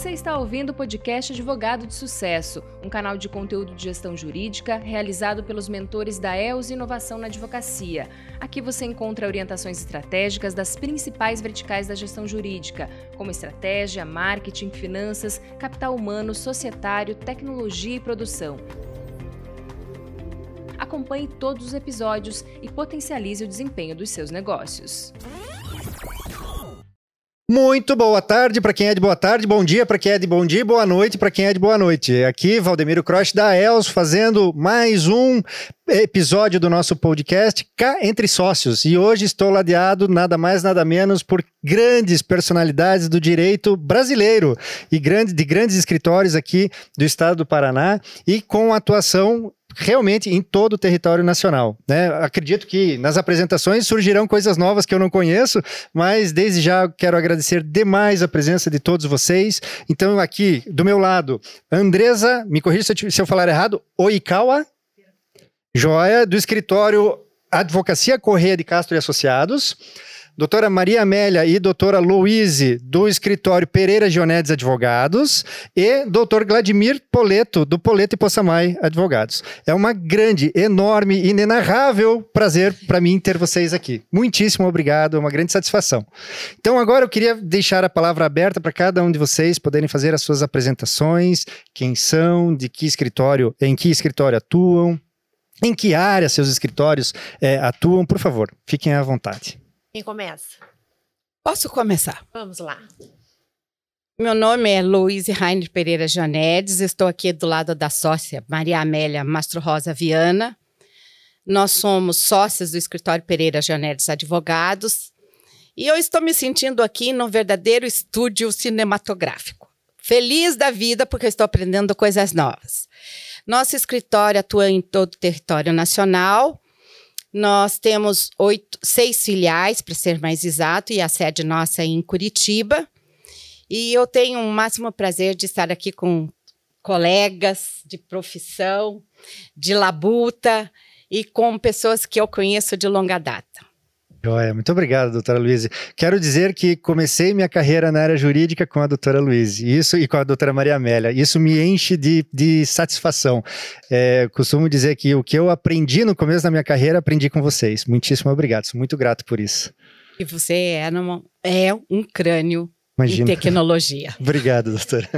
Você está ouvindo o podcast Advogado de Sucesso, um canal de conteúdo de gestão jurídica realizado pelos mentores da EOS Inovação na Advocacia. Aqui você encontra orientações estratégicas das principais verticais da gestão jurídica, como estratégia, marketing, finanças, capital humano, societário, tecnologia e produção. Acompanhe todos os episódios e potencialize o desempenho dos seus negócios. Muito boa tarde para quem é de boa tarde, bom dia para quem é de bom dia, boa noite para quem é de boa noite. Aqui Valdemiro Cross da Els fazendo mais um episódio do nosso podcast Cá Entre Sócios. E hoje estou ladeado nada mais nada menos por grandes personalidades do direito brasileiro e grande, de grandes escritórios aqui do estado do Paraná e com atuação realmente em todo o território nacional. Né? Acredito que nas apresentações surgirão coisas novas que eu não conheço, mas desde já quero agradecer demais a presença de todos vocês. Então, aqui do meu llado, Andresa, me corrija se eu falar errado, Oikawa, joia, do escritório Advocacia Correia de Castro e Associados doutora Maria Amélia e doutora Louise, do escritório Pereira Gionedes Advogados, e doutor Vladimir Poleto, do Poleto e Poçamai Advogados. É uma grande, enorme, inenarrável prazer para mim ter vocês aqui. Muitíssimo obrigado, é uma grande satisfação. Então, agora eu queria deixar a palavra aberta para cada um de vocês poderem fazer as suas apresentações, quem são, de que escritório, em que escritório atuam, em que área seus escritórios é, atuam, por favor, fiquem à vontade. Quem começa? Posso começar? Vamos lá. Meu nome é Luíse Rainer Pereira Jonedes, estou aqui do lado da sócia Maria Amélia Mastro Rosa Viana. Nós somos sócias do escritório Pereira Jonedes Advogados e eu estou me sentindo aqui num verdadeiro estúdio cinematográfico. Feliz da vida porque estou aprendendo coisas novas. Nosso escritório atua em todo o território nacional nós temos oito, seis filiais, para ser mais exato, e a sede nossa é em Curitiba. E eu tenho o máximo prazer de estar aqui com colegas de profissão, de labuta e com pessoas que eu conheço de longa data. Joia, muito obrigado, doutora Luiz. Quero dizer que comecei minha carreira na área jurídica com a doutora Luiz isso, e com a doutora Maria Amélia. Isso me enche de, de satisfação. É, costumo dizer que o que eu aprendi no começo da minha carreira, aprendi com vocês. Muitíssimo obrigado, sou muito grato por isso. E você é, numa, é um crânio Imagina. em tecnologia. obrigado, doutora.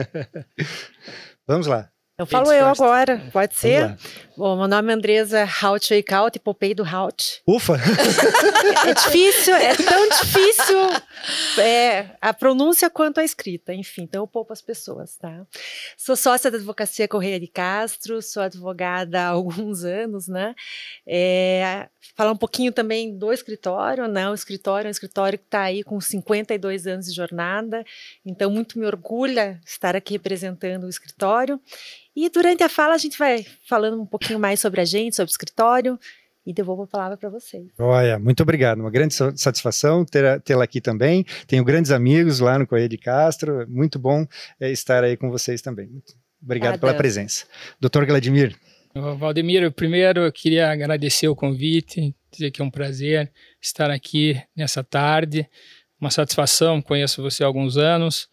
Vamos lá. Eu falo eu agora, pode ser? Bom, meu nome é Andresa Haut Eichaut, Popei do Haut. Ufa! é difícil, é tão difícil é, a pronúncia quanto a escrita, enfim, então eu poupo as pessoas, tá? Sou sócia da Advocacia Correia de Castro, sou advogada há alguns anos, né? É, falar um pouquinho também do escritório, né? O escritório é um escritório que está aí com 52 anos de jornada, então muito me orgulha estar aqui representando o escritório. E durante a fala a gente vai falando um pouquinho mais sobre a gente, sobre o escritório e devolvo a palavra para vocês. Olha, muito obrigado. Uma grande satisfação tê-la aqui também. Tenho grandes amigos lá no Correio de Castro. Muito bom é, estar aí com vocês também. Obrigado pela presença. Doutor Vladimir. Valdemiro, primeiro eu queria agradecer o convite, dizer que é um prazer estar aqui nessa tarde. Uma satisfação, conheço você há alguns anos.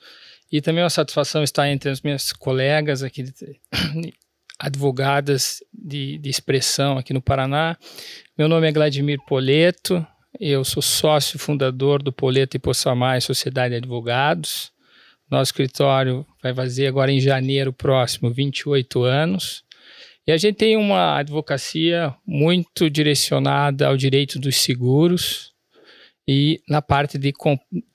E também uma satisfação estar entre as minhas colegas aqui, advogadas de, de expressão aqui no Paraná. Meu nome é Vladimir Poleto, eu sou sócio fundador do Poleto e Poçamai Sociedade de Advogados. Nosso escritório vai fazer agora em janeiro próximo 28 anos. E a gente tem uma advocacia muito direcionada ao direito dos seguros, e na parte de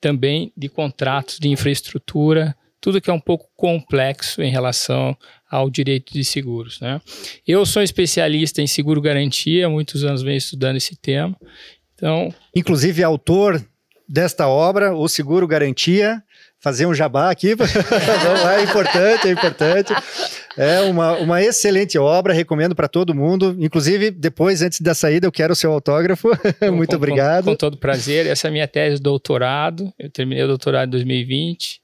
também de contratos de infraestrutura, tudo que é um pouco complexo em relação ao direito de seguros. Né? Eu sou especialista em seguro garantia, muitos anos venho estudando esse tema. Então, inclusive autor desta obra, o seguro garantia, fazer um jabá aqui, é importante, é importante. É uma, uma excelente obra, recomendo para todo mundo. Inclusive, depois, antes da saída, eu quero o seu autógrafo. Muito com, obrigado. Com, com, todo prazer. Essa é a minha tese de doutorado. Eu terminei o doutorado em 2020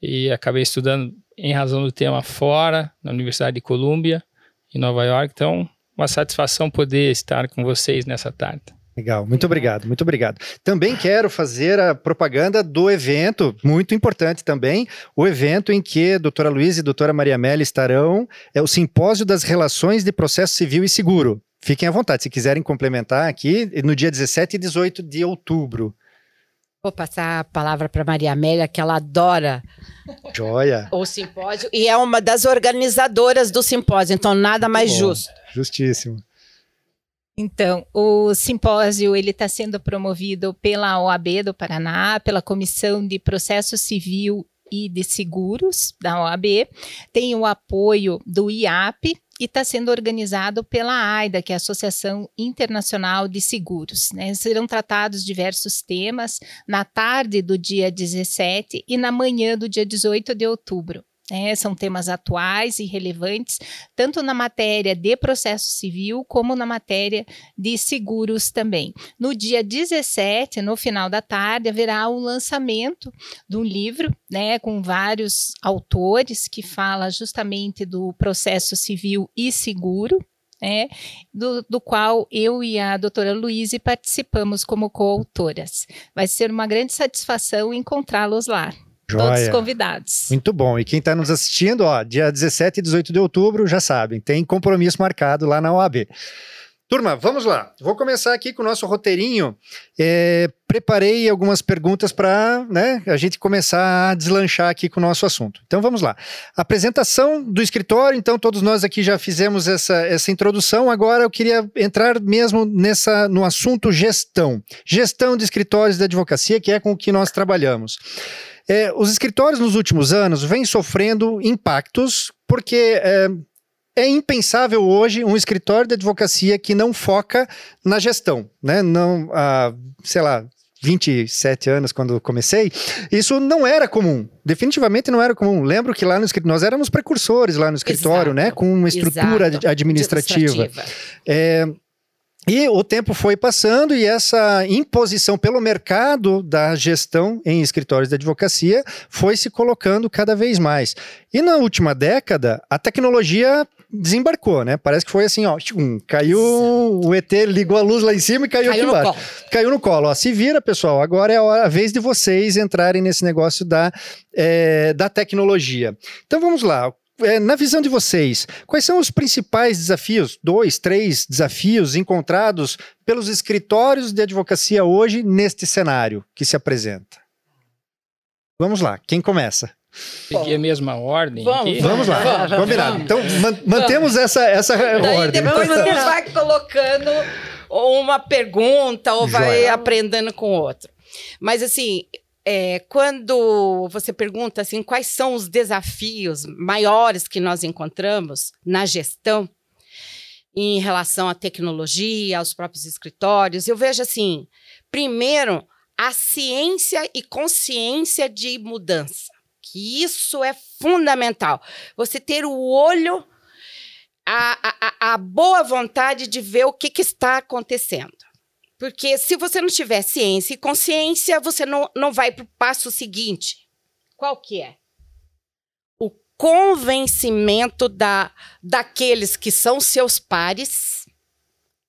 e acabei estudando em razão do tema fora, na Universidade de Colômbia, em Nova York. Então, uma satisfação poder estar com vocês nessa tarde. Legal, muito obrigado, muito obrigado. Também quero fazer a propaganda do evento, muito importante também, o evento em que a doutora Luiz e a doutora Maria Amélia estarão, é o Simpósio das Relações de Processo Civil e Seguro. Fiquem à vontade, se quiserem complementar aqui, no dia 17 e 18 de outubro. Vou passar a palavra para Maria Amélia, que ela adora Joia. o simpósio e é uma das organizadoras do simpósio, então nada mais Bom, justo. Justíssimo. Então, o simpósio ele está sendo promovido pela OAB do Paraná, pela Comissão de Processo Civil e de Seguros da OAB, tem o apoio do IAP e está sendo organizado pela AIDA, que é a Associação Internacional de Seguros. Né? Serão tratados diversos temas na tarde do dia 17 e na manhã do dia 18 de outubro. É, são temas atuais e relevantes, tanto na matéria de processo civil, como na matéria de seguros também. No dia 17, no final da tarde, haverá o lançamento de um livro, né, com vários autores, que fala justamente do processo civil e seguro, né, do, do, qual eu e a doutora Luíse participamos como coautoras. Vai ser uma grande satisfação encontrá-los lá. Joia. Todos convidados. Muito bom. E quem está nos assistindo, ó, dia 17 e 18 de outubro, já sabem, tem compromisso marcado lá na OAB. Turma, vamos lá. Vou começar aqui com o nosso roteirinho. É, preparei algumas perguntas para né, a gente começar a deslanchar aqui com o nosso assunto. Então vamos lá. Apresentação do escritório. Então todos nós aqui já fizemos essa, essa introdução. Agora eu queria entrar mesmo nessa no assunto gestão. Gestão de escritórios de advocacia, que é com o que nós trabalhamos. É, os escritórios nos últimos anos vêm sofrendo impactos porque é, é, impensável hoje um escritório de advocacia que não foca na gestão, né? Não, ah, sei lá, 27 anos quando comecei, isso não era comum. Definitivamente não era comum. Lembro que lá no escritório, nós éramos precursores lá no escritório, Exato. né? Com uma estrutura Exato. administrativa. É, e o tempo foi passando e essa imposição pelo mercado da gestão em escritórios de advocacia foi se colocando cada vez mais. E na última década, a tecnologia desembarcou, né? Parece que foi assim, ó, tchum, caiu o ET, ligou a luz lá em cima e caiu, Caiu aqui no embaixo. colo. Caiu no colo. Ó, se vira, pessoal. Agora é a, hora- a vez de vocês entrarem nesse negócio da, é, da tecnologia. Então vamos lá. É, na visão de vocês, quais são os principais desafios, dois, três desafios encontrados pelos escritórios de advocacia hoje neste cenário que se apresenta? Vamos lá, quem começa? Seguir a mesma ordem Vamos, aqui. Vamos lá, Vamos, combinado. vamos. Então man- mantemos essa, essa Daí ordem. depois você vai colocando uma pergunta ou vai Joia. aprendendo com outro. Mas assim, é, quando você pergunta assim, quais são os desafios maiores que nós encontramos na gestão em relação à tecnologia, aos próprios escritórios, eu vejo assim, primeiro, a ciência e consciência de mudança. Que isso é fundamental. Você ter o olho a, a- a boa vontade de ver o que, que está acontecendo. Porque se você não tiver ciência e consciência, você não, não vai para o passo seguinte. Qual que é? O convencimento da, daqueles que são seus pares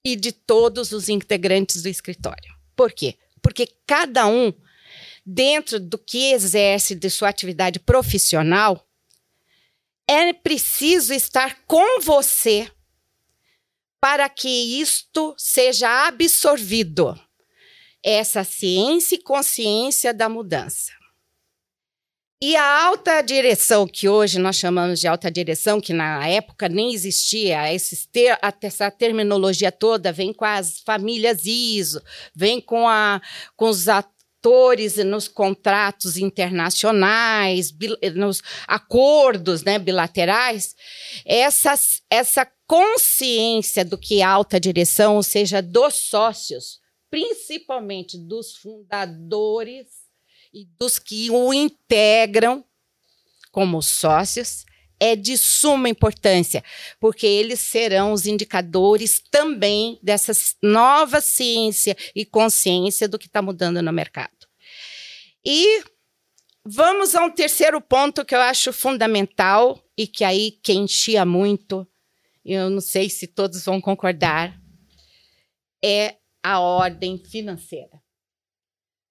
e de todos os integrantes do escritório. Por quê? Porque cada um, dentro do que exerce de sua atividade profissional, é preciso estar com você para que isto seja absorvido. Essa ciência e consciência da mudança. E a alta direção, que hoje nós chamamos de alta direção, que na época nem existia, ter, essa terminologia toda vem com as famílias ISO, vem com, a, com os atores nos contratos internacionais, bil- nos acordos né, bilaterais, essa, essa consciência do que é alta direção, ou seja, dos sócios, principalmente dos fundadores e dos que o integram como sócios, é de suma importância, porque eles serão os indicadores também dessa nova ciência e consciência do que está mudando no mercado. E vamos a um terceiro ponto que eu acho fundamental e que aí quem chia muito, eu não sei se todos vão concordar, é a ordem financeira.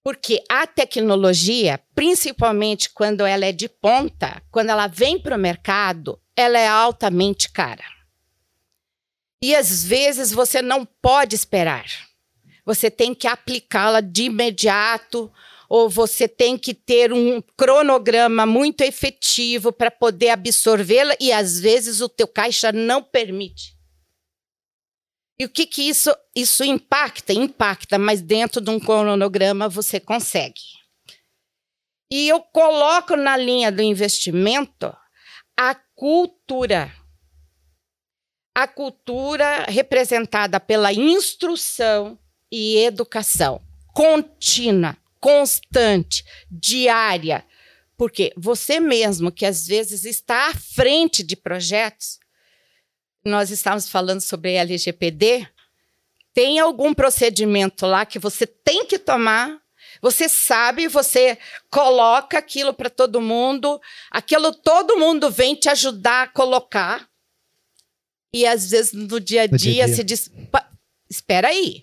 Porque a tecnologia, principalmente quando ela é de ponta, quando ela vem para o mercado, ela é altamente cara. E às vezes você não pode esperar. Você tem que aplicá-la de imediato, ou você tem que ter um cronograma muito efetivo para poder absorvê-la, e às vezes o teu caixa não permite. E o que, que isso, isso impacta? Impacta, mas dentro de um cronograma você consegue. E eu coloco na linha do investimento a cultura. A cultura representada pela instrução e educação contínua, constante, diária. Porque você mesmo, que às vezes está à frente de projetos, nós estávamos falando sobre LGPD, tem algum procedimento lá que você tem que tomar você sabe, você coloca aquilo para todo mundo, aquilo todo mundo vem te ajudar a colocar. E às vezes no dia a dia, dia, dia. se diz: espera aí,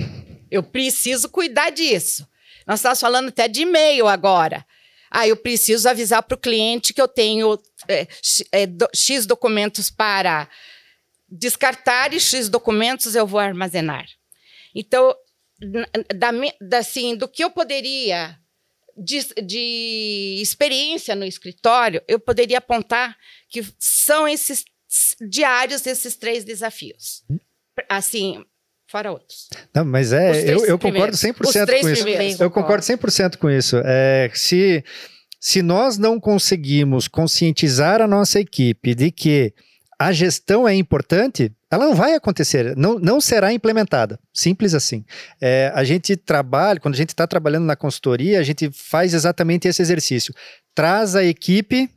eu preciso cuidar disso. Nós estamos falando até de e-mail agora. Ah, eu preciso avisar para o cliente que eu tenho é, é, do, X documentos para descartar e X documentos eu vou armazenar. Então, da, da, assim, do que eu poderia de, de, experiência no escritório, eu poderia apontar que são esses diários esses três desafios. Assim, fora outros. Não, mas é, eu, eu concordo 100% com isso. Eu concordo 100% com isso. É, se, se nós não conseguimos conscientizar a nossa equipe de que a gestão é importante, ela não vai acontecer, não, não será implementada. Simples assim. É, a gente trabalha, quando a gente está trabalhando na consultoria, a gente faz exatamente esse exercício. Traz a equipe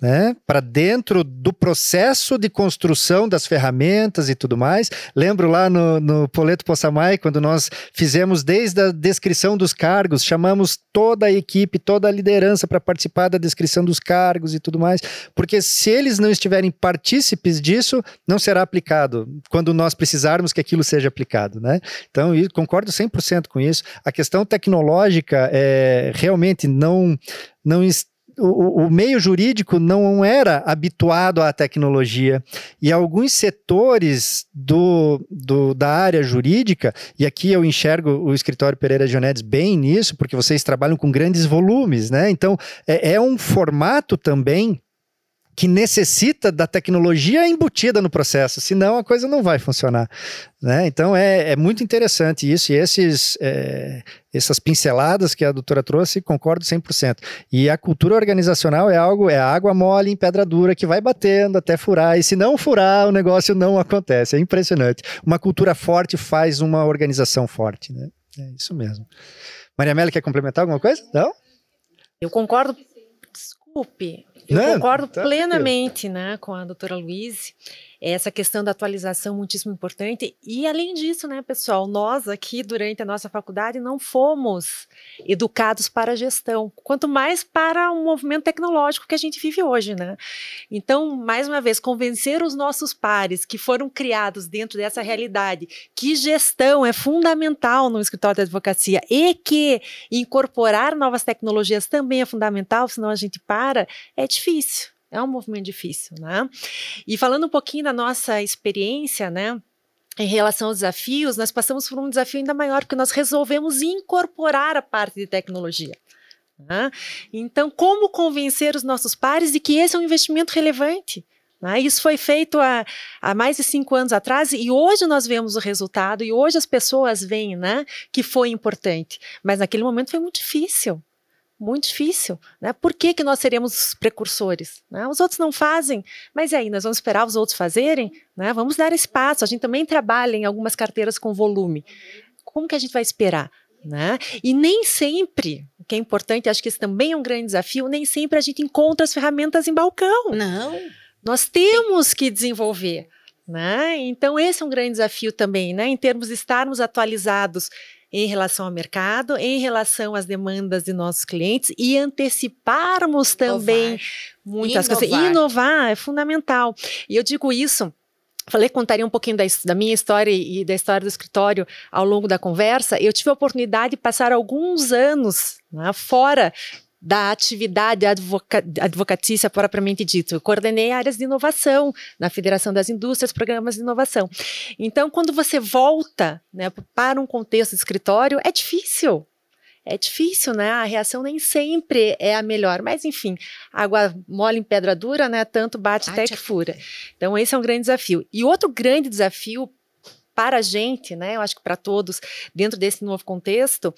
né, para dentro do processo de construção das ferramentas e tudo mais. Lembro lá no, no Poleto Possamay, quando nós fizemos desde a descrição dos cargos, chamamos toda a equipe, toda a liderança para participar da descrição dos cargos e tudo mais, porque se eles não estiverem partícipes disso, não será aplicado quando nós precisarmos que aquilo seja aplicado. Né? Então, concordo 100% com isso. A questão tecnológica é, realmente não, não está o, o, meio jurídico não era habituado à tecnologia e alguns setores do, do, da área jurídica, e aqui eu enxergo o escritório Pereira Jonedes bem nisso, porque vocês trabalham com grandes volumes, né? Então é, é um formato também que necessita da tecnologia embutida no processo, senão a coisa não vai funcionar. Né? Então é, é, muito interessante isso, e esses, é, essas pinceladas que a doutora trouxe, concordo 100%. E a cultura organizacional é algo, é água mole em pedra dura que vai batendo até furar, e se não furar, o negócio não acontece. É impressionante. Uma cultura forte faz uma organização forte. Né? É isso mesmo. Maria Amélia, quer complementar alguma coisa? Não? Eu concordo. Desculpe, eu Não, concordo tá plenamente né, com a doutora Luiz. Essa questão da atualização é muitíssimo importante. E, além disso, né, pessoal, nós aqui, durante a nossa faculdade, não fomos educados para a gestão, quanto mais para o movimento tecnológico que a gente vive hoje. Né? Então, mais uma vez, convencer os nossos pares que foram criados dentro dessa realidade, que gestão é fundamental no escritório da advocacia e que incorporar novas tecnologias também é fundamental, senão a gente para, é difícil. É um movimento difícil, né? E falando um pouquinho da nossa experiência, né? Em relação aos desafios, nós passamos por um desafio ainda maior, porque nós resolvemos incorporar a parte de tecnologia. Né? Então, como convencer os nossos pares de que esse é um investimento relevante? Né? Isso foi feito há, há, mais de cinco anos atrás e hoje nós vemos o resultado e hoje as pessoas veem né, que foi importante. Mas naquele momento foi muito difícil muito difícil, né? Por que, que nós seremos os precursores? Né? Os outros não fazem, mas aí, nós vamos esperar os outros fazerem? Né? Vamos dar espaço, a gente também trabalha em algumas carteiras com volume. Como que a gente vai esperar? Né? E nem sempre, o que é importante, acho que esse também é um grande desafio, nem sempre a gente encontra as ferramentas em balcão. Não. Nós temos que desenvolver. Né? Então, esse é um grande desafio também, né? em termos de estarmos atualizados em relação ao mercado, em relação às demandas de nossos clientes e anteciparmos também Inovar. muitas Inovar. coisas. Inovar é fundamental. E eu digo isso falei contaria um pouquinho da, da, minha história e da história do escritório ao longo da conversa. Eu tive a oportunidade de passar alguns anos né, fora da atividade advoca advocatícia propriamente dito. Eu coordenei áreas de inovação na Federação das Indústrias, programas de inovação. Então, quando você volta né, para um contexto de escritório, é difícil. É difícil, né? A reação nem sempre é a melhor, mas enfim, água mole em pedra dura, né? Tanto bate, bate até que fura. Então, esse é um grande desafio. E outro grande desafio para a gente, né? Eu acho que para todos, dentro desse novo contexto,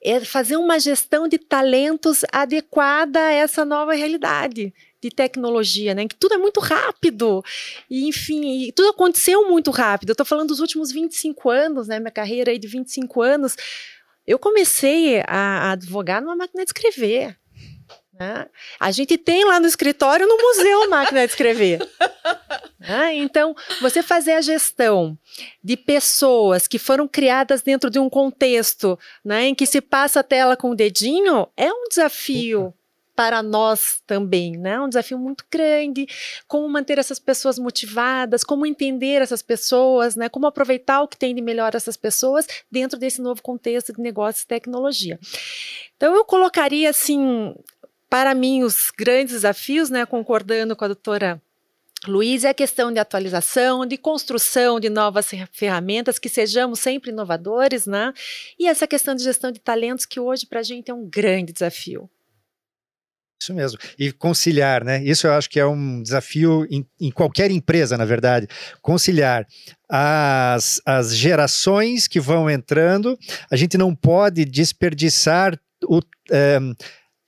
é fazer uma gestão de talentos adequada a essa nova realidade de tecnologia, né? Que tudo é muito rápido. E, enfim, e tudo aconteceu muito rápido. Eu estou falando dos últimos 25 anos, né? Minha carreira aí de 25 anos eu comecei a, a advogar numa máquina de escrever. Né? A gente tem lá no escritório, no museu, máquina de escrever. Né? Então, você fazer a gestão de pessoas que foram criadas dentro de um contexto né, em que se passa a tela com o dedinho é um desafio. Opa para nós também, né? Um desafio muito grande, como manter essas pessoas motivadas, como entender essas pessoas, né? Como aproveitar o que tem de melhor essas pessoas dentro desse novo contexto de negócios e tecnologia. Então eu colocaria assim, para mim os grandes desafios, né, concordando com a doutora Luiz, é a questão de atualização, de construção de novas ferramentas, que sejamos sempre inovadores, né? E essa questão de gestão de talentos, que hoje para a gente é um grande desafio. Isso mesmo. E conciliar, né? Isso eu acho que é um desafio em, em qualquer empresa, na verdade. Conciliar as, as gerações que vão entrando. A gente não pode desperdiçar o. É,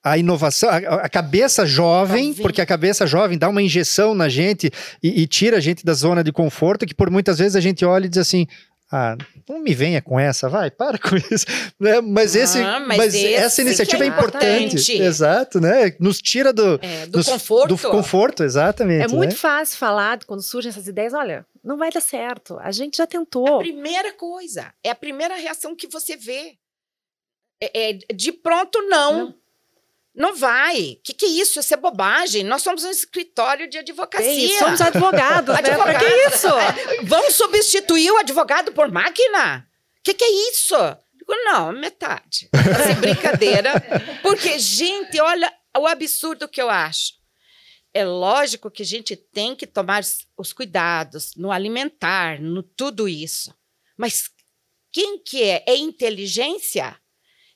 a inovação, a, a cabeça jovem, porque a cabeça jovem dá uma injeção na gente e, e, tira a gente da zona de conforto, que por muitas vezes a gente olha e diz assim: ah, não me venha com essa, vai, para com isso. Né? Mas, esse, ah, mas, mas esse essa iniciativa é, é importante. Exato, né? Nos tira do, é, do conforto. Do conforto, exatamente. É muito né? fácil falar quando surgem essas ideias, olha, não vai dar certo. A gente já tentou. É a primeira coisa, é a primeira reação que você vê. É, é de pronto, não. não. Não vai. O que, que é isso? Isso é bobagem. Nós somos um escritório de advocacia. Bem, somos advogados. né? Advogado. que é isso? Vamos substituir o advogado por máquina? O que, que é isso? Digo, não, metade. Assim, brincadeira. Porque, gente, olha o absurdo que eu acho. É lógico que a gente tem que tomar os cuidados no alimentar, no tudo isso. Mas quem que é? É inteligência?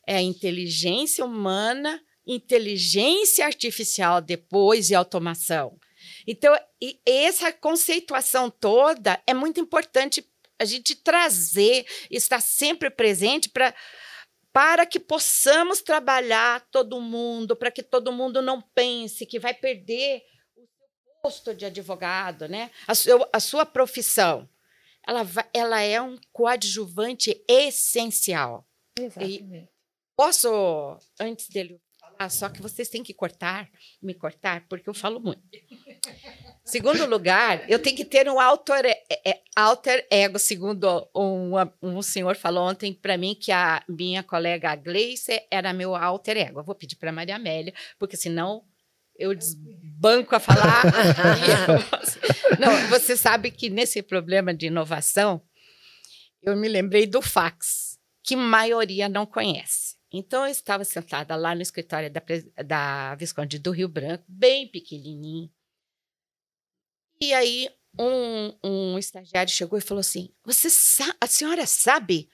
É a inteligência humana inteligência artificial depois e automação. Então, essa conceituação toda é muito importante a gente trazer, estar sempre presente para para que possamos trabalhar todo mundo, para que todo mundo não pense que vai perder o seu posto de advogado, né? a, seu, a sua profissão. Ela, vai, ela é um coadjuvante essencial. Exatamente. E posso, antes dele ah, só que vocês têm que cortar, me cortar, porque eu falo muito. Segundo lugar, eu tenho que ter um alter, é, é, alter ego, segundo um, um senhor falou ontem para mim que a minha colega Gleice era meu alter ego. Eu vou pedir para Maria Amélia, porque senão eu desbanco a falar. Não, você sabe que nesse problema de inovação, eu me lembrei do fax, que maioria não conhece. Então, eu estava sentada lá no escritório da, da Visconde do Rio Branco, bem pequenininho. E aí, um, um estagiário chegou e falou assim: Você a senhora sabe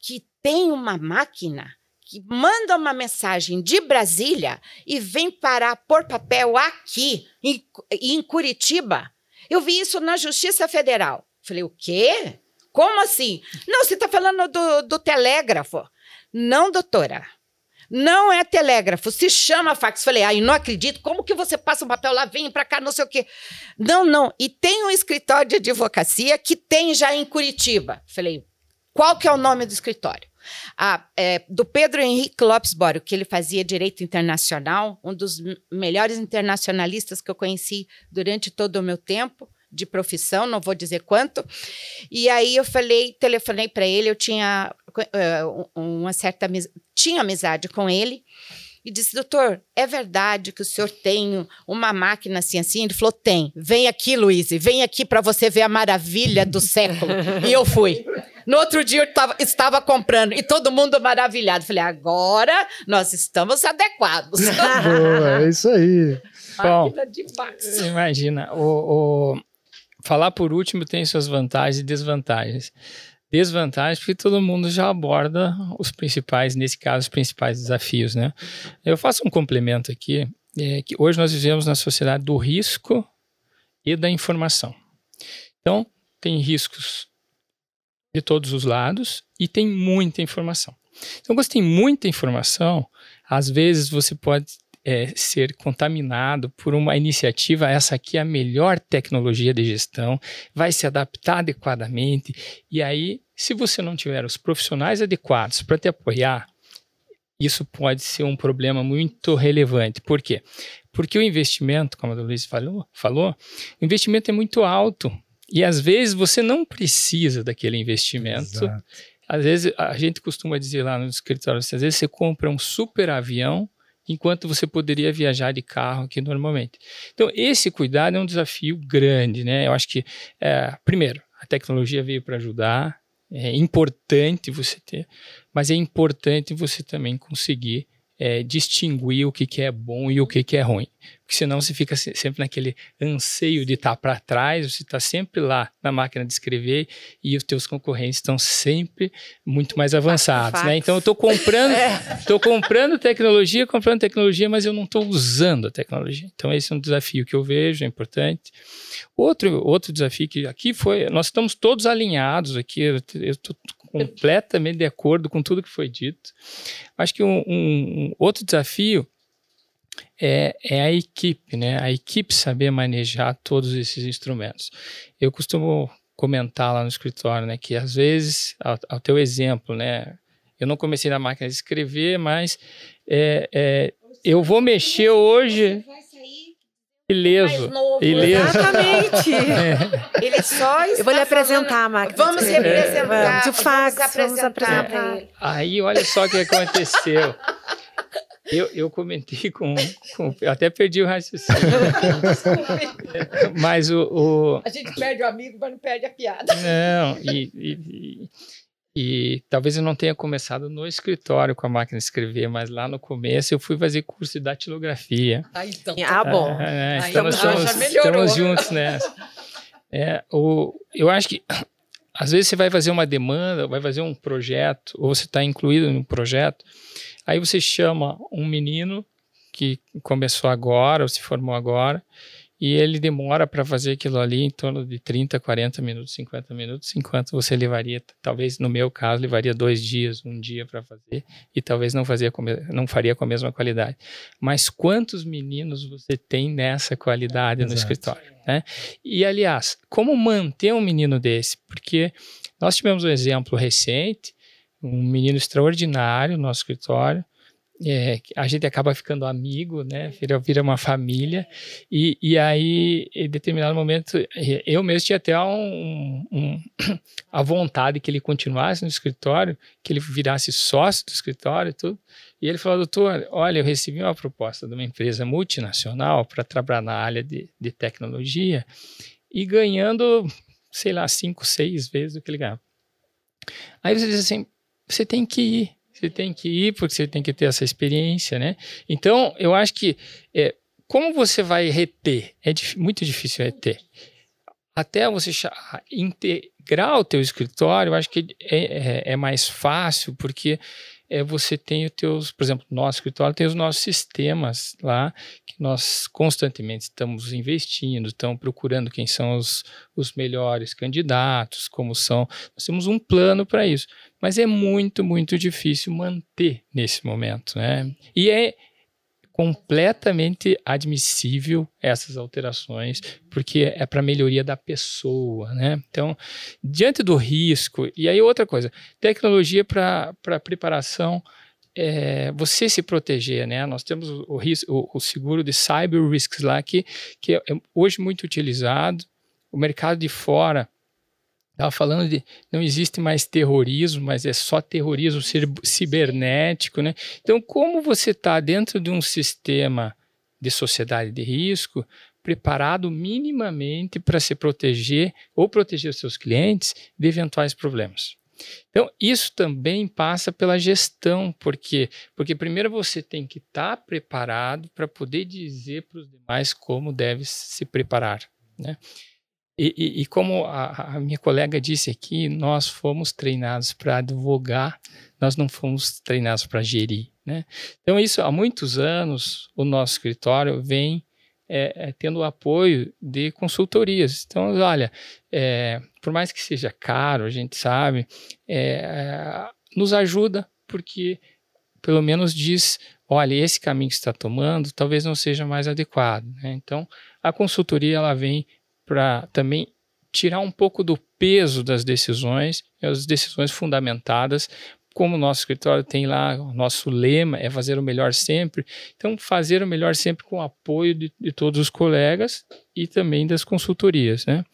que tem uma máquina que manda uma mensagem de Brasília e vem parar por papel aqui, em, em Curitiba? Eu vi isso na Justiça Federal. Falei, o quê? Como assim? Não, você está falando do, do telégrafo. Não, doutora. Não é telégrafo, se chama fax. Falei, ai, não acredito. Como que você passa um papel lá, vem para cá, não sei o quê. Não, não. E tem um escritório de advocacia que tem já em Curitiba. Falei, qual que é o nome do escritório? Ah, é, do Pedro Henrique Lopes Bório, que ele fazia direito internacional, um dos melhores internacionalistas que eu conheci durante todo o meu tempo de profissão, não vou dizer quanto. E aí eu falei, telefonei para ele, eu tinha uh, uma certa tinha amizade com ele. e disse: Doutor, é verdade que o senhor tem uma máquina assim assim? Ele falou: Tem. Vem aqui, Luiz, vem aqui para você ver a maravilha do século. e eu fui. No outro dia eu tava, estava comprando e todo mundo maravilhado. Falei: Agora nós estamos adequados. Boa, é isso aí. Bom, Máquina de fax. imagina, o, o- falar por último tem suas vantagens e desvantagens. Desvantagens porque todo mundo já aborda os principais, nesse caso, os principais desafios, né? Eu faço um complemento aqui, é que hoje nós vivemos na sociedade do risco e da informação. Então, tem riscos de todos os lados e tem muita informação. Então, quando você tem muita informação, às vezes você pode é, ser contaminado por uma iniciativa, essa aqui é a melhor tecnologia de gestão, vai se adaptar adequadamente, e aí, se você não tiver os profissionais adequados para te apoiar, isso pode ser um problema muito relevante. Por quê? Porque o investimento, como a Luiz falou, falou, o investimento é muito alto. E às vezes você não precisa daquele investimento. Exato. Às vezes a gente costuma dizer lá no escritório, às vezes você compra um super avião enquanto você poderia viajar de carro aqui normalmente. Então esse cuidado é um desafio grande, né? Eu acho que é, primeiro a tecnologia veio para ajudar, é importante você ter, mas é importante você também conseguir é, distinguir o que, que é bom e o que, que é ruim. Porque senão você fica se- sempre naquele anseio de estar para trás, você está sempre lá na máquina de escrever e os teus concorrentes estão sempre muito mais avançados, né? Então eu estou comprando, estou comprando tecnologia, comprando tecnologia, mas eu não estou usando a tecnologia. Então esse é um desafio que eu vejo, é importante. Outro, outro desafio que aqui foi, nós estamos todos alinhados aqui, eu estou completamente de acordo com tudo que foi dito. Acho que um, um- outro desafio é, é a equipe, né? A equipe saber manejar todos esses instrumentos. Eu costumo comentar lá no escritório, né, que às vezes, ao, ao teu exemplo, né, eu não comecei na máquina de escrever, mas é, é, eu vou mexer hoje ileso. Ileso. Exatamente. É. Ele só Eu vou lhe está apresentar máquina. Vamos representar. Vamos. O fax, vamos vamos apresentar apresentar. para ele. Aí, olha só o que aconteceu. Eu, eu comentei com, com. Eu até perdi o raciocínio. Mas o. o- A gente perde o amigo, mas não perde a piada. não, e, e, e- talvez eu não tenha começado no escritório com a máquina de escrever, mas lá no começo eu fui fazer curso de datilografia. Ah, então. Ah, bom. Ah, é, Aí então nós já- estamos, já melhorou. estamos juntos nessa. É, o, eu acho que às vezes você vai fazer uma demanda, vai fazer um projeto, ou você está incluído num projeto, aí você chama um menino que começou agora, ou se formou agora, e ele demora para fazer aquilo ali em torno de 30, 40 minutos, 50 minutos, enquanto você levaria, talvez no meu caso, levaria dois dias, um dia para fazer, e talvez não, fazia não faria com a mesma qualidade. Mas quantos meninos você tem nessa qualidade no Exato. escritório? Né? E, aliás, como manter um menino desse? Porque nós tivemos um exemplo recente, um menino extraordinário no nosso escritório, é, a gente acaba ficando amigo, né? Vira, vira uma família. E, e aí, em determinado momento, eu mesmo tinha até um, um- a vontade que ele continuasse no escritório, que ele virasse sócio do escritório e tudo. E ele falou, doutor, olha, eu recebi uma proposta de uma empresa multinacional para trabalhar na área de, de tecnologia e ganhando, sei lá, cinco, seis vezes o que ele ganhava. Aí você diz assim, você tem que ir, você tem que ir porque você tem que ter essa experiência, né? Então, eu acho que é, como você vai reter? É muito difícil reter. Até você integrar o teu escritório, eu acho que é, é- é mais fácil, porque é, você tem os teus, por exemplo, nosso escritório tem os nossos sistemas lá, que nós constantemente estamos investindo, estamos procurando quem são os, os melhores candidatos, como são. Nós temos um plano para isso. Mas é muito, muito difícil manter nesse momento, né? E é completamente admissível essas alterações, porque é para melhoria da pessoa, né? Então, diante do risco, e aí outra coisa, tecnologia para preparação, é, você se proteger, né? Nós temos o, o, ris- o- o seguro de cyber risks lá, que, que é hoje muito utilizado, o mercado de fora Estava falando de não existe mais terrorismo, mas é só terrorismo cibernético, né? Então, como você está dentro de um sistema de sociedade de risco, preparado minimamente para se proteger ou proteger os seus clientes de eventuais problemas? Então, isso também passa pela gestão, porque porque primeiro você tem que estar tá preparado para poder dizer para os demais como deve se preparar, né? E, e, e como a, a, minha colega disse aqui, nós fomos treinados para advogar, nós não fomos treinados para gerir. Né? Então, isso há muitos anos, o nosso escritório vem é, é, tendo o apoio de consultorias. Então, olha, é, por mais que seja caro, a gente sabe, é, nos ajuda, porque pelo menos diz, olha, esse caminho que está tomando talvez não seja mais adequado. Né? Então, a consultoria ela vem para também tirar um pouco do peso das decisões, as decisões fundamentadas, como o nosso escritório tem lá, o nosso lema é fazer o melhor sempre. Então, fazer o melhor sempre com o apoio de, de todos os colegas e também das consultorias. Né?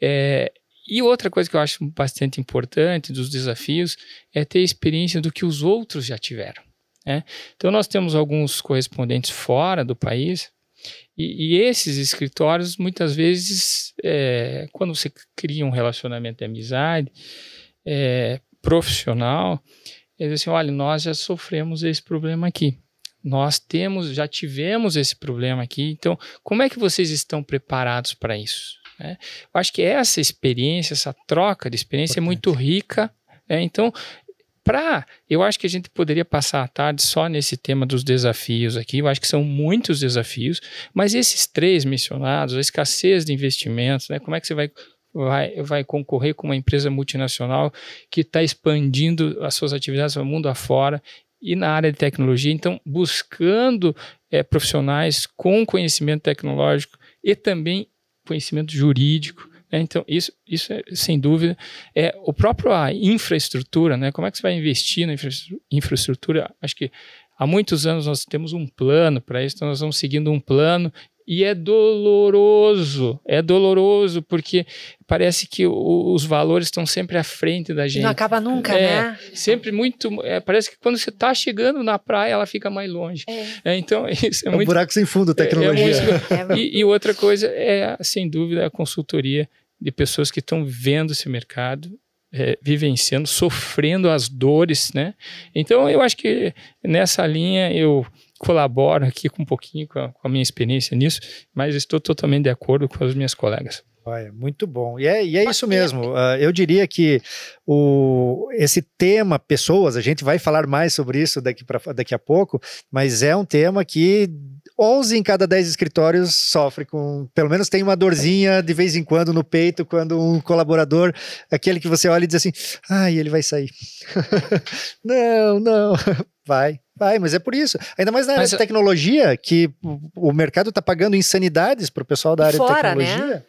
É, e outra coisa que eu acho bastante importante dos desafios é ter experiência do que os outros já tiveram. Né? Então, nós temos alguns correspondentes fora do país e, e esses escritórios, muitas vezes, é, quando você cria um relacionamento de amizade é, profissional, eles dizem assim, olha, nós já sofremos esse problema aqui. Nós temos, já tivemos esse problema aqui. Então, como é que vocês estão preparados para isso? É, eu acho que essa experiência, essa troca de experiência Importante. é muito rica. É, então, para. Eu acho que a gente poderia passar a tarde só nesse tema dos desafios aqui. Eu acho que são muitos desafios, mas esses três mencionados, a escassez de investimentos, né? Como é que você vai vai, vai concorrer com uma empresa multinacional que está expandindo as suas atividades no mundo afora e na área de tecnologia, então buscando é, profissionais com conhecimento tecnológico e também conhecimento jurídico então, isso, isso é, sem dúvida é o próprio a infraestrutura, né? Como é que você vai investir na infraestrutura? Acho que há muitos anos nós temos um plano para isso, então nós vamos seguindo um plano e é doloroso, é doloroso, porque parece que o, os valores estão sempre à frente da gente. Não acaba nunca, é, né? Sempre muito. É, parece que quando você está chegando na praia, ela fica mais longe. É. é então, isso é, é muito. um buraco sem fundo, é, tecnologia. Muito, e, e, outra coisa é, sem dúvida, a consultoria de pessoas que estão vendo esse mercado. vivenciando, sofrendo as dores, né? Então, eu acho que nessa linha eu colaboro aqui com um pouquinho com a, com a minha experiência nisso, mas estou totalmente de acordo com as minhas colegas. Olha, muito bom. E é, e é isso mesmo. Uh, eu diria que o, esse tema pessoas, a gente vai falar mais sobre isso daqui, pra, daqui a pouco, mas é um tema que 11 em cada 10 escritórios sofre com, pelo menos tem uma dorzinha de vez em quando no peito, quando um colaborador, aquele que você olha e diz assim, ai, ele vai sair. não, não, vai, Vai, mas é por isso. Ainda mais na área mas, de tecnologia, que o mercado está pagando insanidades para o pessoal da área fora, de né? tecnologia. Né?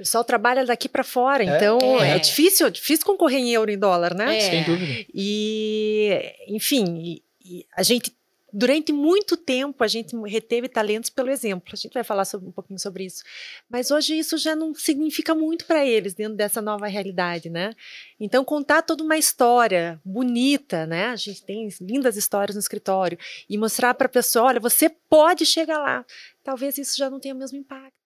O pessoal trabalha daqui para fora, é, então é. é. difícil, é difícil concorrer em euro e dólar, né? É. Sem dúvida. E, enfim, e, e a gente durante muito tempo a gente reteve talentos pelo exemplo. A gente vai falar sobre, um pouquinho sobre isso. Mas hoje isso já não significa muito para eles dentro dessa nova realidade, né? Então contar toda uma história bonita, né? A gente tem lindas histórias no escritório e mostrar para a pessoa, olha, você pode chegar lá. Talvez isso já não tenha o mesmo impacto.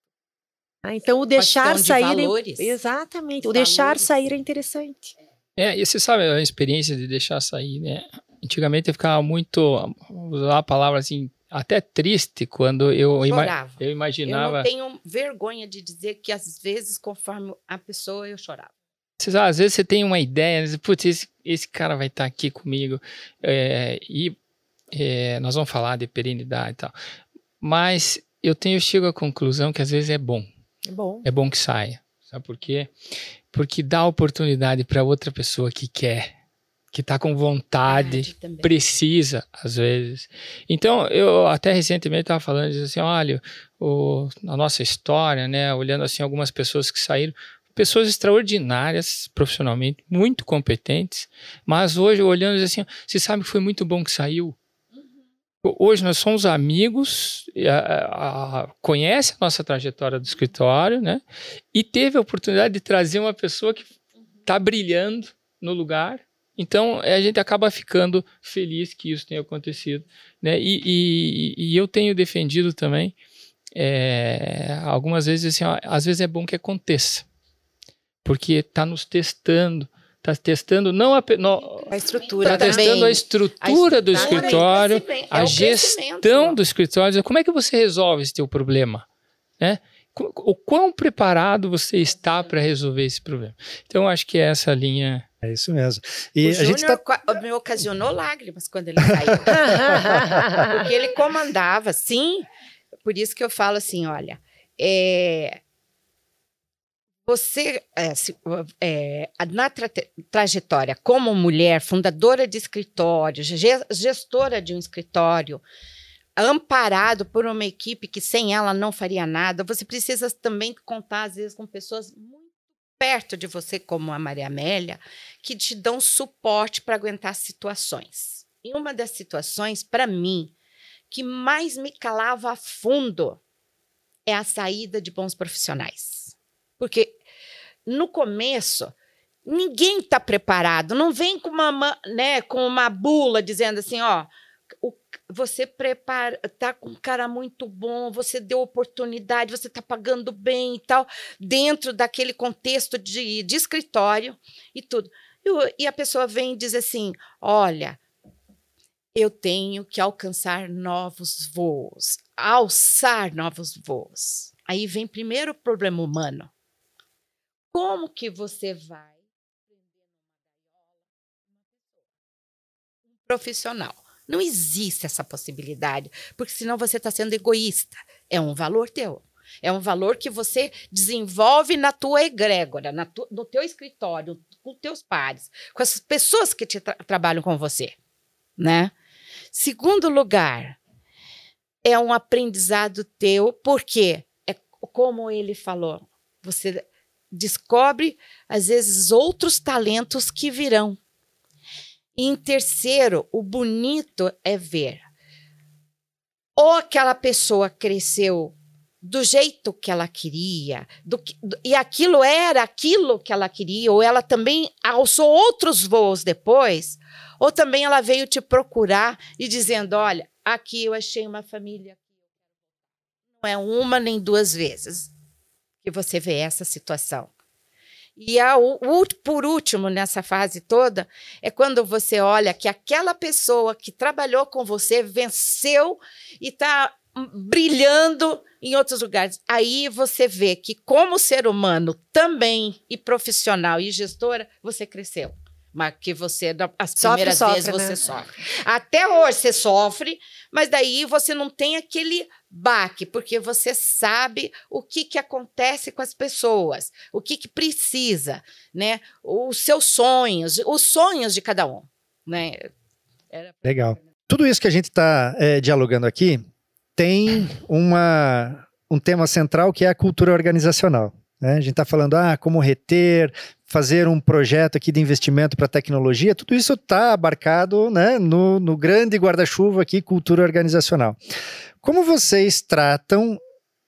Ah, então o deixar sair, é valores. É, exatamente, o deixar sair é interessante. É, e você sabe a experiência de deixar sair, né? Antigamente eu ficava muito, usar a palavra assim, até triste quando eu, ima eu imaginava. Eu não tenho vergonha de dizer que às vezes, conforme a pessoa, eu chorava. Às vezes você tem uma ideia, putz, esse, esse cara vai estar aqui comigo é, e é, nós vamos falar de perenidade e tal. Mas eu tenho, eu chego à conclusão que às vezes é bom. É bom. É bom que saia. Sabe por quê? Porque dá oportunidade para outra pessoa que quer que está com vontade, precisa, às vezes. Então, eu até recentemente estava falando assim, olha, o, a nossa história, né, olhando assim algumas pessoas que saíram, pessoas extraordinárias profissionalmente, muito competentes, mas hoje olhando assim, você sabe que foi muito bom que saiu. Hoje nós somos amigos, a, a, conhece a nossa trajetória do escritório, né? E teve a oportunidade de trazer uma pessoa que está brilhando no lugar. Então a gente acaba ficando feliz que isso tenha acontecido, né? E, e, e eu tenho defendido também é, algumas vezes assim, ó, às vezes é bom que aconteça, porque está nos testando, está testando não a, no, a estrutura, está testando a estrutura, a do escritório, é a gestão do escritório. Como é que você resolve esse teu problema, né? O quão preparado você está para resolver esse problema? Então, acho que é essa linha é isso mesmo. E o a Júnior gente tá... me ocasionou lágrimas quando ele saiu. Porque ele comandava, sim. Por isso que eu falo assim, olha, é, você, é, é, na tra trajetória como mulher, fundadora de escritório, gestora de um escritório, amparado por uma equipe que sem ela não faria nada, você precisa também contar, às vezes, com pessoas muito perto de você, como a Maria Amélia, que te dão suporte para aguentar situações. E uma das situações, para mim, que mais me calava a fundo é a saída de bons profissionais. Porque no começo, ninguém está preparado, não vem com uma, né, com uma bula dizendo assim, ó, o, você prepara, tá com um cara muito bom, você deu oportunidade, você está pagando bem e tal, dentro daquele contexto de, de escritório e tudo. E, e a pessoa vem e diz assim: olha, eu tenho que alcançar novos voos, alçar novos voos. Aí vem primeiro o problema humano. Como que você vai profissional? Não existe essa possibilidade, porque senão você está sendo egoísta. É um valor teu. É um valor que você desenvolve na tua egrégora, na tu, no teu escritório, com teus pares, com as pessoas que te tra trabalham com você, né? Segundo lugar, é um aprendizado teu, porque é como ele falou, você descobre às vezes outros talentos que virão. E em terceiro, o bonito é ver ou aquela pessoa cresceu do jeito que ela queria, do, do, e aquilo era aquilo que ela queria, ou ela também alçou outros voos depois, ou também ela veio te procurar e dizendo: Olha, aqui eu achei uma família. Não é uma nem duas vezes que você vê essa situação. E a, o, por último, nessa fase toda, é quando você olha que aquela pessoa que trabalhou com você venceu e está brilhando em outros lugares. Aí você vê que, como ser humano também, e profissional e gestora, você cresceu. Mas que você, as primeiras sofre, vezes, sofre, você né? sofre. Até hoje você sofre, mas daí você não tem aquele baque, porque você sabe o que, que acontece com as pessoas, o que, que precisa, né? Os seus sonhos, os sonhos de cada um, né? Era... Legal. Tudo isso que a gente está é, dialogando aqui tem uma, um tema central que é a cultura organizacional. Né? A gente está falando, ah, como reter, fazer um projeto aqui de investimento para tecnologia, tudo isso está abarcado né, no, no grande guarda-chuva aqui, cultura organizacional. Como vocês tratam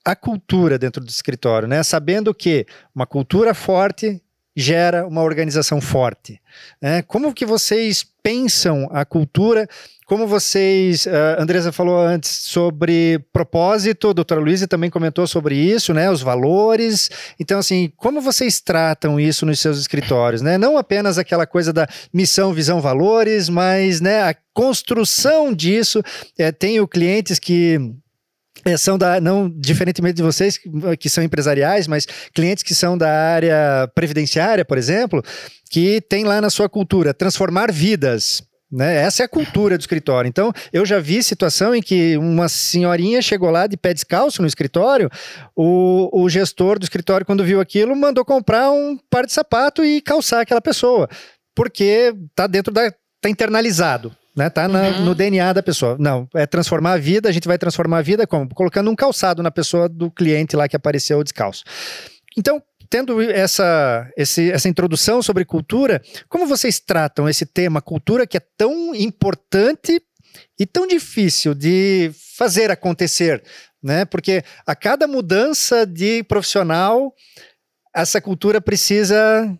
a cultura dentro do escritório, né? Sabendo que uma cultura forte gera uma organização forte. Né? Como que vocês pensam a cultura? Como vocês, a Andresa falou antes sobre propósito, a doutora Luísa também comentou sobre isso, né? Os valores. Então, assim, como vocês tratam isso nos seus escritórios, né? Não apenas aquela coisa da missão, visão, valores, mas né, a construção disso. É, tenho clientes que é, são da, não diferentemente de vocês que são empresariais, mas clientes que são da área previdenciária, por exemplo, que tem lá na sua cultura transformar vidas. Né? Essa é a cultura do escritório. Então, eu já vi situação em que uma senhorinha chegou lá de pé descalço no escritório, o, o gestor do escritório, quando viu aquilo, mandou comprar um par de sapato e calçar aquela pessoa, porque está dentro da. está internalizado né? Tá na, uhum. no DNA da pessoa. Não, é transformar a vida, a gente vai transformar a vida como? Colocando um calçado na pessoa do cliente lá que apareceu descalço. Então, tendo essa, esse, essa introdução sobre cultura, como vocês tratam esse tema cultura que é tão importante e tão difícil de fazer acontecer, né? Porque a cada mudança de profissional, essa cultura precisa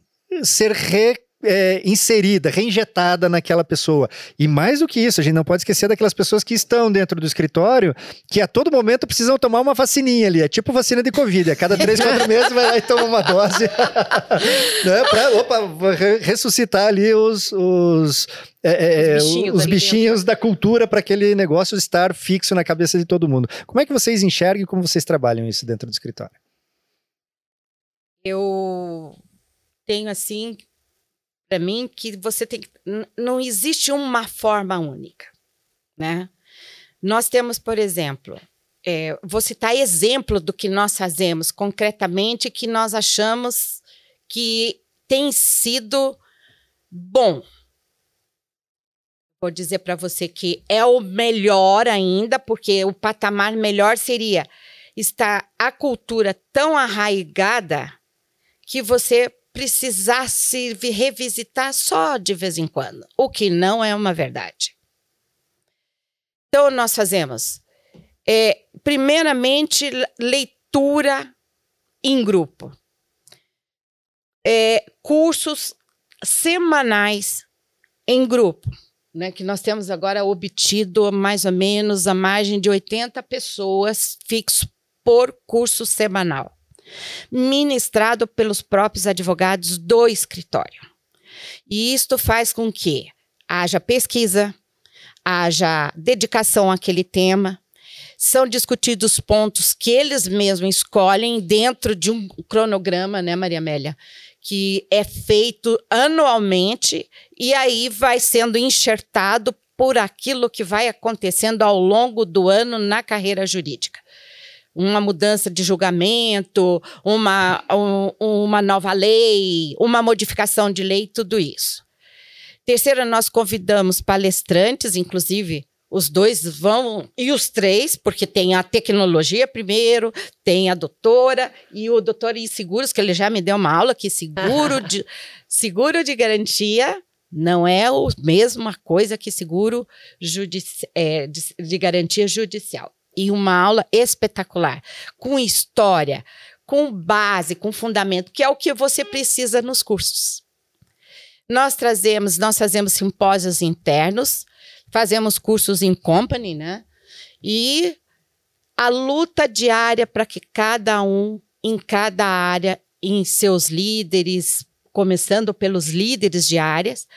ser re é, inserida, reinjetada naquela pessoa. E mais do que isso, a gente não pode esquecer daquelas pessoas que estão dentro do escritório, que a todo momento precisam tomar uma vacininha ali. É tipo vacina de Covid. A cada três, quatro meses vai lá e toma uma dose. né, pra opa, ressuscitar ali os, os, é, é, os bichinhos, os bichinhos da cultura para aquele negócio estar fixo na cabeça de todo mundo. Como é que vocês enxergam e como vocês trabalham isso dentro do escritório? Eu tenho assim para mim que você tem não existe uma forma única, né? Nós temos, por exemplo, é, vou citar exemplo do que nós fazemos concretamente que nós achamos que tem sido bom. Vou dizer para você que é o melhor ainda, porque o patamar melhor seria estar a cultura tão arraigada que você precisasse revisitar só de vez em quando, o que não é uma verdade. Então, nós fazemos, é, primeiramente, leitura em grupo, é, cursos semanais em grupo, né, que nós temos agora obtido mais ou menos a margem de 80 pessoas fixo por curso semanal ministrado pelos próprios advogados do escritório. E isto faz com que haja pesquisa, haja dedicação àquele tema, são discutidos pontos que eles mesmos escolhem dentro de um cronograma, né, Maria Amélia? Que é feito anualmente e aí vai sendo enxertado por aquilo que vai acontecendo ao longo do ano na carreira jurídica uma mudança de julgamento, uma, um, uma nova lei, uma modificação de lei, tudo isso. Terceiro, nós convidamos palestrantes, inclusive os dois vão, e os três, porque tem a tecnologia primeiro, tem a doutora e o doutor em seguros, que ele já me deu uma aula que seguro de, seguro de garantia não é a mesma coisa que seguro judici é, de, de garantia judicial e uma aula espetacular, com história, com base, com fundamento, que é o que você precisa nos cursos. Nós trazemos, nós fazemos simpósios internos, fazemos cursos em company, né? E a luta diária para que cada um em cada área, em seus líderes, começando pelos líderes de áreas,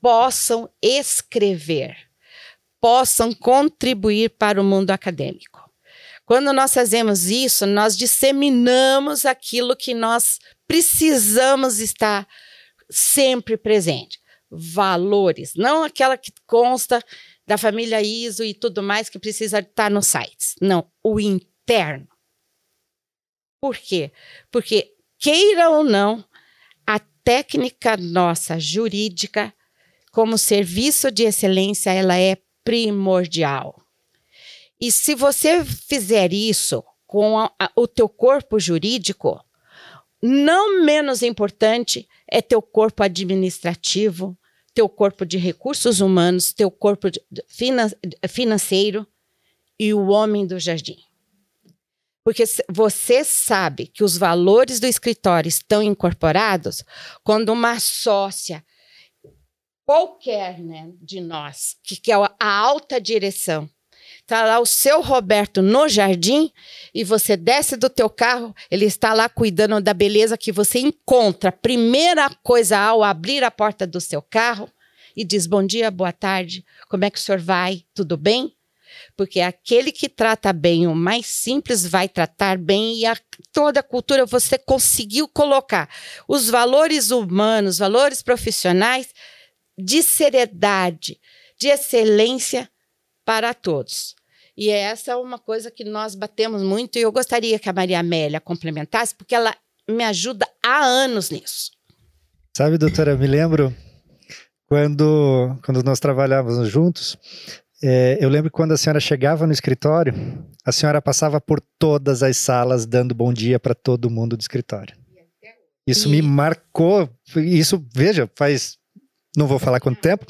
possam escrever possam contribuir para o mundo acadêmico. Quando nós fazemos isso, nós disseminamos aquilo que nós precisamos estar sempre presente. Valores, não aquela que consta da família ISO e tudo mais que precisa estar nos sites. Não, o interno. Por quê? Porque, queira ou não, a técnica nossa jurídica, como serviço de excelência, ela é primordial. E se você fizer isso com a, a, o teu corpo jurídico, não menos importante é teu corpo administrativo, teu corpo de recursos humanos, teu corpo finan financeiro e o homem do jardim. Porque você sabe que os valores do escritório estão incorporados quando uma sócia qualquer né, de nós, que, que é a alta direção, está lá o seu Roberto no jardim e você desce do teu carro, ele está lá cuidando da beleza que você encontra. Primeira coisa ao abrir a porta do seu carro e diz bom dia, boa tarde, como é que o senhor vai? Tudo bem? Porque aquele que trata bem o mais simples vai tratar bem e a, toda a cultura você conseguiu colocar os valores humanos, valores profissionais de seriedade, de excelência para todos. E essa é uma coisa que nós batemos muito e eu gostaria que a Maria Amélia complementasse, porque ela me ajuda há anos nisso. Sabe, doutora, me lembro quando, quando nós trabalhávamos juntos, é, eu lembro que quando a senhora chegava no escritório, a senhora passava por todas as salas dando bom dia para todo mundo do escritório. Isso me marcou. Isso, veja, faz não vou falar quanto tempo,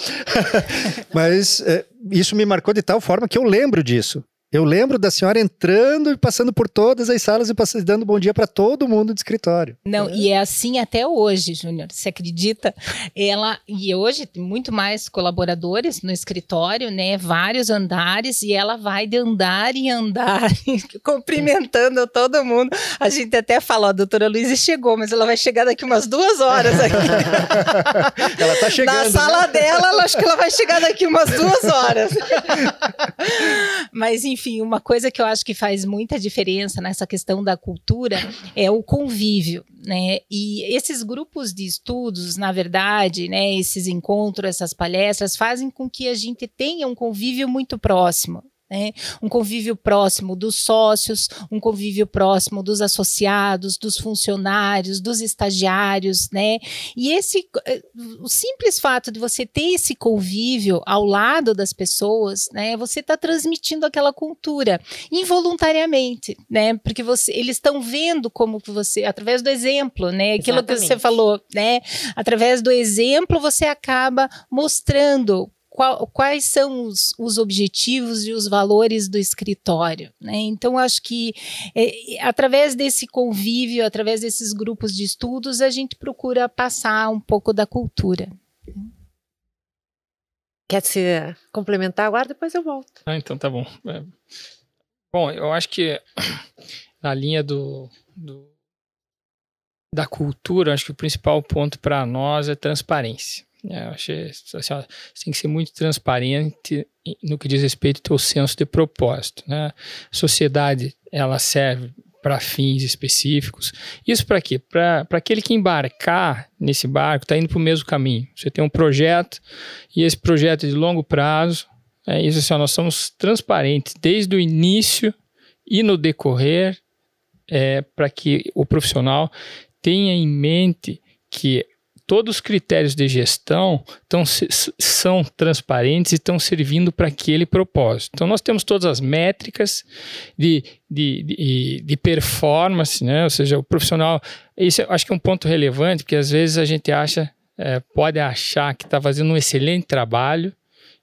mas é, isso me marcou de tal forma que eu lembro disso. Eu lembro da senhora entrando e passando por todas as salas e passando, dando bom dia para todo mundo do escritório. Não, e é assim até hoje, Júnior. Você acredita? Ela e hoje tem muito mais colaboradores no escritório, né? Vários andares e ela vai de andar em andar, cumprimentando todo mundo. A gente até fala, ó, a doutora Luísa chegou, mas ela vai chegar daqui umas duas horas aqui. ela tá chegando. Na né? sala dela, ela acho que ela vai chegar daqui umas duas horas. mas enfim, uma coisa que eu acho que faz muita diferença nessa questão da cultura é o convívio, né? E esses grupos de estudos, na verdade, né, esses encontros, essas palestras fazem com que a gente tenha um convívio muito próximo, né? Um convívio próximo dos sócios, um convívio próximo dos associados, dos funcionários, dos estagiários, né? E esse eh, o simples fato de você ter esse convívio ao lado das pessoas, né? Você está transmitindo aquela cultura involuntariamente, né? Porque você, eles estão vendo como você, através do exemplo, né? Aquilo Exatamente. que você falou, né? Através do exemplo você acaba mostrando qual, quais são os, os, objetivos e os valores do escritório. Né? Então, acho que é, através desse convívio, através desses grupos de estudos, a gente procura passar um pouco da cultura. Quer se complementar agora? Depois eu volto. Ah, então tá bom. É. Bom, eu acho que na linha do, do da cultura, acho que o principal ponto para nós é transparência. É, eu achei assim, ó, tem que ser muito transparente no que diz respeito ao teu senso de propósito. Né? Sociedade ela serve para fins específicos. Isso para quê? Para aquele que embarcar nesse barco está indo para o mesmo caminho. Você tem um projeto e esse projeto é de longo prazo. É isso assim, ó, nós somos transparentes desde o início e no decorrer é, para que o profissional tenha em mente que todos os critérios de gestão tão, são transparentes e estão servindo para aquele propósito. Então, nós temos todas as métricas de, de, de, de performance, né? ou seja, o profissional. Isso eu acho que é um ponto relevante, porque às vezes a gente acha, é, pode achar que está fazendo um excelente trabalho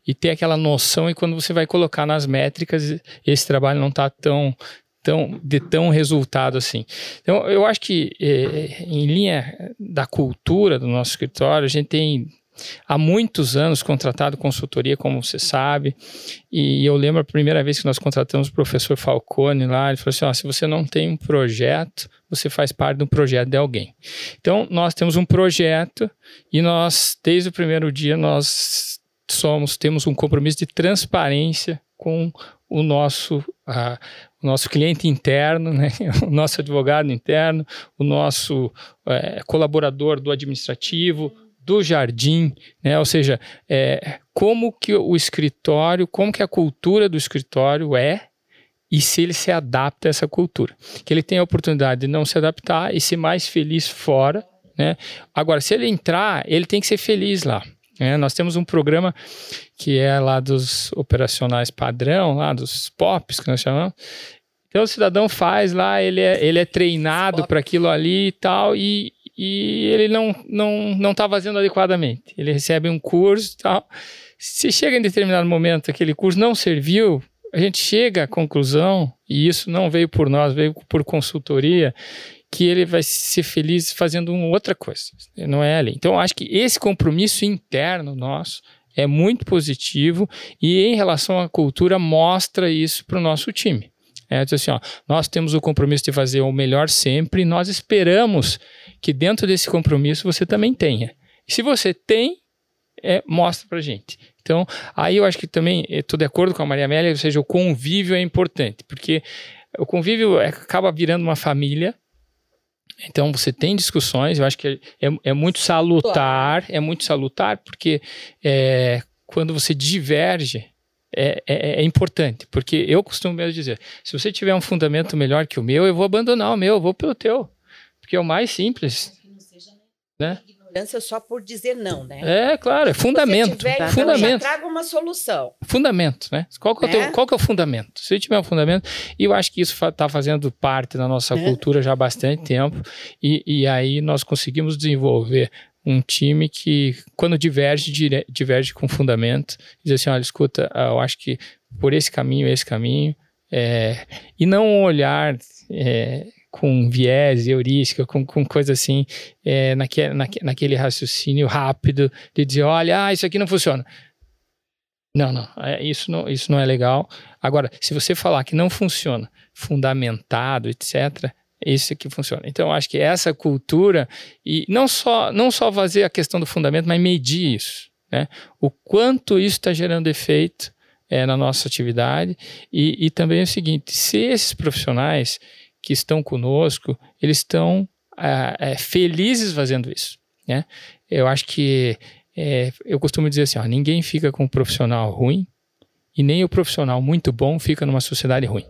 e ter aquela noção, e quando você vai colocar nas métricas, esse trabalho não está tão tão, de tão resultado assim. Então, eu acho que é, em linha da cultura do nosso escritório, a gente tem há muitos anos contratado consultoria, como você sabe, e eu lembro a primeira vez que nós contratamos o professor Falcone lá, ele falou assim, ó, se você não tem um projeto, você faz parte de um projeto de alguém. Então, nós temos um projeto e nós, desde o primeiro dia, nós somos, temos um compromisso de transparência com o nosso, o nosso cliente interno, né? o nosso advogado interno, o nosso uh, colaborador do administrativo, do jardim, né? ou seja, é, como que o escritório, como que a cultura do escritório é e se ele se adapta a essa cultura. Que ele tem a oportunidade de não se adaptar e ser mais feliz fora. Né? Agora, se ele entrar, ele tem que ser feliz lá. É, nós temos um programa que é lá dos operacionais padrão, lá dos POPs, que nós chamamos. Então o cidadão faz lá, ele é, ele é treinado para aquilo ali e tal, e, e ele não não não está fazendo adequadamente. Ele recebe um curso e tal. Se chega em determinado momento aquele curso não serviu, a gente chega à conclusão, e isso não veio por nós, veio por consultoria, que ele vai ser feliz fazendo outra coisa, não é ali. Então, acho que esse compromisso interno nosso é muito positivo e, em relação à cultura, mostra isso para o nosso time. É assim, ó, nós temos o compromisso de fazer o melhor sempre e nós esperamos que dentro desse compromisso você também tenha. E se você tem, é, mostra para gente. Então, aí eu acho que também estou de acordo com a Maria Amélia, ou seja, o convívio é importante, porque o convívio é, acaba virando uma família então você tem discussões, eu acho que é, é, muito salutar, é muito salutar, porque é, quando você diverge, é, é, é, importante, porque eu costumo mesmo dizer: se você tiver um fundamento melhor que o meu, eu vou abandonar o meu, eu vou pelo teu, porque é o mais simples. Né? Só por dizer não, né? É, claro, é fundamento. Tiver, então, fundamento. traga uma solução. Fundamento, né? Qual que é, o, teu, né? qual que é o fundamento? Se tiver um fundamento, e eu acho que isso está fazendo parte da nossa né? cultura já há bastante tempo, e, e aí nós conseguimos desenvolver um time que, quando diverge, diverge com fundamento, diz assim, olha, escuta, eu acho que por esse caminho, esse caminho, É, e não olhar é, com viés, heurística, com, com coisa assim, é, naque, naque, naquele raciocínio rápido de dizer, olha, ah, isso aqui não funciona. Não, não, é, isso não, isso não é legal. Agora, se você falar que não funciona, fundamentado, etc., isso que funciona. Então, eu acho que essa cultura, e não só, não só fazer a questão do fundamento, mas medir isso. Né? O quanto isso está gerando efeito é, na nossa atividade. E, e também é o seguinte: se esses profissionais que estão conosco, eles estão é, é, felizes fazendo isso. Né? Eu acho que é, eu costumo dizer assim: ó, ninguém fica com um profissional ruim, e nem o profissional muito bom fica numa sociedade ruim.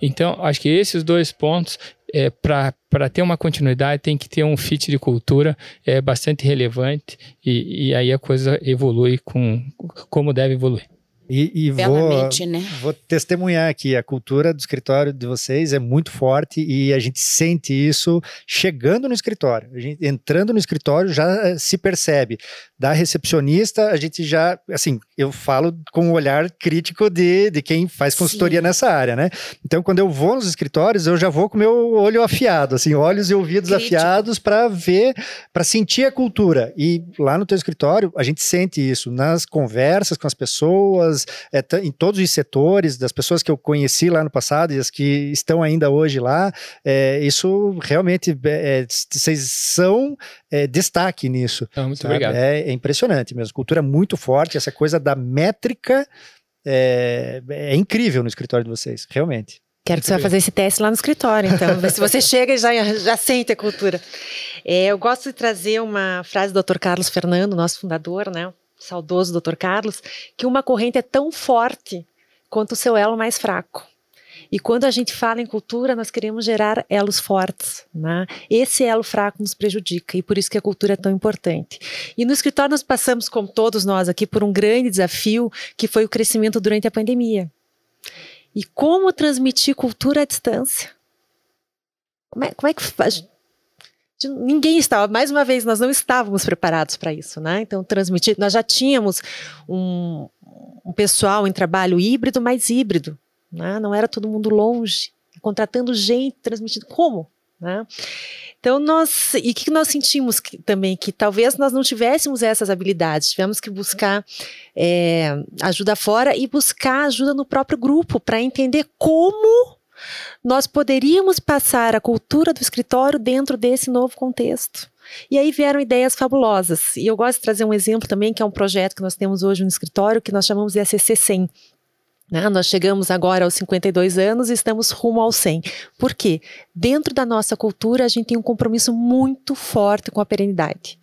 Então, acho que esses dois pontos, é, para ter uma continuidade, tem que ter um fit de cultura é, bastante relevante e, e aí a coisa evolui com como deve evoluir. E, e vou, né? vou testemunhar aqui, a cultura do escritório de vocês é muito forte e a gente sente isso chegando no escritório. A gente, entrando no escritório já eh, se percebe. Da recepcionista, a gente já, assim, eu falo com um olhar crítico de, de quem faz consultoria Sim. nessa área, né? Então, quando eu vou nos escritórios, eu já vou com meu olho afiado, assim, olhos e ouvidos Crítico. afiados para ver, para sentir a cultura. E lá no teu escritório, a gente sente isso nas conversas com as pessoas, é, em todos os setores, das pessoas que eu conheci lá no passado e as que estão ainda hoje lá, é, isso realmente, é, é vocês são é, destaque nisso. Ah, muito sabe? obrigado. É, é, impressionante mesmo, cultura muito forte, essa coisa da métrica é, é incrível no escritório de vocês, realmente. Quero que você vá fazer esse teste lá no escritório, então. ver se você chega e já, já sente a cultura. É, eu gosto de trazer uma frase do Dr. Carlos Fernando, nosso fundador, né? Saudoso Dr. Carlos, que uma corrente é tão forte quanto o seu elo mais fraco. E quando a gente fala em cultura, nós queremos gerar elos fortes. Né? Esse elo fraco nos prejudica e por isso que a cultura é tão importante. E no escritório nós passamos, como todos nós aqui, por um grande desafio que foi o crescimento durante a pandemia. E como transmitir cultura à distância? Como é, como é que faz? Ninguém estava, mais uma vez, nós não estávamos preparados para isso, né? Então, transmitir, nós já tínhamos um, um pessoal em trabalho híbrido, mas híbrido, né? Não era todo mundo longe, contratando gente, transmitindo, como? Né? Então nós e o que nós sentimos que, também que talvez nós não tivéssemos essas habilidades, tivemos que buscar é, ajuda fora e buscar ajuda no próprio grupo para entender como nós poderíamos passar a cultura do escritório dentro desse novo contexto. E aí vieram ideias fabulosas. E eu gosto de trazer um exemplo também, que é um projeto que nós temos hoje no escritório, que nós chamamos de ACC 100. Né? Nós chegamos agora aos 52 anos e estamos rumo ao 100. Por quê? Dentro da nossa cultura, a gente tem um compromisso muito forte com a perenidade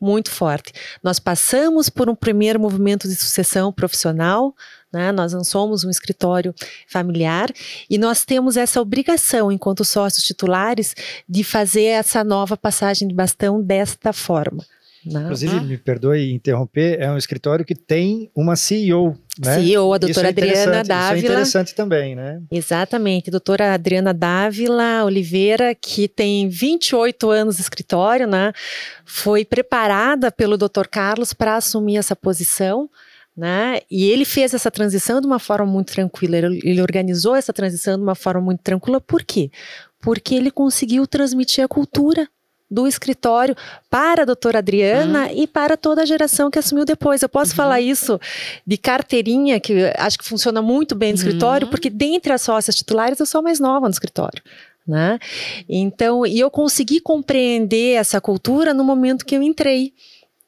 muito forte. Nós passamos por um primeiro movimento de sucessão profissional, né? Nós não somos um escritório familiar e nós temos essa obrigação, enquanto sócios titulares, de fazer essa nova passagem de bastão desta forma. Né? Inclusive, me perdoe interromper, é um escritório que tem uma CEO, né? CEO, a doutora é Adriana Dávila. Isso é interessante também, né? Exatamente, doutora Adriana Dávila Oliveira, que tem 28 anos de escritório, né? Foi preparada pelo doutor Carlos para assumir essa posição. Né? E ele fez essa transição de uma forma muito tranquila, ele, organizou essa transição de uma forma muito tranquila, por quê? Porque ele conseguiu transmitir a cultura do escritório para a doutora Adriana uhum. e para toda a geração que assumiu depois. Eu posso uhum. falar isso de carteirinha, que acho que funciona muito bem no uhum. escritório, porque dentre as sócias titulares eu sou a mais nova no escritório. Né? Então, e eu consegui compreender essa cultura no momento que eu entrei.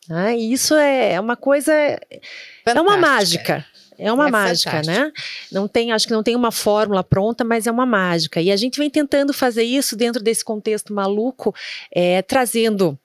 Né? E isso é uma coisa. Fantástica. É uma mágica. É uma é mágica, né? fantástico. né? Não tem, acho que não tem uma fórmula pronta, mas é uma mágica. E a gente vem tentando fazer isso dentro desse contexto maluco, é, trazendo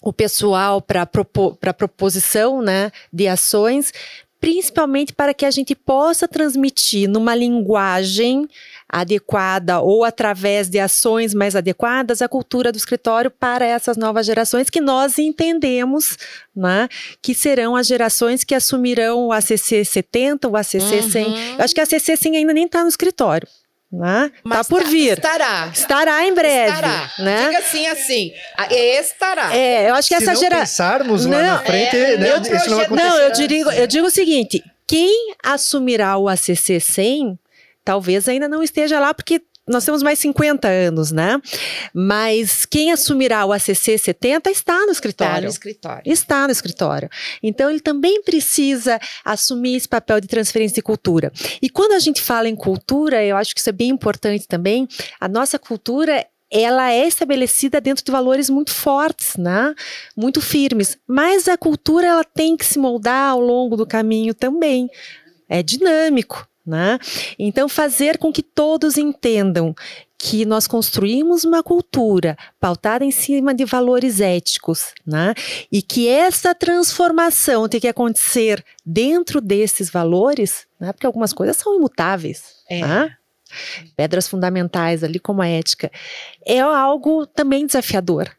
o pessoal para propo, proposição né, de ações, principalmente para que a gente possa transmitir numa linguagem adequada ou através de ações mais adequadas a cultura do escritório para essas novas gerações que nós entendemos né, que serão as gerações que assumirão o ACC 70, o ACC uhum. 100. Eu acho que a ACC 100 ainda nem está no escritório. Né? Mas tá por tá, vir. Estará. Estará em breve. Estará. Né? Diga assim, assim. Estará. É, eu acho que Se essa geração. pensarmos lá na frente, é, né, eu, isso não Não, eu digo, eu digo o seguinte: quem assumirá o ACC 100 talvez ainda não esteja lá porque nós temos mais 50 anos, né? Mas quem assumirá o ACC 70 está no escritório. Está no escritório. Está no escritório. Então, ele também precisa assumir esse papel de transferência de cultura. E quando a gente fala em cultura, eu acho que isso é bem importante também, a nossa cultura ela é estabelecida dentro de valores muito fortes, né? Muito firmes. Mas a cultura ela tem que se moldar ao longo do caminho também. É dinâmico. Né? Então, fazer com que todos entendam que nós construímos uma cultura pautada em cima de valores éticos, né? E que essa transformação tem que acontecer dentro desses valores, né? Porque algumas coisas são imutáveis, É. né? Pedras fundamentais ali como a ética é algo também desafiador,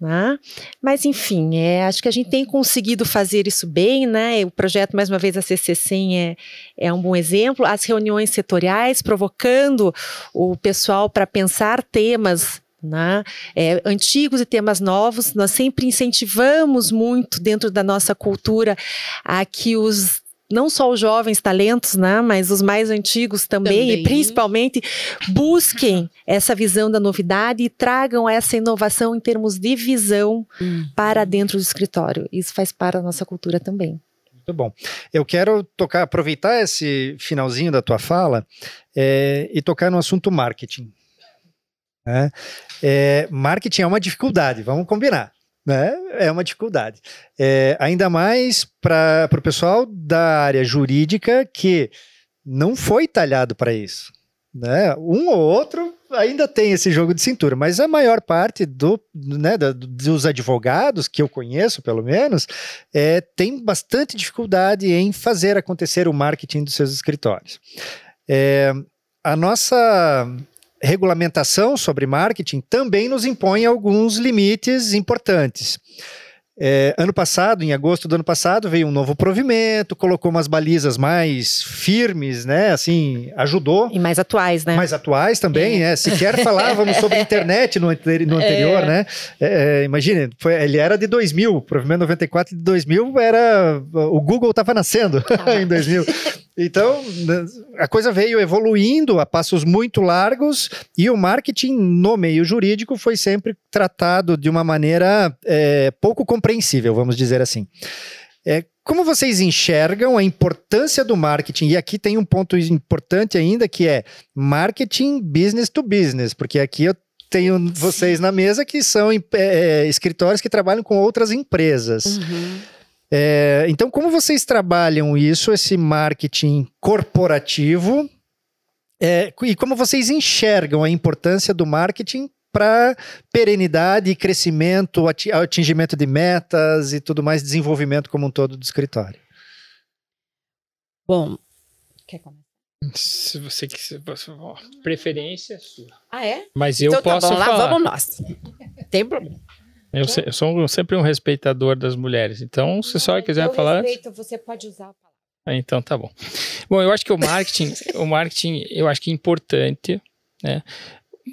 né? Mas enfim, é, acho que a gente tem conseguido fazer isso bem, né? O projeto, mais uma vez, a CC100 é, é um bom exemplo. As reuniões setoriais provocando o pessoal para pensar temas né? É, antigos e temas novos. Nós sempre incentivamos muito dentro da nossa cultura a que os não só os jovens talentos, né, mas os mais antigos também, Também. e principalmente busquem essa visão da novidade e tragam essa inovação em termos de visão para dentro do escritório. Isso faz parte da nossa cultura também. Muito bom. Eu quero tocar, aproveitar esse finalzinho da tua fala é, e tocar no assunto marketing. né? É, marketing é uma dificuldade, vamos combinar. Né? É uma dificuldade. É, ainda mais para o pessoal da área jurídica que não foi talhado para isso. Né? Um ou outro ainda tem esse jogo de cintura, mas a maior parte do, né, da- dos advogados que eu conheço, pelo menos, é, tem bastante dificuldade em fazer acontecer o marketing dos seus escritórios. É, a nossa regulamentação sobre marketing também nos impõe alguns limites importantes. É, ano passado, em agosto do ano passado, veio um novo provimento, colocou umas balizas mais firmes, né? Assim, ajudou E mais atuais, né? mais atuais também, né? Sequer falávamos sobre internet no, anteri- no anterior, né? É, é, imagine, foi- ele era de 2000, o provimento 94 de 2000 era... O Google estava nascendo em 2000. Então, né, a coisa veio evoluindo a passos muito largos e o marketing no meio jurídico foi sempre tratado de uma maneira é, pouco compreensível, vamos dizer assim. É, como vocês enxergam a importância do marketing? E aqui tem um ponto importante ainda que é marketing business to business, porque aqui eu tenho vocês na mesa que são é, escritórios que trabalham com outras empresas. É, então, como vocês trabalham isso, esse marketing corporativo, é, e como vocês enxergam a importância do marketing para perenidade e crescimento, ati- atingimento de metas e tudo mais, desenvolvimento como um todo do escritório? Bom, quer começar? Se você quiser, preferência é sua. Ah, é? Mas eu então tá posso bom, lá falar. vamos nós. Tem problema. Eu, se- eu sou um- sempre um respeitador das mulheres. Então, se só quiser Eu falar, respeito, você pode usar a palavra. Ah, Então tá bom. Bom, eu acho que o marketing, o marketing, eu acho que é importante, né?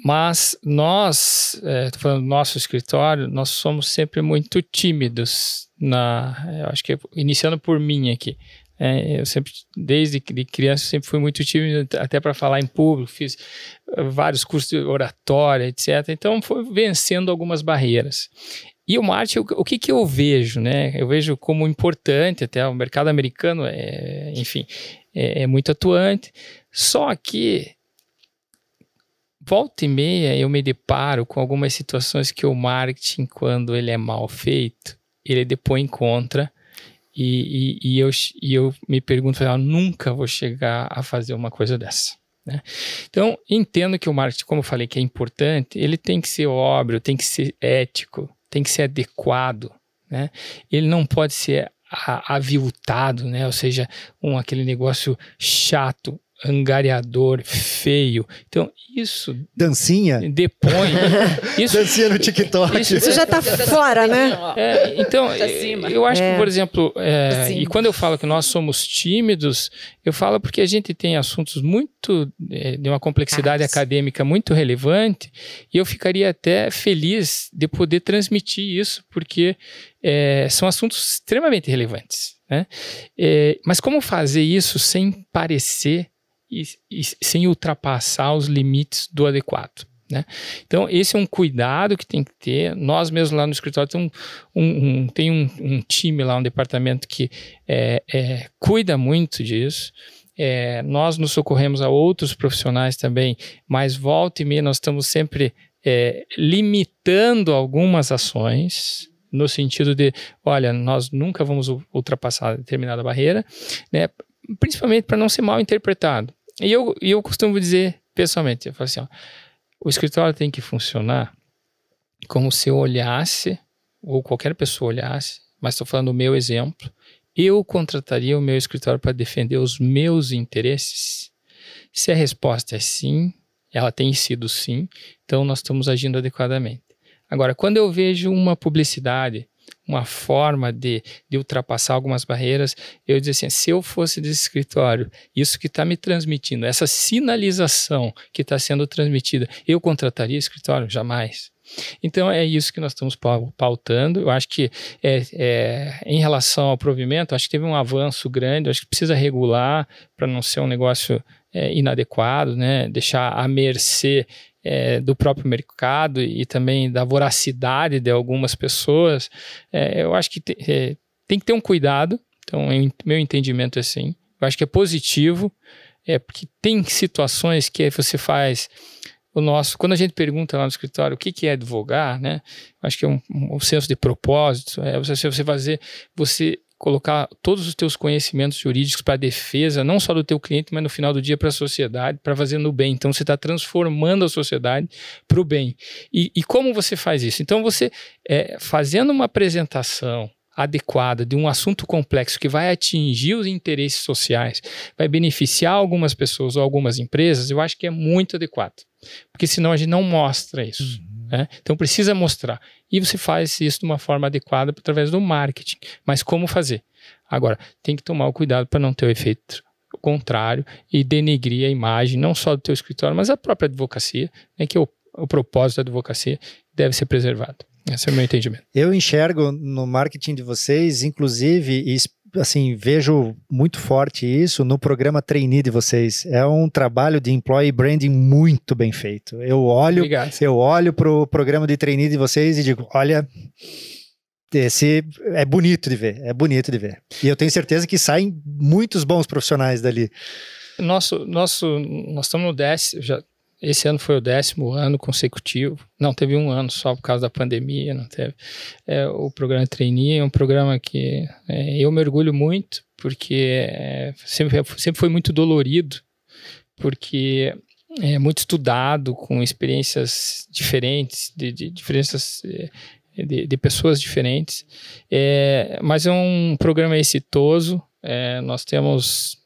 Mas nós, é, falando do nosso escritório, nós somos sempre muito tímidos na, eu acho que é- iniciando por mim aqui. É, eu sempre, desde de criança, sempre fui muito tímido, até para falar em público, fiz eh, vários cursos de oratória, etc. Então, foi vencendo algumas barreiras. E o marketing, o, o que, que eu vejo, né? Eu vejo como importante, até o mercado americano, é, enfim, é, é muito atuante. Só que, volta e meia, eu me deparo com algumas situações que o marketing, quando ele é mal feito, ele depois encontra. E, e, e eu, e eu me pergunto, eu nunca vou chegar a fazer uma coisa dessa. né? Então, entendo que o marketing, como eu falei, que é importante, ele tem que ser óbvio, tem que ser ético, tem que ser adequado, né? Ele não pode ser aviltado, né? Ou seja, um aquele negócio chato, angariador, feio. Então, isso Dancinha? depõe. Isso, Dancinha no TikTok. Isso- Isso já tá fora, né? é, então, eh, cima. eu acho É. que, por exemplo, é, cima. e quando eu falo que nós somos tímidos, eu falo porque a gente tem assuntos muito, eh, de uma complexidade Caros. acadêmica muito relevante, e eu ficaria até feliz de poder transmitir isso, porque são assuntos extremamente relevantes. Né? Eh, mas como fazer isso sem parecer e, e sem ultrapassar os limites do adequado. Né? Então, esse é um cuidado que tem que ter. Nós mesmos lá no escritório tem um, um, tem um, um time lá, um departamento que é, é, cuida muito disso. É, nós nos socorremos a outros profissionais também, mas volta e meia nós estamos sempre é, limitando algumas ações no sentido de, olha, nós nunca vamos ultrapassar determinada barreira, né? principalmente para não ser mal interpretado. E eu, eu costumo dizer pessoalmente, eu falo assim, ó, o escritório tem que funcionar como se eu olhasse, ou qualquer pessoa olhasse, mas estou falando do meu exemplo, eu contrataria o meu escritório para defender os meus interesses? Se a resposta é sim, ela tem sido sim, então nós estamos agindo adequadamente. Agora, quando eu vejo uma publicidade, uma forma de, de ultrapassar algumas barreiras, eu dizer assim, se eu fosse desse escritório, isso que está me transmitindo, essa sinalização que está sendo transmitida, eu contrataria escritório? Jamais. Então é isso que nós estamos pautando. Eu acho que é, é, em relação ao provimento, acho que teve um avanço grande, acho que precisa regular para não ser um negócio é, inadequado, né? deixar à mercê é, do próprio mercado e também da voracidade de algumas pessoas, é, eu acho que te, é, tem que ter um cuidado. Então, em, meu entendimento é assim. Eu acho que é positivo, é porque tem situações que você faz o nosso, quando a gente pergunta lá no escritório o que, que é advogar, né? Acho que é um, um senso de propósito, é você, você fazer, você colocar todos os teus conhecimentos jurídicos para a defesa, não só do teu cliente, mas no final do dia para a sociedade, para fazer no bem. Então você está transformando a sociedade para o bem. E, e, como você faz isso? Então você é, fazendo uma apresentação adequada de um assunto complexo que vai atingir os interesses sociais, vai beneficiar algumas pessoas ou algumas empresas, eu acho que é muito adequado. Porque senão a gente não mostra isso. Uhum. Né? Então precisa mostrar. E você faz isso de uma forma adequada através do marketing. Mas como fazer? Agora, tem que tomar o cuidado para não ter o efeito contrário e denegrir a imagem, não só do teu escritório, mas a própria advocacia, né, que é o, o propósito da advocacia, deve ser preservado. Esse é o meu entendimento. Eu enxergo no marketing de vocês, inclusive, assim, vejo muito forte isso no programa trainee de vocês. É um trabalho de employee branding muito bem feito. Eu olho, Obrigado. eu olho pro programa de trainee de vocês e digo, olha, esse é bonito de ver, é bonito de ver. E eu tenho certeza que saem muitos bons profissionais dali. Nosso, nosso, nós estamos no décimo, já esse ano foi o décimo ano consecutivo. Não teve um ano só por causa da pandemia, não teve. É, o programa Trainee é um programa que é, eu mergulho muito, porque é, sempre, sempre foi muito dolorido, porque é muito estudado, com experiências diferentes, de, de diferenças é, de, de, pessoas diferentes. É, mas é um programa exitoso. É, nós temos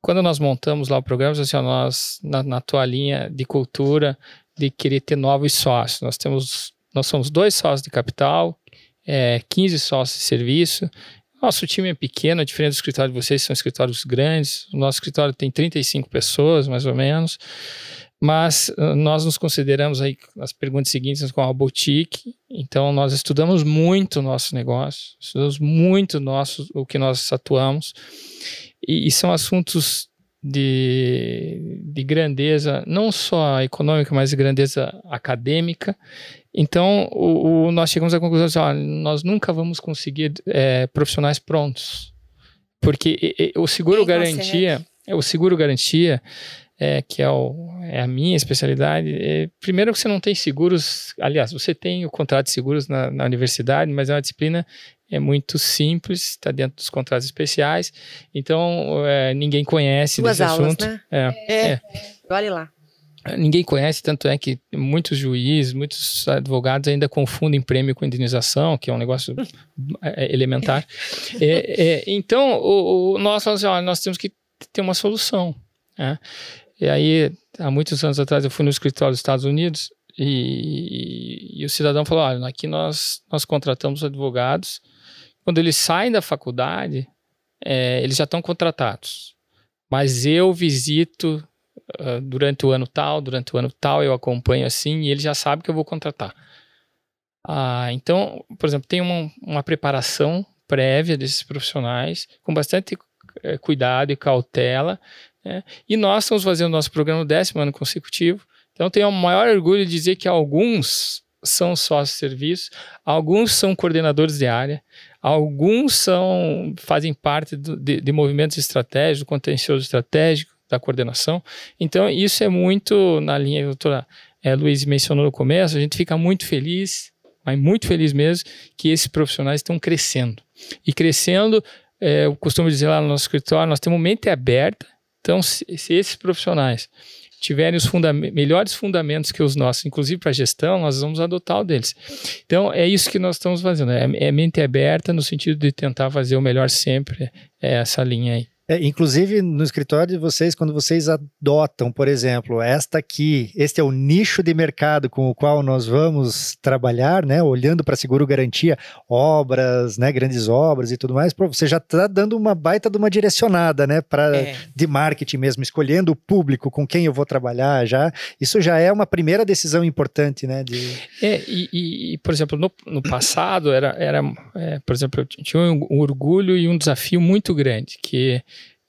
quando nós montamos lá o programa, assim, ó, nós, na, na tua linha de cultura, de querer ter novos sócios, nós temos, nós somos dois sócios de capital, é, 15 sócios de serviço, nosso time é pequeno, diferente do escritório de vocês, são escritórios grandes. O nosso escritório tem 35 pessoas, mais ou menos. Mas uh, nós nos consideramos aí, as perguntas seguintes, como a boutique. Então, nós estudamos muito o nosso negócio, estudamos muito nosso, o que nós atuamos. E, e são assuntos de, de grandeza, não só econômica, mas de grandeza acadêmica. Então, o, o, nós chegamos à conclusão de nós nunca vamos conseguir é, profissionais prontos. Porque e, e, o seguro garantia, o seguro garantia, é, que é, o, é, a minha especialidade, é, primeiro que você não tem seguros, aliás, você tem o contrato de seguros na, na universidade, mas é uma disciplina é muito simples, está dentro dos contratos especiais, então é, ninguém conhece Duas desse aulas, assunto. Né? É, é, é. Olhe lá. Ninguém conhece, tanto é que muitos juízes, muitos advogados ainda confundem prêmio com indenização, que é um negócio é, é, elementar. É, é, então, o, o, nós falamos assim, ó, nós temos que ter uma solução. Né? E aí, há muitos anos atrás, eu fui no escritório dos Estados Unidos e, e, e o cidadão falou: olha, aqui nós, nós contratamos advogados quando eles saem da faculdade, é, eles já estão contratados. Mas eu visito uh, durante o ano tal, durante o ano tal, eu acompanho assim, e ele já sabe que eu vou contratar. Ah, então, por exemplo, tem uma, uma preparação prévia desses profissionais, com bastante é, cuidado e cautela, Né? E nós estamos fazendo nosso programa décimo ano consecutivo. Então, tenho o maior orgulho de dizer que alguns são sócios de serviço, alguns são coordenadores de área, alguns são fazem parte do, de, de movimentos estratégicos, do contencioso estratégico, da coordenação. Então, isso é muito na linha que a doutora é, Luiz mencionou no começo, a gente fica muito feliz, mas muito feliz mesmo, que esses profissionais estão crescendo. E crescendo, é, eu costumo dizer lá no nosso escritório, nós temos mente aberta, então se, se esses profissionais tiverem os funda melhores fundamentos que os nossos, inclusive para gestão, nós vamos adotar o deles. Então, é isso que nós estamos fazendo, é, é mente aberta no sentido de tentar fazer o melhor sempre, é essa linha aí. É, inclusive no escritório de vocês, quando vocês adotam, por exemplo, esta aqui, este é o nicho de mercado com o qual nós vamos trabalhar, né? Olhando para seguro garantia, obras, né? Grandes obras e tudo mais, você já está dando uma baita de uma direcionada, né? Para é. de marketing mesmo, escolhendo o público com quem eu vou trabalhar já. Isso já é uma primeira decisão importante, né? De... É, e, e por exemplo, no, no passado era, era é, por exemplo, eu tinha um, um orgulho e um desafio muito grande que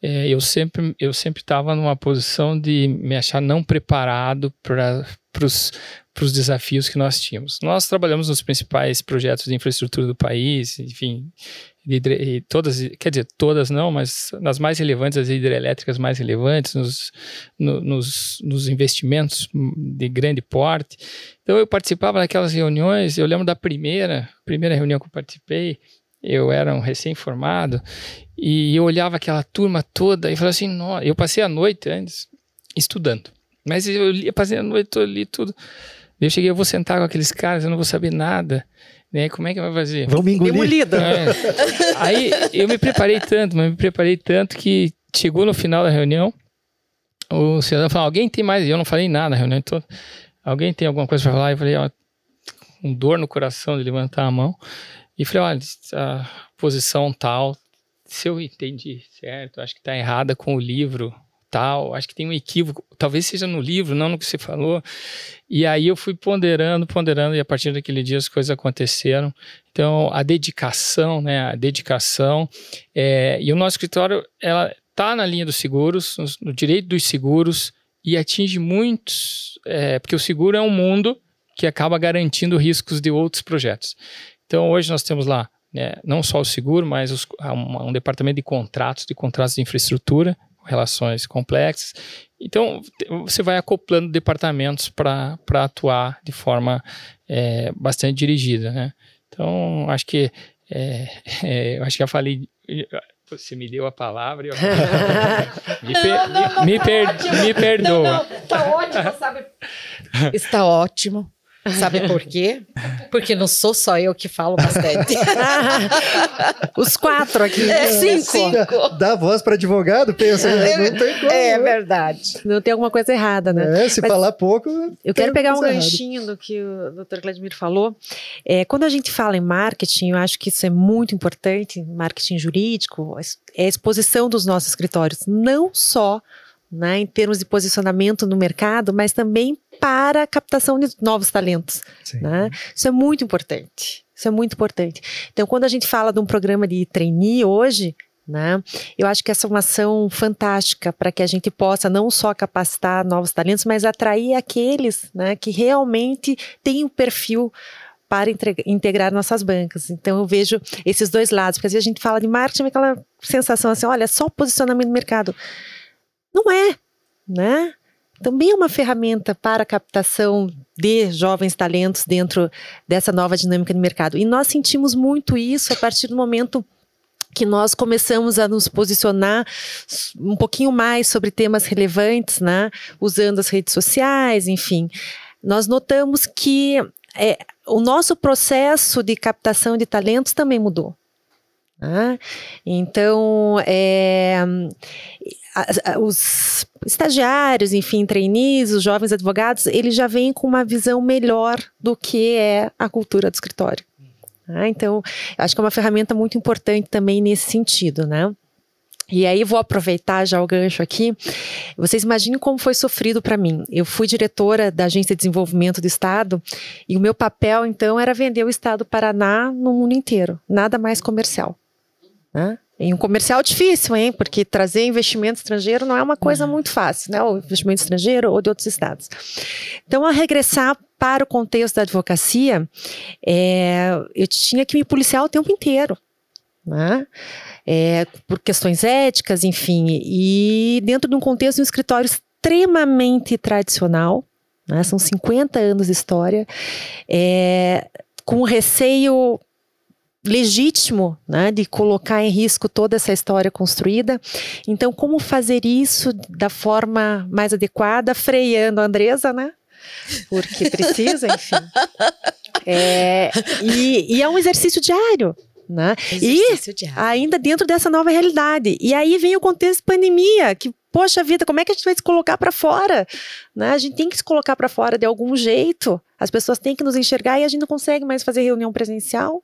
é, eu sempre eu sempre estava numa posição de me achar não preparado para os desafios que nós tínhamos. Nós trabalhamos nos principais projetos de infraestrutura do país, enfim, de, todas, quer dizer, todas não, mas nas mais relevantes, as hidrelétricas mais relevantes, nos, no, nos, nos investimentos de grande porte. Então eu participava daquelas reuniões, eu lembro da primeira, primeira reunião que eu participei, eu era um recém-formado e eu olhava aquela turma toda e falava assim, Nossa, eu passei a noite antes estudando, mas eu li, passei a noite eu li tudo. Eu cheguei, eu vou sentar com aqueles caras, eu não vou saber nada, né? Como é que vai fazer? Vamos me engolir. É. Aí eu me preparei tanto, mas me preparei tanto que chegou no final da reunião, o cidadão falou, alguém tem mais? Eu não falei nada na reunião toda. Alguém tem alguma coisa para falar? Eu falei, ó, com dor no coração de levantar a mão. E falei, olha, a posição tal, se eu entendi certo, acho que está errada com o livro tal, acho que tem um equívoco, talvez seja no livro, não no que você falou. E aí eu fui ponderando, ponderando, e a partir daquele dia as coisas aconteceram. Então, a dedicação, né, a dedicação, é, e o nosso escritório, ela está na linha dos seguros, no, direito dos seguros, e atinge muitos, é, porque o seguro é um mundo que acaba garantindo riscos de outros projetos. Então, hoje nós temos lá né, não só o seguro, mas os, um, um, departamento de contratos, de contratos de infraestrutura, relações complexas. Então, você vai acoplando departamentos para atuar de forma é, bastante dirigida. Né? Então, acho que é, é, eu acho que já falei. Você me deu a palavra e eu... me, per, não, não, me, per, ótimo. me perdoa. Não, está ótimo, sabe? Está ótimo. Sabe por quê? Porque não sou só eu que falo bastante. Os quatro aqui. É, cinco. cinco. Dá voz para advogado, pensa. Né? Não tem como. É né? verdade. Não tem alguma coisa errada, né? É, se Mas falar pouco. Eu quero pegar um ganchinho do que o Dr. Vladimir falou. É, quando a gente fala em marketing, eu acho que isso é muito importante, marketing jurídico, é a exposição dos nossos escritórios, não só né, em termos de posicionamento no mercado, mas também para a captação de novos talentos. Né? Isso é muito importante. Isso é muito importante. Então, quando a gente fala de um programa de trainee hoje, né? Eu acho que essa é uma ação fantástica para que a gente possa não só capacitar novos talentos, mas atrair aqueles né, que realmente têm o um perfil para integrar nossas bancas. Então eu vejo esses dois lados, porque às vezes a gente fala de marketing, aquela sensação assim, olha, só posicionamento no mercado. Não é, né? Também é uma ferramenta para a captação de jovens talentos dentro dessa nova dinâmica de mercado. E nós sentimos muito isso a partir do momento que nós começamos a nos posicionar um pouquinho mais sobre temas relevantes, né? Usando as redes sociais, enfim. Nós notamos que é, o nosso processo de captação de talentos também mudou. Né? Então, é, os estagiários, enfim, trainees, os jovens advogados, eles já vêm com uma visão melhor do que é a cultura do escritório. Né? Então, acho que é uma ferramenta muito importante também nesse sentido, né? E aí vou aproveitar já o gancho aqui. Vocês imaginem como foi sofrido para mim. Eu fui diretora da Agência de Desenvolvimento do Estado e o meu papel então era vender o Estado do Paraná no mundo inteiro, nada mais comercial. Né? Em um comercial difícil, hein? Porque trazer investimento estrangeiro não é uma coisa muito fácil, né? O investimento estrangeiro ou de outros estados. Então, a regressar para o contexto da advocacia, é, eu tinha que me policiar o tempo inteiro, né? É, por questões éticas, enfim, e dentro de um contexto de um escritório extremamente tradicional, né? São 50 anos de história, é, com receio legítimo né, de colocar em risco toda essa história construída. Então, como fazer isso da forma mais adequada, freando a Andresa, né? Porque precisa, enfim. É, e, e é um exercício diário. Né? Exercício e diário. ainda dentro dessa nova realidade. E aí vem o contexto de pandemia, que poxa vida, como é que a gente vai se colocar para fora? Né? A gente tem que se colocar para fora de algum jeito. As pessoas têm que nos enxergar e a gente não consegue mais fazer reunião presencial.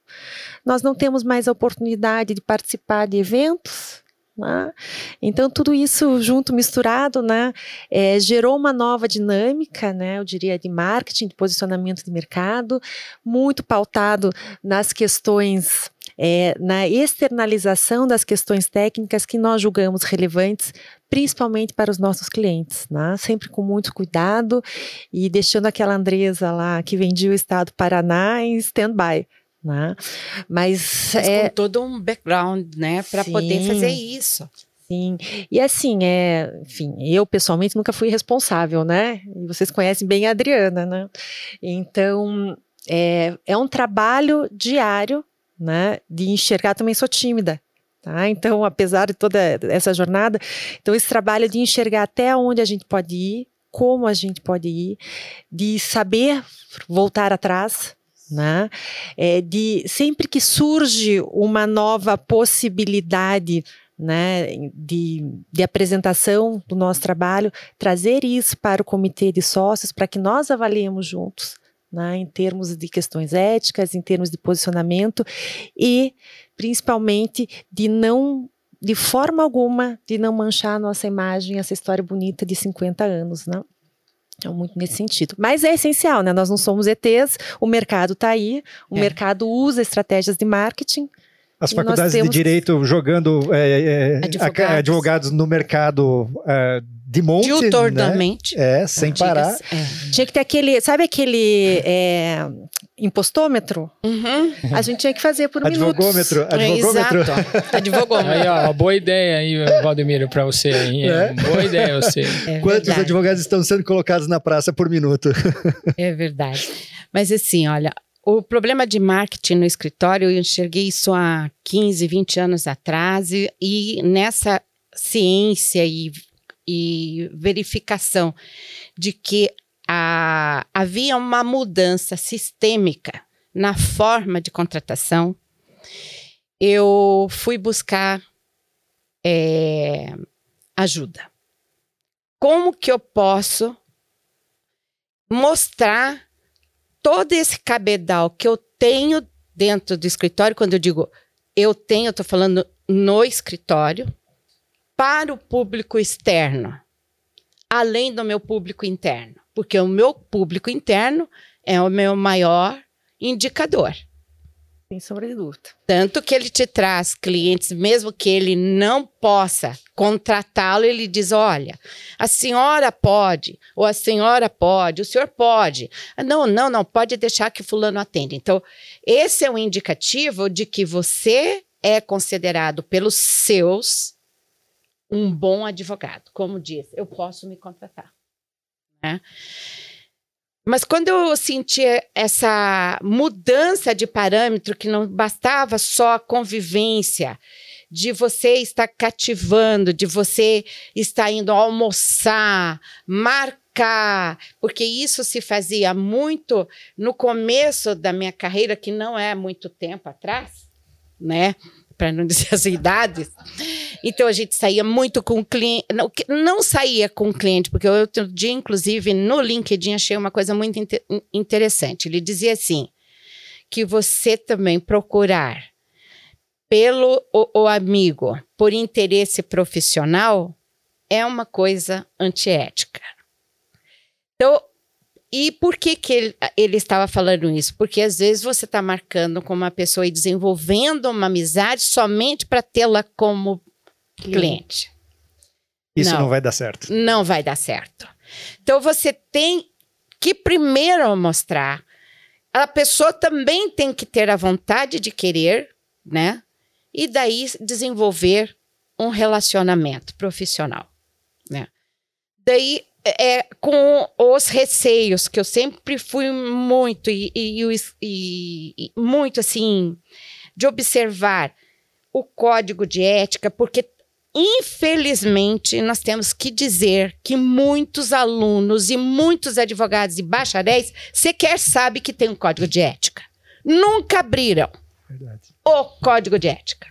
Nós não temos mais a oportunidade de participar de eventos. Né? Então tudo isso junto misturado, né, é, gerou uma nova dinâmica, né, eu diria de marketing, de posicionamento de mercado, muito pautado nas questões é, na externalização das questões técnicas que nós julgamos relevantes, principalmente para os nossos clientes, né? sempre com muito cuidado e deixando aquela Andresa lá que vendia o estado do Paraná em stand-by. Né? Mas, Mas é, com todo um background, né, para poder fazer isso. Sim, e assim, é, enfim, eu pessoalmente nunca fui responsável, né? E vocês conhecem bem a Adriana, né? Então, é, é um trabalho diário, né? De enxergar, também sou tímida, tá? Então, apesar de toda essa jornada, então esse trabalho de enxergar até onde a gente pode ir, como a gente pode ir, de saber voltar atrás, né? É, de sempre que surge uma nova possibilidade né, de, de apresentação do nosso trabalho, trazer isso para o comitê de sócios para que nós avaliemos juntos, né, em termos de questões éticas, em termos de posicionamento e principalmente de não de forma alguma de não manchar a nossa imagem, essa história bonita de 50 anos, né? Então, muito nesse sentido. Mas é essencial, né? Nós não somos ETs, o mercado está aí, o É. mercado usa estratégias de marketing. As faculdades temos- de direito jogando é, é, Advogados. aca- advogados no mercado é, de monte, né? Diuturnamente. É, sem parar. É. Tinha que ter aquele, sabe aquele é, impostômetro? Uhum. A gente tinha que fazer por minutos. Advogômetro, É, advogômetro. Advogômetro. Aí, ó, uma boa ideia aí, Valdemiro, para você. É. Uma boa ideia você. É Quantos verdade. advogados estão sendo colocados na praça por minuto? É verdade. Mas assim, olha, o problema de marketing no escritório, eu enxerguei isso há 15, 20 anos atrás, e, e nessa ciência e, e verificação de que a- havia uma mudança sistêmica na forma de contratação, eu fui buscar é, ajuda. Como que eu posso mostrar todo esse cabedal que eu tenho dentro do escritório, quando eu digo eu tenho, eu estou falando no escritório, para o público externo, além do meu público interno, porque o meu público interno é o meu maior indicador. Sem sombra de dúvida. Tanto que ele te traz clientes, mesmo que ele não possa contratá-lo, ele diz: olha, a senhora pode, ou a senhora pode, o senhor pode. Ah, Não, não, não, pode deixar que fulano atende. Então, esse é um indicativo de que você é considerado pelos seus um bom advogado. Como diz, eu posso me contratar. Né? Mas quando eu senti essa mudança de parâmetro, que não bastava só a convivência, de você estar cativando, de você estar indo almoçar, marcar, porque isso se fazia muito no começo da minha carreira, que não é muito tempo atrás, né? Para não dizer as idades. Então a gente saía muito com o cliente. Não, não saía com o cliente, porque outro dia, inclusive, no LinkedIn, achei uma coisa muito inte- interessante. Ele dizia assim: que você também procurar pelo o, o amigo por interesse profissional é uma coisa antiética. Então, e por que, que ele, ele estava falando isso? Porque às vezes você está marcando com uma pessoa e desenvolvendo uma amizade somente para tê-la como cliente. Isso Não. não vai dar certo. Não vai dar certo. Então você tem que primeiro mostrar. A pessoa também tem que ter a vontade de querer, né? E daí desenvolver um relacionamento profissional, né? Daí é com os receios que eu sempre fui muito e, e- e- e muito assim de observar o código de ética, porque infelizmente nós temos que dizer que muitos alunos e muitos advogados e bacharéis sequer sabem que tem um código de ética. Nunca abriram Verdade. o código de ética.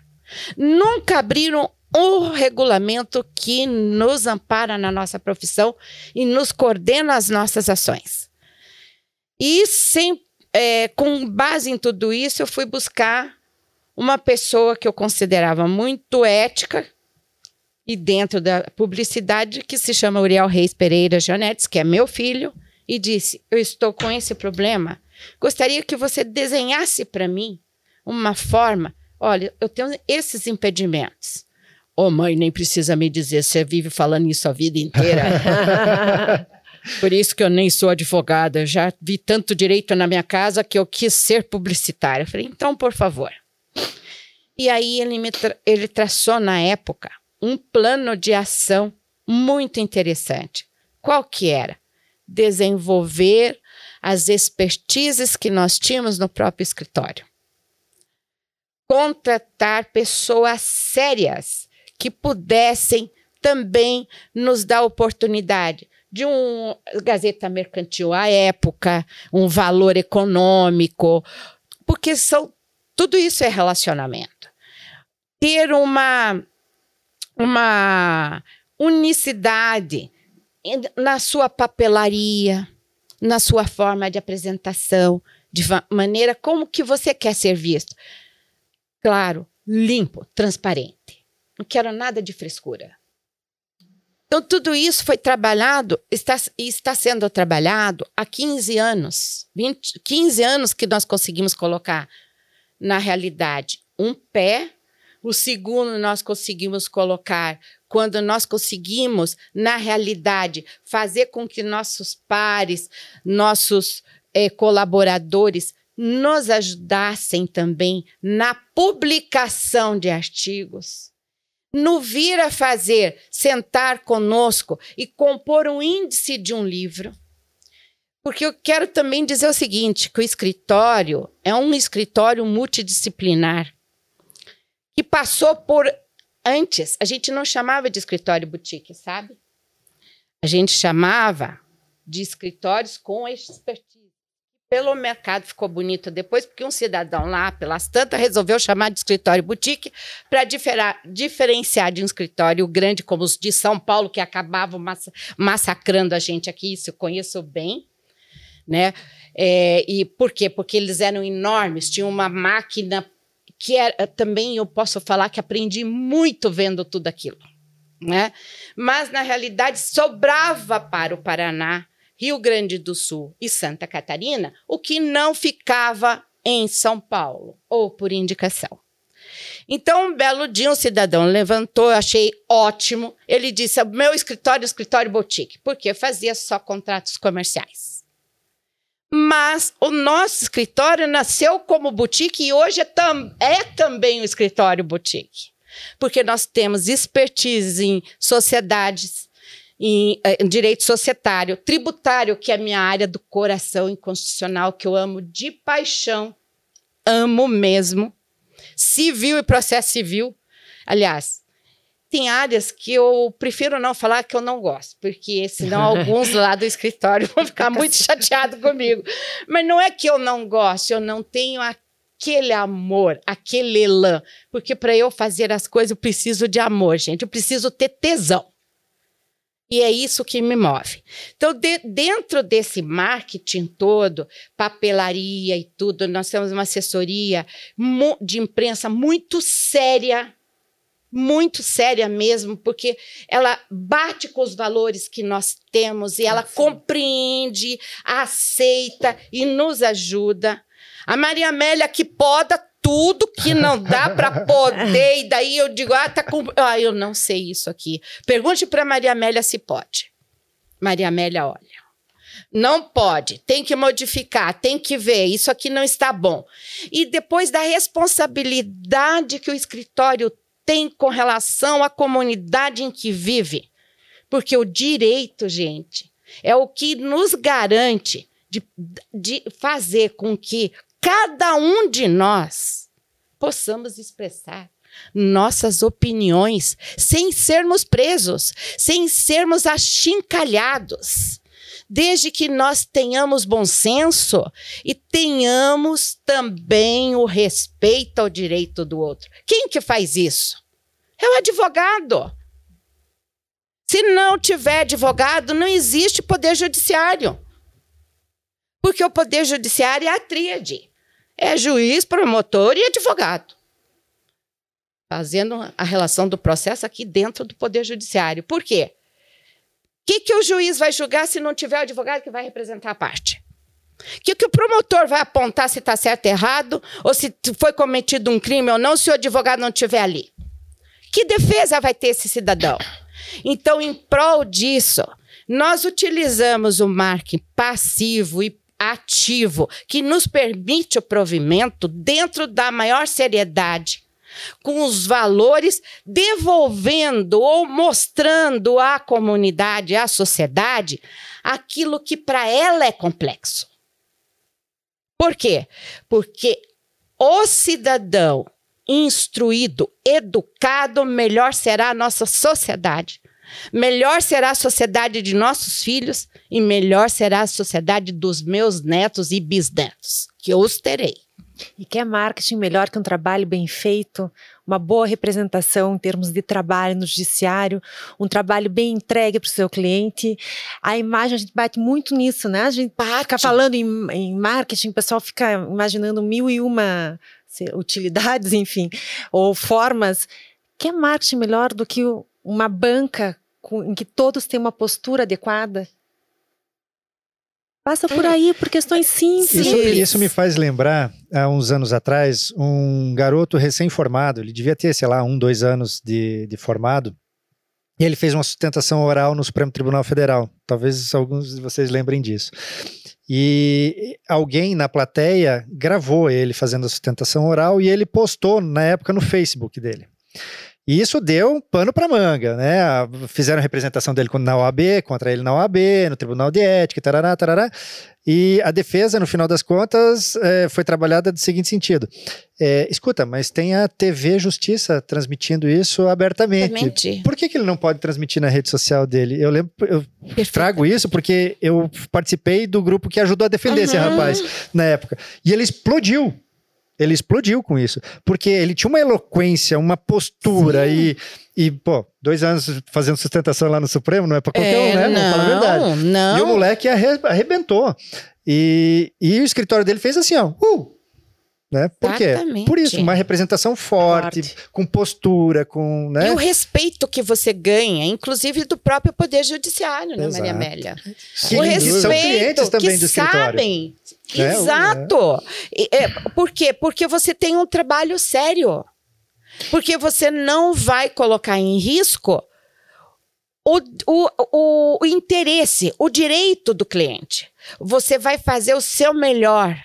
Nunca abriram o regulamento que nos ampara na nossa profissão e nos coordena as nossas ações. E sem, é, com base em tudo isso, eu fui buscar uma pessoa que eu considerava muito ética e dentro da publicidade, que se chama Uriel Reis Pereira Janetes, que é meu filho, e disse: Eu estou com esse problema. Gostaria que você desenhasse para mim uma forma. Olha, eu tenho esses impedimentos. Ô, mãe, nem precisa me dizer, você vive falando isso a vida inteira. Por isso que eu nem sou advogada. Eu já vi tanto direito na minha casa que eu quis ser publicitária. Eu falei, então, por favor. E aí ele, me tra- ele traçou na época um plano de ação muito interessante. Qual que era? Desenvolver as expertises que nós tínhamos no próprio escritório. Contratar pessoas sérias que pudessem também nos dar oportunidade de um Gazeta Mercantil à época, um valor econômico, porque são tudo isso é relacionamento. Ter uma uma unicidade na sua papelaria, na sua forma de apresentação, de maneira como que você quer ser visto. Claro, limpo, transparente. Não quero nada de frescura. Então, tudo isso foi trabalhado, está, e está sendo trabalhado há 15 anos. 20, 15 anos que nós conseguimos colocar na realidade um pé. O segundo nós conseguimos colocar quando nós conseguimos, na realidade, fazer com que nossos pares, nossos eh, colaboradores nos ajudassem também na publicação de artigos no vir a fazer, sentar conosco e compor um índice de um livro. Porque eu quero também dizer o seguinte, que o escritório é um escritório multidisciplinar que passou por antes, a gente não chamava de escritório boutique, sabe? A gente chamava de escritórios com expertise. Pelo mercado ficou bonito depois, porque um cidadão lá, pelas tantas, resolveu chamar de escritório boutique para diferenciar de um escritório grande como os de São Paulo, que acabavam massa massacrando a gente aqui, isso eu conheço bem. Né? É, e por quê? Porque eles eram enormes, tinham uma máquina que era, também eu posso falar que aprendi muito vendo tudo aquilo. Né? Mas, na realidade, sobrava para o Paraná Rio Grande do Sul e Santa Catarina, o que não ficava em São Paulo, ou por indicação. Então, um belo dia, um cidadão levantou, eu achei ótimo. Ele disse: meu escritório escritório boutique, porque fazia só contratos comerciais. Mas o nosso escritório nasceu como boutique e hoje é, tam é também um escritório boutique. Porque nós temos expertise em sociedades, em, em, direito societário, tributário, que é a minha área do coração inconstitucional, que eu amo de paixão, amo mesmo, civil e processo civil. Aliás, tem áreas que eu prefiro não falar que eu não gosto, porque senão alguns lá do escritório vão ficar muito chateados comigo. Mas não é que eu não gosto, eu não tenho aquele amor, aquele elan, porque para eu fazer as coisas eu preciso de amor, gente, eu preciso ter tesão. E é isso que me move. Então, de, dentro desse marketing todo, papelaria e tudo, nós temos uma assessoria de imprensa muito séria, muito séria mesmo, porque ela bate com os valores que nós temos e ela Sim. compreende, aceita e nos ajuda. A Maria Amélia que poda tudo que não dá para poder, e daí eu digo, ah, tá com. Ah, eu não sei isso aqui. Pergunte para Maria Amélia se pode. Maria Amélia, olha. Não pode, tem que modificar, tem que ver, isso aqui não está bom. E depois da responsabilidade que o escritório tem com relação à comunidade em que vive. Porque o direito, gente, é o que nos garante de, de fazer com que cada um de nós possamos expressar nossas opiniões sem sermos presos, sem sermos achincalhados. Desde que nós tenhamos bom senso e tenhamos também o respeito ao direito do outro. Quem que faz isso? É o advogado. Se não tiver advogado, não existe poder judiciário. Porque o poder judiciário é a tríade. É juiz, promotor e advogado. Fazendo a relação do processo aqui dentro do poder judiciário. Por quê? O que, que o juiz vai julgar se não tiver o advogado que vai representar a parte? O que, que o promotor vai apontar se está certo ou errado, ou se foi cometido um crime ou não, se o advogado não estiver ali? Que defesa vai ter esse cidadão? Então, em prol disso, nós utilizamos o marketing passivo e ativo, que nos permite o provimento dentro da maior seriedade, com os valores, devolvendo ou mostrando à comunidade, à sociedade, aquilo que para ela é complexo. Por quê? Porque o cidadão instruído, educado, melhor será a nossa sociedade. Melhor será a sociedade de nossos filhos e melhor será a sociedade dos meus netos e bisnetos, que eu os terei. E que é marketing melhor que um trabalho bem feito, uma boa representação em termos de trabalho no judiciário, um trabalho bem entregue para o seu cliente. A imagem, a gente bate muito nisso, né? A gente bate. fica falando em, em marketing, o pessoal fica imaginando mil e uma utilidades, enfim, ou formas. Que é marketing melhor do que uma banca com, em que todos têm uma postura adequada? Passa por aí por questões simples. Isso, isso, me faz lembrar, há uns anos atrás, um garoto recém-formado. Ele devia ter, sei lá, um, dois anos de, de formado. E ele fez uma sustentação oral no Supremo Tribunal Federal. Talvez alguns de vocês lembrem disso. E alguém na plateia gravou ele fazendo a sustentação oral e ele postou na época no Facebook dele. E isso deu um pano para manga, né? Fizeram representação dele na OAB, contra ele na OAB, no Tribunal de Ética, tarará, tarará. E a defesa, no final das contas, é, foi trabalhada do seguinte sentido: é, escuta, mas tem a TV Justiça transmitindo isso abertamente. Por que, que ele não pode transmitir na rede social dele? Eu lembro, eu Perfeito. trago isso porque eu participei do grupo que ajudou a defender uhum. esse rapaz na época. E ele explodiu ele explodiu com isso. Porque ele tinha uma eloquência, uma postura e, e, pô, dois anos fazendo sustentação lá no Supremo não é pra qualquer é, um, né? Não, Vamos falar a verdade. Não. E o moleque arrebentou. E, e o escritório dele fez assim, ó. Uh, né? Por Exatamente. quê? Por isso, uma representação forte, forte, com postura, com. Né? E o respeito que você ganha, inclusive do próprio Poder Judiciário, né, Maria Amélia? Sim, o respeito são clientes também que do escritório. sabem. É, Exato. É. É, por quê? Porque você tem um trabalho sério. Porque você não vai colocar em risco o, o, o, o interesse, o direito do cliente. Você vai fazer o seu melhor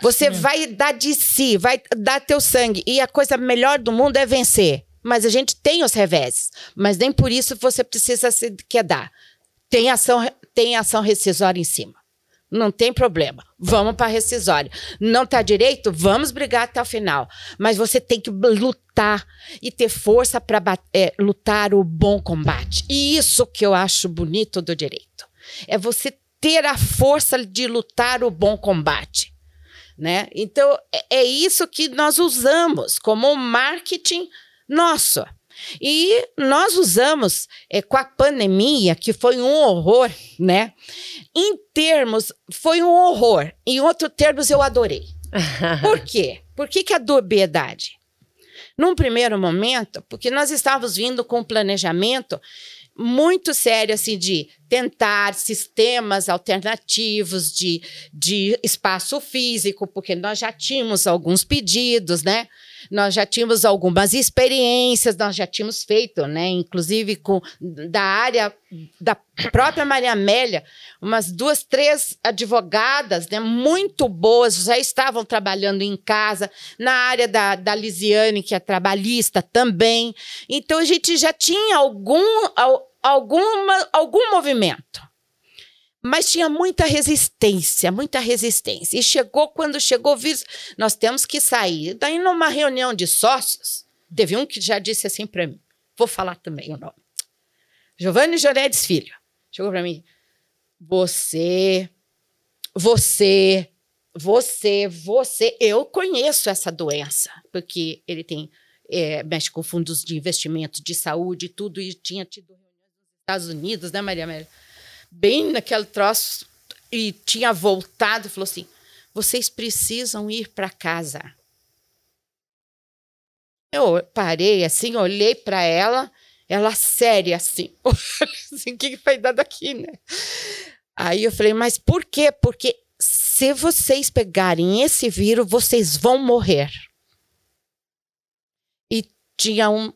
você vai dar de si, vai dar teu sangue. E a coisa melhor do mundo é vencer. Mas a gente tem os reveses. Mas nem por isso você precisa se quedar. Tem ação, tem ação rescisória em cima. Não tem problema. Vamos para rescisória. Não tá direito? Vamos brigar até o final. Mas você tem que lutar e ter força para é, lutar o bom combate. E isso que eu acho bonito do direito. É você ter a força de lutar o bom combate né? Então, é, é isso que nós usamos como marketing nosso. E nós usamos é, com a pandemia, que foi um horror, né? Em termos, foi um horror. Em outros termos, eu adorei. Por quê? Por que, que a dubiedade? Num primeiro momento, porque nós estávamos vindo com um planejamento muito sério, assim, de tentar sistemas alternativos de, de espaço físico, porque nós já tínhamos alguns pedidos, né? Nós já tínhamos algumas experiências, nós já tínhamos feito, né? Inclusive com da área da própria Maria Amélia, umas duas, três advogadas, né? Muito boas, já estavam trabalhando em casa, na área da, da Lisiane, que é trabalhista também. Então a gente já tinha algum alguma, algum movimento. Mas tinha muita resistência, muita resistência. E chegou, quando chegou o vírus, nós temos que sair. Daí, numa reunião de sócios, teve um que já disse assim para mim: vou falar também o nome. Giovanni Joredes Filho. Chegou para mim: você, você, você, você. Eu conheço essa doença, porque ele tem. É, mexe com fundos de investimento de saúde e tudo, e tinha tido Estados Unidos, né, Maria Amélia? Bem naquele troço, e tinha voltado falou assim: vocês precisam ir para casa. Eu parei assim, olhei para ela, ela séria assim, assim, o que foi dado aqui, né? Aí eu falei, mas por quê? Porque se vocês pegarem esse vírus, vocês vão morrer. E tinha um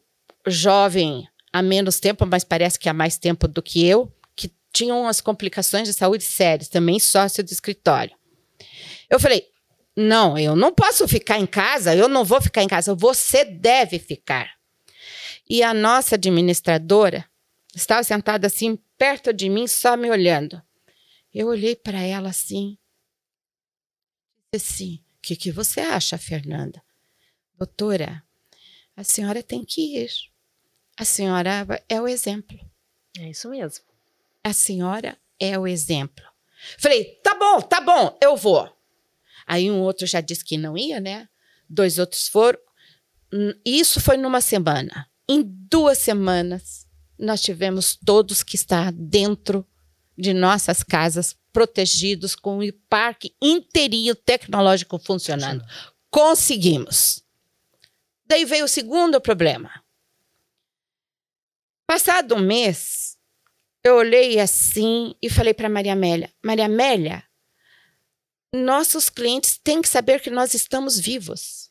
jovem há menos tempo, mas parece que há mais tempo do que eu, tinham umas complicações de saúde sérias, também sócio do escritório. Eu falei: não, eu não posso ficar em casa, eu não vou ficar em casa, você deve ficar. E a nossa administradora estava sentada assim, perto de mim, só me olhando. Eu olhei para ela assim, assim: o que, que você acha, Fernanda? Doutora, a senhora tem que ir. A senhora é o exemplo. É isso mesmo. A senhora é o exemplo. Falei, tá bom, tá bom, eu vou. Aí um outro já disse que não ia, né? Dois outros foram. Hum, isso foi numa semana. Em duas semanas, nós tivemos todos que estar dentro de nossas casas, protegidos, com o parque inteirinho tecnológico funcionando. Conseguimos. Daí veio o segundo problema. Passado um mês, eu olhei assim e falei para Maria Amélia: Maria Amélia, nossos clientes têm que saber que nós estamos vivos.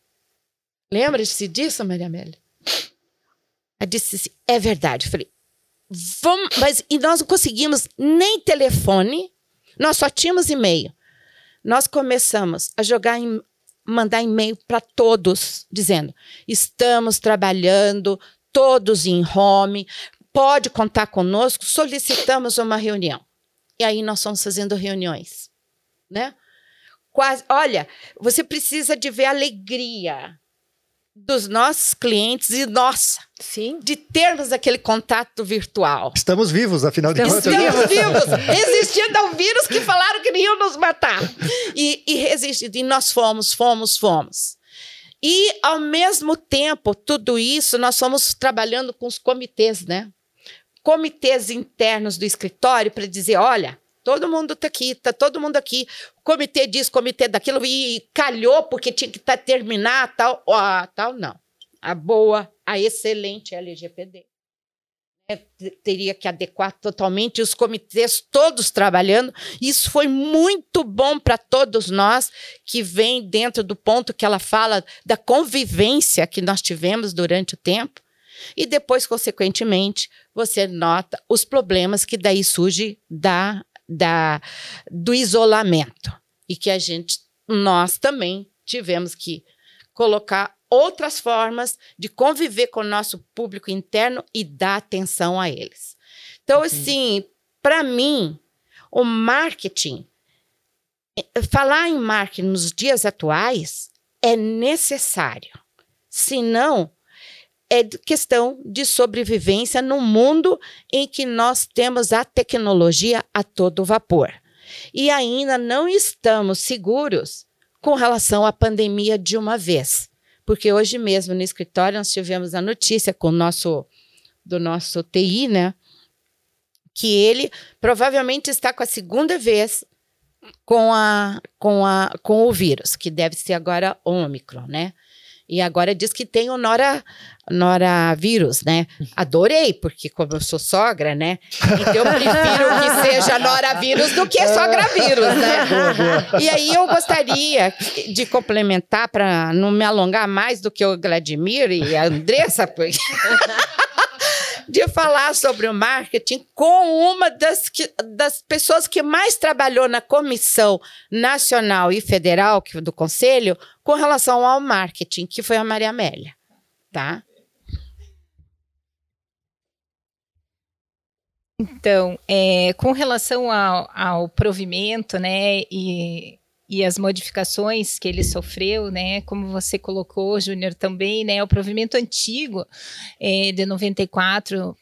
Lembra-se disso, Maria Amélia? Ela disse assim, é verdade. Eu falei, vamos, mas e nós não conseguimos nem telefone, nós só tínhamos e-mail. Nós começamos a jogar em, mandar e-mail para todos, dizendo: estamos trabalhando, todos em home, pode contar conosco, solicitamos uma reunião. E aí nós estamos fazendo reuniões, né? Quase, olha, você precisa de ver a alegria dos nossos clientes e nossa, sim, de termos aquele contato virtual. Estamos vivos, afinal de contas. Estamos vivos, resistindo ao vírus que falaram que iam nos matar. E, e resistindo, e nós fomos, fomos, fomos. E, ao mesmo tempo, tudo isso, nós fomos trabalhando com os comitês, né? Comitês internos do escritório para dizer: olha, todo mundo está aqui, está todo mundo aqui. Comitê diz, comitê daquilo, e calhou porque tinha que tá, terminar, tal. Ó, tal, não. A boa, a excelente LGPD teria que adequar totalmente os comitês todos trabalhando. Isso foi muito bom para todos nós que vem dentro do ponto que ela fala da convivência que nós tivemos durante o tempo. E depois, consequentemente, você nota os problemas que daí surgem da, da, do isolamento. E que a gente, nós também tivemos que colocar outras formas de conviver com o nosso público interno e dar atenção a eles. Então, assim, para mim, o marketing, falar em marketing nos dias atuais é necessário. Senão, é questão de sobrevivência num mundo em que nós temos a tecnologia a todo vapor. E ainda não estamos seguros com relação à pandemia de uma vez porque hoje mesmo no escritório nós tivemos a notícia com nosso do nosso TI, né? Que ele provavelmente está com a segunda vez com, a, com, a, com o vírus, que deve ser agora Ômicron, né? E agora diz que tem o Nora, Noravírus, né? Adorei, porque como eu sou sogra, né? Então eu prefiro que seja Noravírus do que Sogravírus, né? E aí eu gostaria de complementar, para não me alongar mais do que o Vladimir e a Andressa, porque... de falar sobre o marketing com uma das, que, das pessoas que mais trabalhou na Comissão Nacional e Federal do Conselho com relação ao marketing, que foi a Maria Amélia, tá? Então, é, com relação ao, ao, provimento, né, e e as modificações que ele sofreu, né, como você colocou, Júnior, também, né, o provimento antigo é, de 94,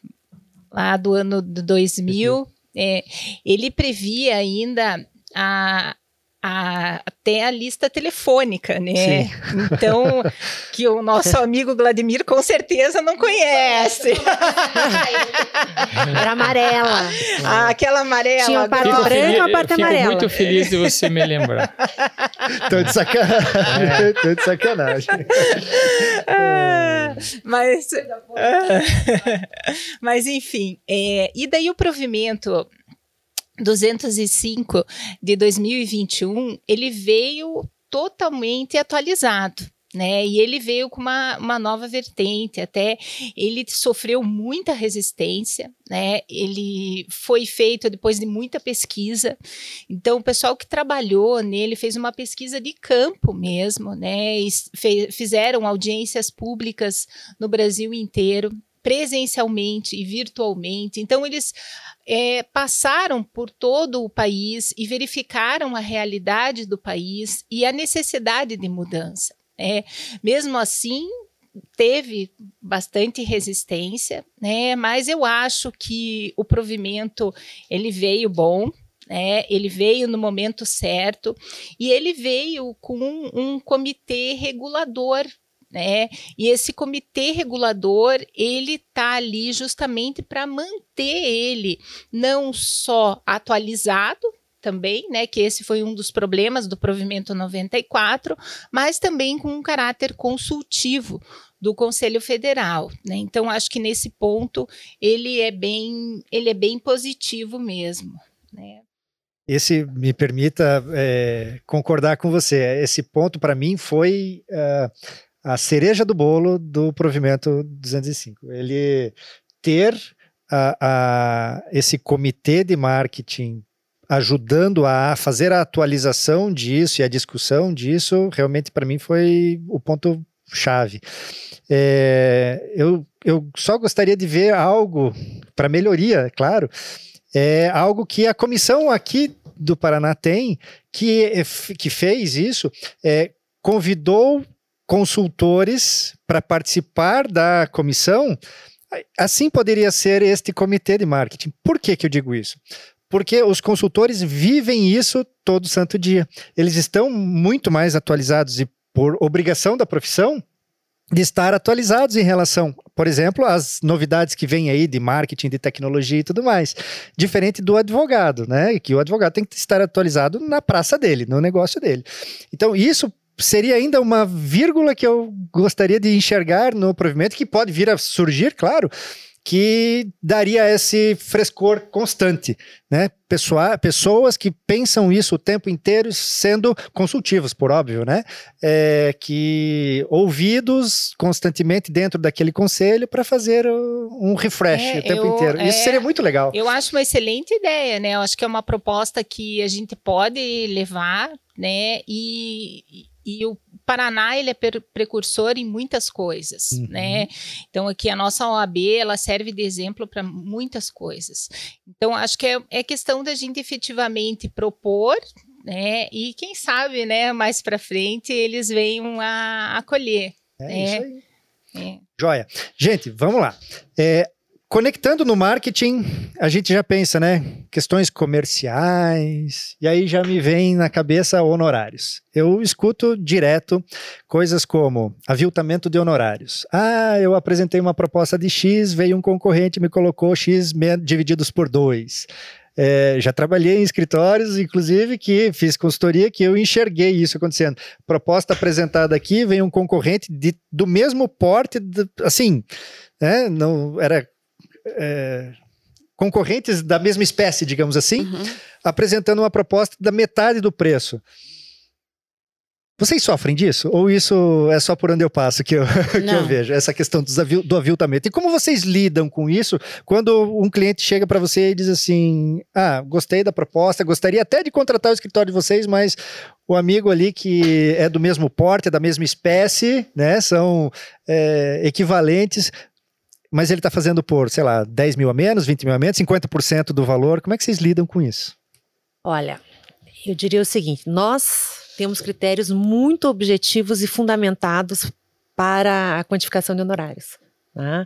lá do ano 2000, é, ele previa ainda a, a, até a lista telefônica, né? Sim. Então, que o nosso amigo Vladimir com certeza não conhece. Era amarela. Ah, aquela amarela. Tinha uma parte branca e uma parte fico amarela. muito feliz de você me lembrar. Tô de sacanagem. É. Tô de sacanagem. Ah, mas, mas enfim, é, e daí o provimento 205 de 2021, ele veio totalmente atualizado. Né? E ele veio com uma, uma nova vertente, até ele sofreu muita resistência, né? Ele foi feito depois de muita pesquisa. Então, o pessoal que trabalhou nele fez uma pesquisa de campo mesmo, né? E fizeram audiências públicas no Brasil inteiro, presencialmente e virtualmente. Então, eles é, passaram por todo o país e verificaram a realidade do país e a necessidade de mudança. É, mesmo assim, teve bastante resistência, né? Mas eu acho que o provimento ele veio bom, né? Ele veio no momento certo e ele veio com um, um comitê regulador né? E esse comitê regulador, ele está ali justamente para manter ele não só atualizado, também, né, que esse foi um dos problemas do provimento 94, mas também com um caráter consultivo do Conselho Federal, né? Então acho que nesse ponto ele é bem, ele é bem positivo mesmo, né? Esse me permita é, concordar com você. Esse ponto para mim foi uh, a cereja do bolo do provimento 205. Ele ter a, a, esse comitê de marketing ajudando a fazer a atualização disso e a discussão disso, realmente para mim foi o ponto chave. É, eu, eu só gostaria de ver algo para melhoria, é claro, é algo que a comissão aqui do Paraná tem, que, que fez isso, é, convidou consultores para participar da comissão, assim poderia ser este comitê de marketing. Por que, que eu digo isso? Porque os consultores vivem isso todo santo dia. Eles estão muito mais atualizados e, por obrigação da profissão, de estar atualizados em relação, por exemplo, às novidades que vêm aí de marketing, de tecnologia e tudo mais. Diferente do advogado, né? Que o advogado tem que estar atualizado na praça dele, no negócio dele. Então, isso seria ainda uma vírgula que eu gostaria de enxergar no provimento, que pode vir a surgir, claro, que daria esse frescor constante, né? Pessoa, pessoas que pensam isso o tempo inteiro, sendo consultivos, por óbvio, né? É, que ouvidos constantemente dentro daquele conselho para fazer um refresh é, o tempo eu, inteiro. Isso é, seria muito legal. Eu acho uma excelente ideia, né? Eu acho que é uma proposta que a gente pode levar, né? E, e o Paraná ele é precursor em muitas coisas, uhum. né? Então aqui a nossa OAB ela serve de exemplo para muitas coisas. Então acho que é, é questão da gente efetivamente propor, né? E quem sabe, né? Mais para frente eles venham a acolher. É né? isso aí. É. Joia. Gente, vamos lá. É, Conectando no marketing, a gente já pensa, né? Questões comerciais, e aí já me vem na cabeça honorários. Eu escuto direto coisas como aviltamento de honorários. Ah, eu apresentei uma proposta de X, veio um concorrente, me colocou X divididos por dois. É, já trabalhei em escritórios, inclusive, que fiz consultoria, que eu enxerguei isso acontecendo. Proposta apresentada aqui, vem um concorrente de, do mesmo porte, de, assim, né, não era é, concorrentes da mesma espécie, digamos assim, uhum. apresentando uma proposta da metade do preço. Vocês sofrem disso? Ou isso é só por onde eu passo que eu, que eu vejo? Essa questão do, do aviltamento. E como vocês lidam com isso quando um cliente chega para você e diz assim: Ah, gostei da proposta, gostaria até de contratar o escritório de vocês, mas o amigo ali que é do mesmo porte, da mesma espécie, né? São é, equivalentes, mas ele está fazendo por, sei lá, 10 mil a menos, 20 mil a menos, 50% do valor. Como é que vocês lidam com isso? Olha, eu diria o seguinte: nós temos critérios muito objetivos e fundamentados para a quantificação de honorários. Né?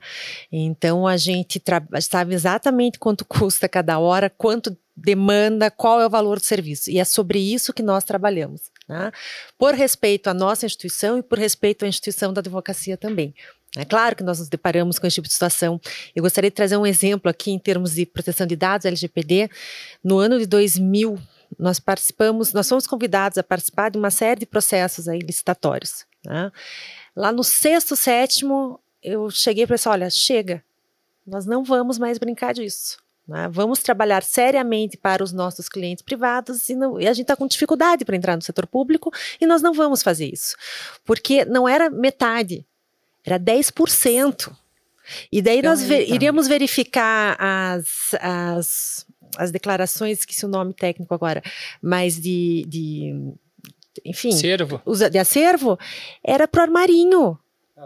Então a gente sabe exatamente quanto custa cada hora, quanto demanda, qual é o valor do serviço. E é sobre isso que nós trabalhamos. Né? Por respeito à nossa instituição e por respeito à instituição da advocacia também. É claro que nós nos deparamos com esse tipo de situação. Eu gostaria de trazer um exemplo aqui em termos de proteção de dados, LGPD. No ano de 2000, nós participamos, nós fomos convidados a participar de uma série de processos aí licitatórios. Né? Lá no sexto, sétimo, eu cheguei para olha, chega, nós não vamos mais brincar disso. Né? Vamos trabalhar seriamente para os nossos clientes privados e, não, e a gente está com dificuldade para entrar no setor público e nós não vamos fazer isso. Porque não era metade, era 10%. E daí nós ve iríamos verificar as, as as declarações, que se o nome técnico agora, mas de, de enfim, acervo. De acervo, era pro armarinho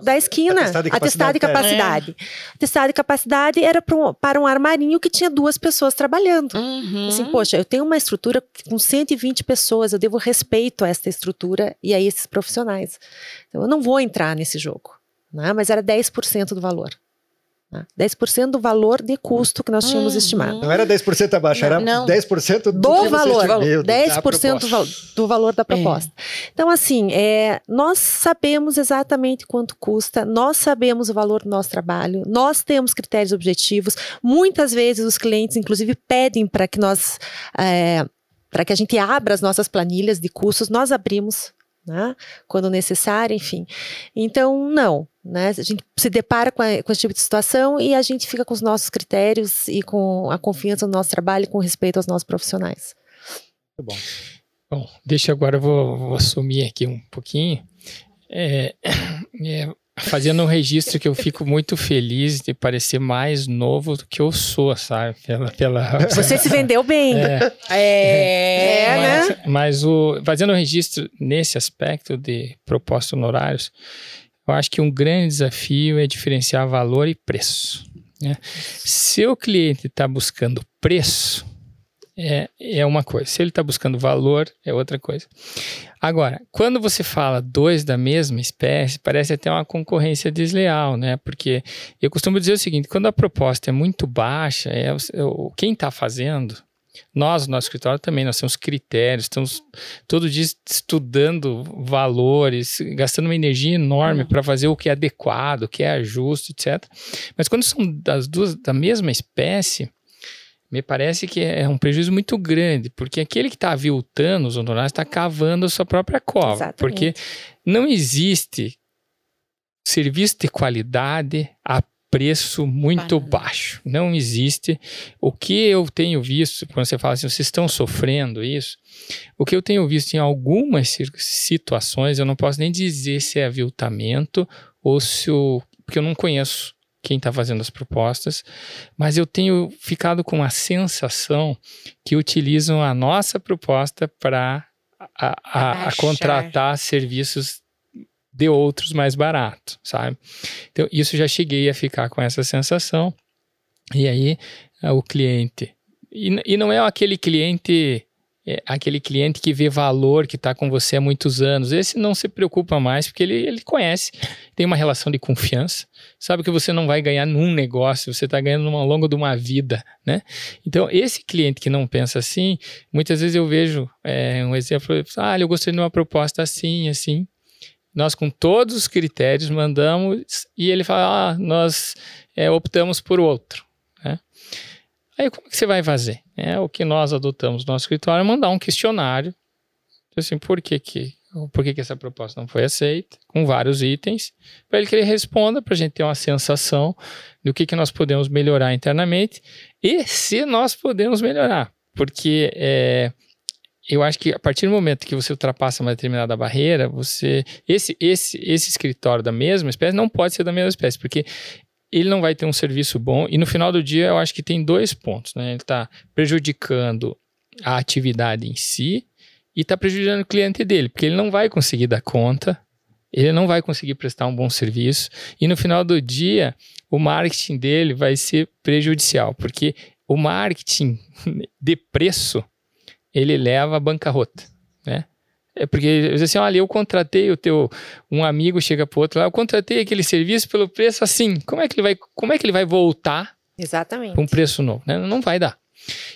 da esquina, atestado de capacidade. Atestado de capacidade, é. atestado de capacidade era para um, para um armarinho que tinha duas pessoas trabalhando. Uhum. Assim, poxa, eu tenho uma estrutura com 120 pessoas, eu devo respeito a essa estrutura e a esses profissionais. Então, eu não vou entrar nesse jogo. Né? Mas era 10% do valor. Né? 10% do valor de custo que nós tínhamos uhum. estimado. Não era 10% abaixo, era não. 10% do, do valor. 10% do, do valor da proposta. É. Então, assim, é, nós sabemos exatamente quanto custa, nós sabemos o valor do nosso trabalho, nós temos critérios objetivos. Muitas vezes os clientes, inclusive, pedem para que nós. É, para que a gente abra as nossas planilhas de custos, nós abrimos né? quando necessário, enfim. Então, não. Né? A gente se depara com, a, com, esse tipo de situação e a gente fica com os nossos critérios e com a confiança no nosso trabalho e com respeito aos nossos profissionais. Muito bom. Bom, deixa agora, eu vou, vou assumir aqui um pouquinho. É, é, fazendo um registro que eu fico muito feliz de parecer mais novo do que eu sou, sabe? Pela, pela... Você se vendeu bem. É, é, é mas, né? Mas o, fazendo um registro nesse aspecto de proposta honorários, eu acho que um grande desafio é diferenciar valor e preço. Né? Se o cliente está buscando preço, é, é uma coisa. Se ele está buscando valor, é outra coisa. Agora, quando você fala dois da mesma espécie, parece até uma concorrência desleal, né? Porque eu costumo dizer o seguinte: quando a proposta é muito baixa, é, é quem está fazendo, nós, no nosso escritório também, nós temos critérios, estamos todo dia estudando valores, gastando uma energia enorme uhum. para fazer o que é adequado, o que é justo, etc. Mas quando são das duas da mesma espécie, me parece que é um prejuízo muito grande, porque aquele que está aviltando os honorários está cavando a sua própria cova. Exatamente. Porque não existe serviço de qualidade a preço muito baixo. Não existe. O que eu tenho visto, quando você fala assim, vocês estão sofrendo isso, o que eu tenho visto em algumas situações, eu não posso nem dizer se é aviltamento ou se o. Porque eu não conheço quem está fazendo as propostas, mas eu tenho ficado com a sensação que utilizam a nossa proposta para a, a, contratar serviços de outros mais baratos, sabe? Então, isso já cheguei a ficar com essa sensação. E aí, o cliente. E, e não é aquele cliente é aquele cliente que vê valor, que está com você há muitos anos. Esse não se preocupa mais, porque ele, ele conhece, tem uma relação de confiança, sabe que você não vai ganhar num negócio, você está ganhando ao longo de uma vida, né? Então, esse cliente que não pensa assim, muitas vezes eu vejo é, um exemplo, ah, eu gostaria de uma proposta assim, assim. Nós, com todos os critérios, mandamos e ele fala, ah, nós é, optamos por outro. Aí como que você vai fazer? É, o que nós adotamos no nosso escritório é mandar um questionário, assim, por que que, por que que essa proposta não foi aceita, com vários itens, para ele que ele responda, para a gente ter uma sensação do que que nós podemos melhorar internamente e se nós podemos melhorar, porque é, eu acho que a partir do momento que você ultrapassa uma determinada barreira, você esse esse esse escritório da mesma espécie não pode ser da mesma espécie, porque ele não vai ter um serviço bom e no final do dia eu acho que tem dois pontos, né? Ele está prejudicando a atividade em si e está prejudicando o cliente dele, porque ele não vai conseguir dar conta, ele não vai conseguir prestar um bom serviço e no final do dia o marketing dele vai ser prejudicial, porque o marketing de preço ele leva à bancarrota? É porque assim, olha, eu contratei o teu um amigo chega para outro lá, eu contratei aquele serviço pelo preço assim. Como é que ele vai, como é que ele vai voltar Exatamente. com um preço novo, né? Não vai dar.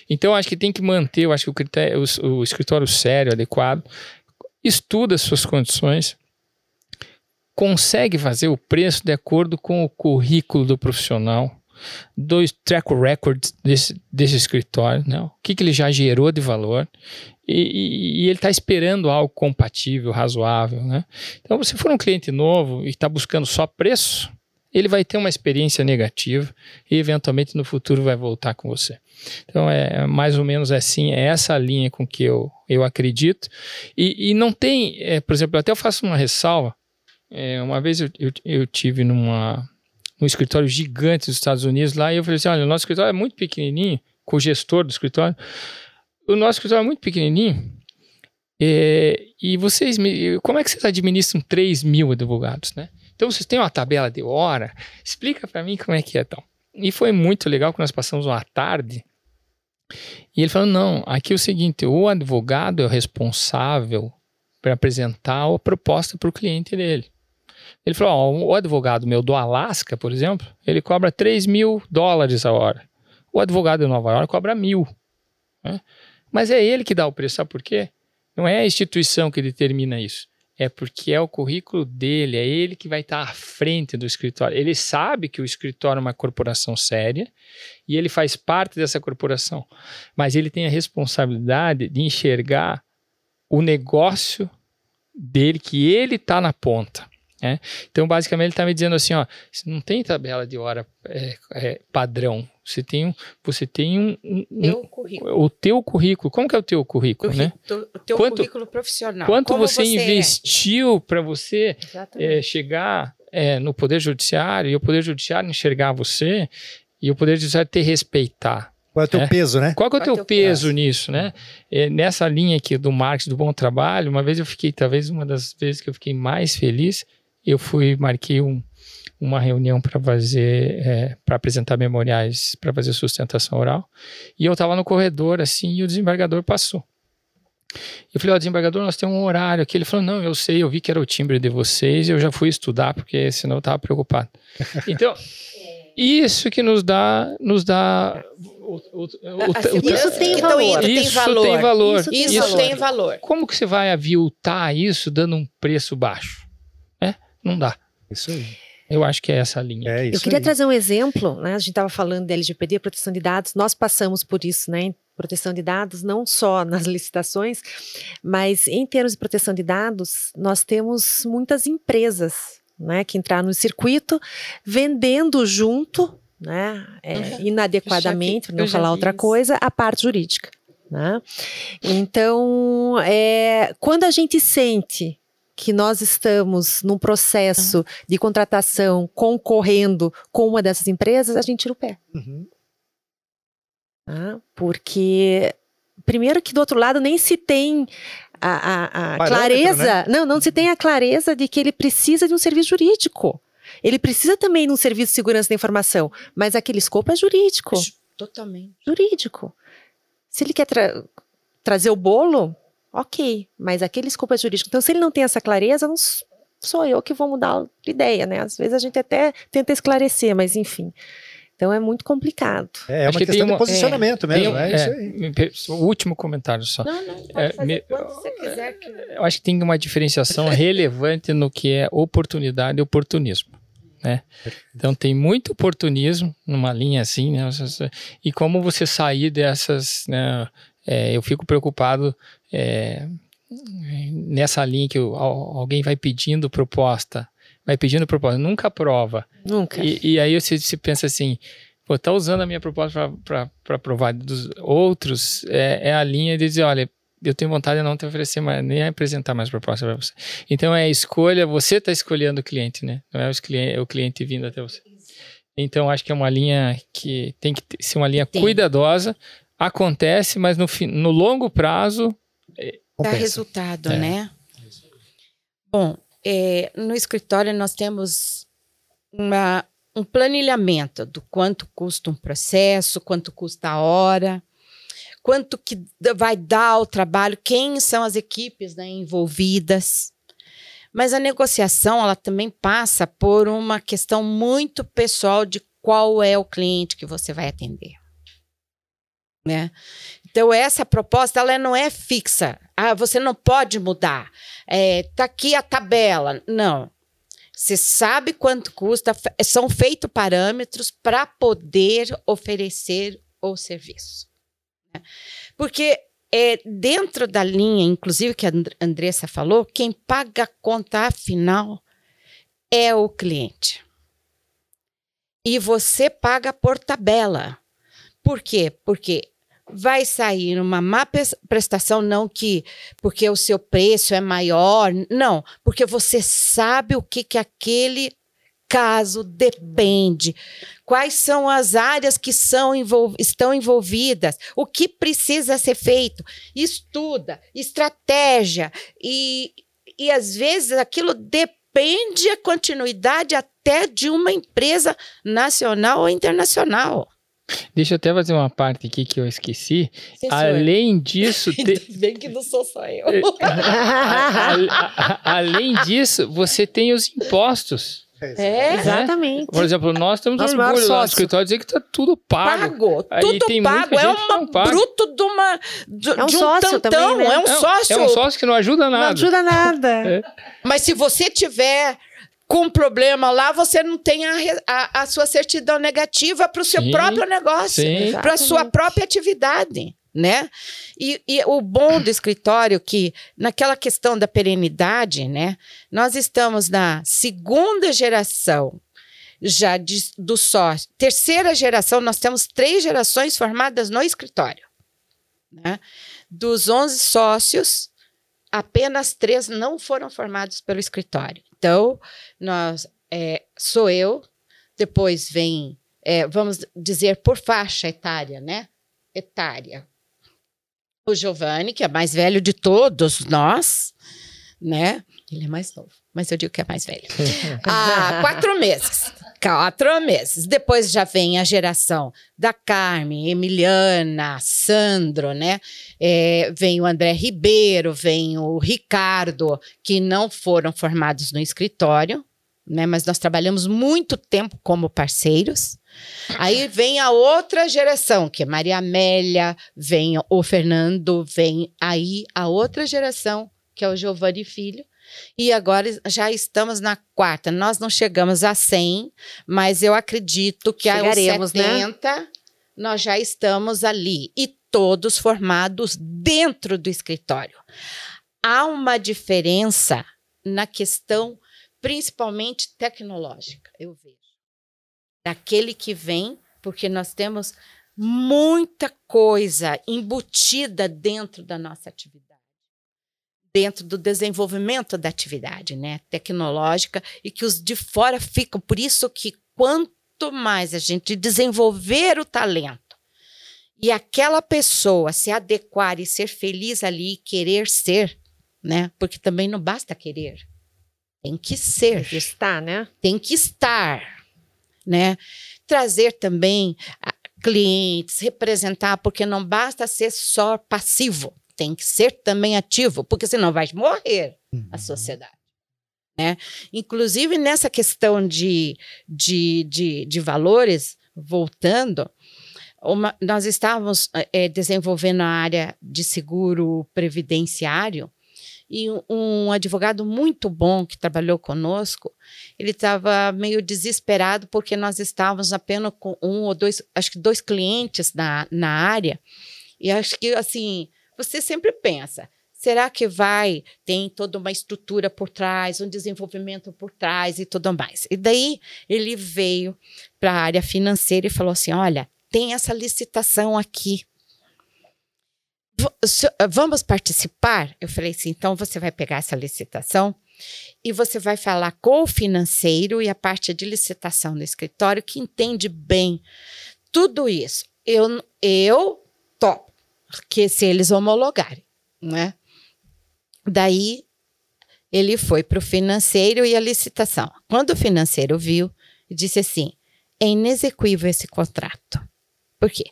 Então acho que tem que manter, eu acho que o, critério, o, o escritório sério, adequado, estuda as suas condições, consegue fazer o preço de acordo com o currículo do profissional, dois track records desse, desse escritório, né? o que, que ele já gerou de valor e, e, ele está esperando algo compatível, razoável. Né? Então, se for um cliente novo e está buscando só preço, ele vai ter uma experiência negativa e eventualmente no futuro vai voltar com você. Então é mais ou menos assim, é essa linha com que eu, eu acredito. E, e não tem, é, por exemplo, até eu faço uma ressalva. É, uma vez eu, eu, eu tive numa, num escritório gigante dos Estados Unidos lá e eu falei assim: olha, o nosso escritório é muito pequenininho, com o gestor do escritório. O nosso escritório é muito pequenininho. É, e vocês, como é que vocês administram 3 mil advogados, né? Então vocês têm uma tabela de hora? Explica para mim como é que é então. E foi muito legal que nós passamos uma tarde e ele falou: não, aqui é o seguinte, o advogado é o responsável para apresentar a proposta para o cliente dele. Ele falou: ó, o advogado meu do Alasca, por exemplo, ele cobra 3 mil dólares a hora. O advogado de Nova York cobra mil. Né? Mas é ele que dá o preço, sabe por quê? Não é a instituição que determina isso é porque é o currículo dele, é ele que vai estar à frente do escritório. Ele sabe que o escritório é uma corporação séria e ele faz parte dessa corporação, mas ele tem a responsabilidade de enxergar o negócio dele, que ele está na ponta. Né? Então, basicamente, ele está me dizendo assim: ó, não tem tabela de hora é, é, padrão. Você tem um, você tem um, um, teu currículo. o teu currículo. Como que é o teu currículo, o, né? O teu quanto, currículo profissional. Quanto Como você, você investiu para você é, chegar é, no poder judiciário e o poder judiciário enxergar você e o poder judiciário te respeitar. Qual é o teu é. peso, né? Qual é o teu, teu peso, peso, nisso, né? É, nessa linha aqui do marketing do bom trabalho, uma vez eu fiquei, talvez uma das vezes que eu fiquei mais feliz, eu fui, marquei um, uma reunião para fazer, é, para apresentar memoriais, para fazer sustentação oral. E eu estava no corredor, assim, e o desembargador passou. Eu falei, ó, oh, desembargador, nós temos um horário aqui. Ele falou, não, eu sei, eu vi que era o timbre de vocês, eu já fui estudar, porque senão eu estava preocupado. Então, isso que nos dá, nos dá o, o, o, isso tem valor. Isso tem valor. Tem valor. Isso, isso, isso tem valor. Como que você vai aviltar isso dando um preço baixo? Não dá. Isso aí. Eu acho que é essa a linha. É Eu queria aí. trazer um exemplo, né? A gente estava falando de LGPD, proteção de dados, nós passamos por isso, né? Proteção de dados, não só nas licitações, mas em termos de proteção de dados, nós temos muitas empresas né, que entraram no circuito vendendo junto, né, é, uhum. inadequadamente, para não falar outra isso. coisa, a parte jurídica. Né? Então, é, quando a gente sente que nós estamos num processo uhum. de contratação concorrendo com uma dessas empresas, a gente tira o pé. Uhum. Ah, porque, primeiro, que do outro lado nem se tem a, a, a clareza, né? não, não se tem a clareza de que ele precisa de um serviço jurídico. Ele precisa também de um serviço de segurança da informação, mas aquele escopo é jurídico. Totalmente. Jurídico. Se ele quer tra trazer o bolo, ok, mas aquele escopo é jurídico. Então, se ele não tem essa clareza, não sou eu que vou mudar de ideia, né? Às vezes a gente até tenta esclarecer, mas enfim. Então é muito complicado. É, é uma questão uma, de posicionamento é, mesmo, é, isso aí. O último comentário só. Não, não, pode é, fazer me, você quiser. Que... Eu acho que tem uma diferenciação relevante no que é oportunidade e oportunismo. né? Então tem muito oportunismo numa linha assim, né? E como você sair dessas, né? É, eu fico preocupado é, nessa linha que eu, alguém vai pedindo proposta, vai pedindo proposta, nunca aprova. Nunca. E, e aí você, você pensa assim, pô, tá usando a minha proposta para aprovar dos outros, é, é, a linha de dizer, olha, eu tenho vontade de não te oferecer mais, nem apresentar mais proposta para você. Então é a escolha, você está escolhendo o cliente, né? Não é o cliente, é o cliente vindo até você. Então acho que é uma linha que tem que ser uma linha tem. cuidadosa. Acontece, mas no, no longo prazo. É, Dá resultado, é. né? Bom, é, no escritório nós temos uma, um planilhamento do quanto custa um processo, quanto custa a hora quanto que vai dar o trabalho, quem são as equipes né, envolvidas. Mas a negociação ela também passa por uma questão muito pessoal de qual é o cliente que você vai atender. Né? Então essa proposta ela não é fixa. Ah, você não pode mudar. É, tá aqui a tabela. Não. Você sabe quanto custa. São feitos parâmetros para poder oferecer o serviço. Porque é, dentro da linha, inclusive que a Andressa falou, quem paga a conta final é o cliente. E você paga por tabela. Por quê? Porque vai sair uma má prestação, não que porque o seu preço é maior, não, porque você sabe o que, que aquele caso depende. Quais são as áreas que são envol estão envolvidas? O que precisa ser feito? Estuda, estratégia. E, e às vezes aquilo depende a continuidade até de uma empresa nacional ou internacional. Deixa eu até fazer uma parte aqui que eu esqueci. Sim, além disso. Te... Bem que não sou só eu. além disso, você tem os impostos. É, exatamente. Por exemplo, nós temos Nosso orgulho lá no escritório dizer que está tudo pago. Pago, tudo pago. É uma bruto de uma de, é um, de um sócio tantão, também, né? é um sócio. É um sócio que não ajuda nada. Não ajuda nada. É. Mas se você tiver com problema lá, você não tem a, a, a sua certidão negativa para o seu Sim. próprio negócio, para a sua própria atividade né? E, e, o bom do escritório que naquela questão da perenidade, né? Nós estamos na segunda geração já de, do sócio, terceira geração, nós temos três gerações formadas no escritório, né? Dos 11 sócios, apenas três não foram formados pelo escritório. Então, nós é, sou eu, depois vem, é, vamos dizer, por faixa etária, né? Etária, o Giovanni, que é mais velho de todos nós, né? Ele é mais novo, mas eu digo que é mais velho. Há quatro meses. Quatro meses. Depois já vem a geração da Carmen, Emiliana, Sandro, né? É, vem o André Ribeiro, vem o Ricardo, que não foram formados no escritório, né? Mas nós trabalhamos muito tempo como parceiros. Aí vem a outra geração, que é Maria Amélia, vem o Fernando, vem aí a outra geração, que é o Giovanni Filho. E agora já estamos na quarta. Nós não chegamos a 100, mas eu acredito que Chegaremos, aos 70 né? nós já estamos ali. E todos formados dentro do escritório. Há uma diferença na questão, principalmente tecnológica, eu vejo daquele que vem, porque nós temos muita coisa embutida dentro da nossa atividade, dentro do desenvolvimento da atividade, né, tecnológica e que os de fora ficam. Por isso que quanto mais a gente desenvolver o talento e aquela pessoa se adequar e ser feliz ali, querer ser, né? Porque também não basta querer, tem que ser, tem que estar, né? Tem que estar né? Trazer também ah, clientes, representar, porque não basta ser só passivo, tem que ser também ativo, porque senão vai morrer uhum. a sociedade. Né? Inclusive nessa questão de, de, de, de valores, voltando, uma, nós estávamos é, desenvolvendo a área de seguro previdenciário E um, um advogado muito bom que trabalhou conosco, ele estava meio desesperado porque nós estávamos apenas com um ou dois, acho que dois clientes na, na área. E acho que, assim, você sempre pensa, será que vai, tem toda uma estrutura por trás, um desenvolvimento por trás e tudo mais. E daí ele veio para a área financeira e falou assim: olha, tem essa licitação aqui. Vamos participar? Eu falei assim: então você vai pegar essa licitação e você vai falar com o financeiro e a parte de licitação do escritório que entende bem tudo isso. Eu, eu que se eles homologarem, né? Daí ele foi para o financeiro e a licitação. Quando o financeiro viu, disse assim: é inexequível esse contrato. Por quê?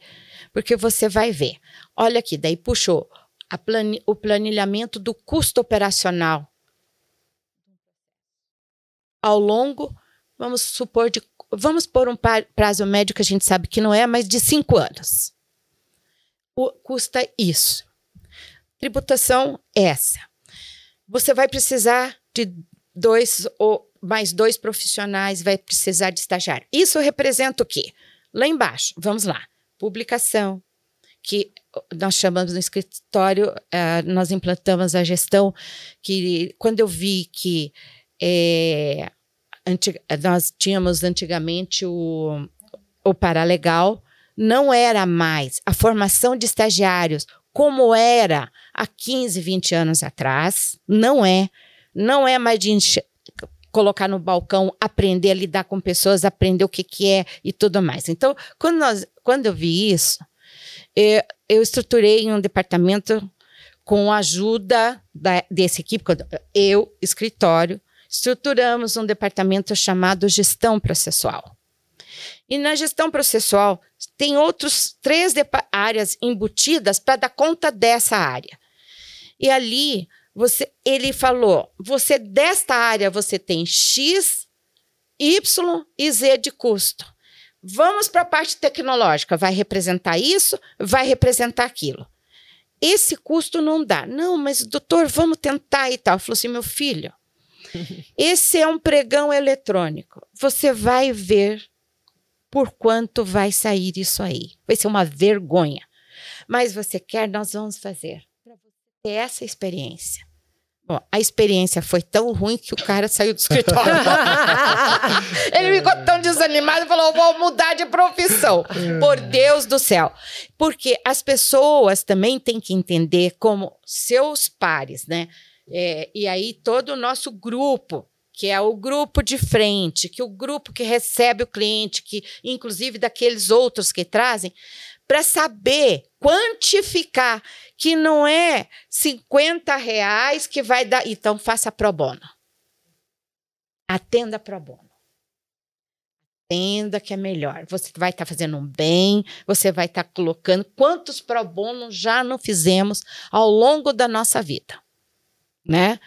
Porque você vai ver. Olha aqui, daí puxou o planilhamento do custo operacional ao longo, vamos supor, de, vamos pôr um prazo médio que a gente sabe que não é, mas de cinco anos. Custa isso. Tributação essa você vai precisar de dois ou mais dois profissionais, vai precisar de estagiário. Isso representa o quê? Lá embaixo, vamos lá, publicação, que nós chamamos no escritório, uh, nós implantamos a gestão, que quando eu vi que é, nós tínhamos antigamente o, o paralegal, não era mais a formação de estagiários, como era há 15, 20 anos atrás. Não é. Não é mais de colocar no balcão, aprender a lidar com pessoas, aprender o que, que é e tudo mais. Então, quando, nós, quando eu vi isso, eu, eu estruturei um departamento com a ajuda da, dessa equipe, eu, escritório, estruturamos um departamento chamado gestão processual. E na gestão processual, tem outros três áreas embutidas para dar conta dessa área. E ali, você, ele falou: você desta área você tem X, Y e Z de custo. Vamos para a parte tecnológica, vai representar isso, vai representar aquilo. Esse custo não dá. Não, mas doutor, vamos tentar e tal. Falou assim: meu filho, esse é um pregão eletrônico. Você vai ver por quanto vai sair isso aí. Vai ser uma vergonha. Mas você quer, nós vamos fazer. Para você ter essa experiência. Bom, a experiência foi tão ruim que o cara saiu do escritório. Ele ficou tão desanimado e falou: vou mudar de profissão. Por Deus do céu. Porque as pessoas também têm que entender como seus pares, né? É, e aí todo o nosso grupo que é o grupo de frente, que o grupo que recebe o cliente, que inclusive daqueles outros que trazem, para saber quantificar que não é 50 reais que vai dar. Então, faça pro bono. Atenda pro bono. Atenda que é melhor. Você vai estar tá fazendo um bem, você vai estar tá colocando. Quantos pro bono já não fizemos ao longo da nossa vida? Né?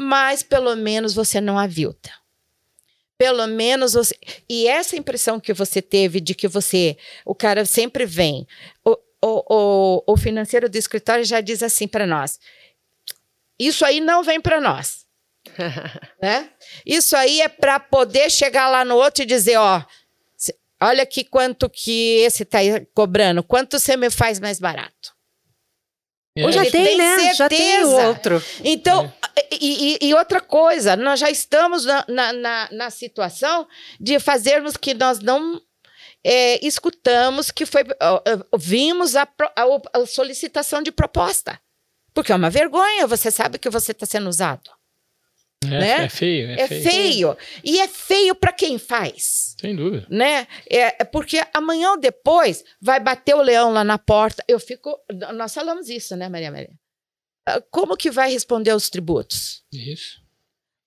Mas pelo menos você não avilta. Pelo menos você. E essa impressão que você teve de que você. O cara sempre vem. O, o, o, o financeiro do escritório já diz assim para nós: isso aí não vem para nós. né? Isso aí é para poder chegar lá no outro e dizer: ó, olha aqui quanto que esse está cobrando, quanto você me faz mais barato. É. Já tem, tem, né? Certeza. Já tem outro. Então, é. e, e, e, outra coisa, nós já estamos na, na, na, na situação de fazermos que nós não é, escutamos que foi. vimos a, a, a solicitação de proposta. Porque é uma vergonha, você sabe que você está sendo usado. É, né? é feio, é, é feio. feio. E é feio para quem faz. Sem dúvida. Né? É, é, porque amanhã ou depois vai bater o leão lá na porta. Eu fico. Nós falamos isso, né, Maria Maria? Ah, como que vai responder os tributos? Isso.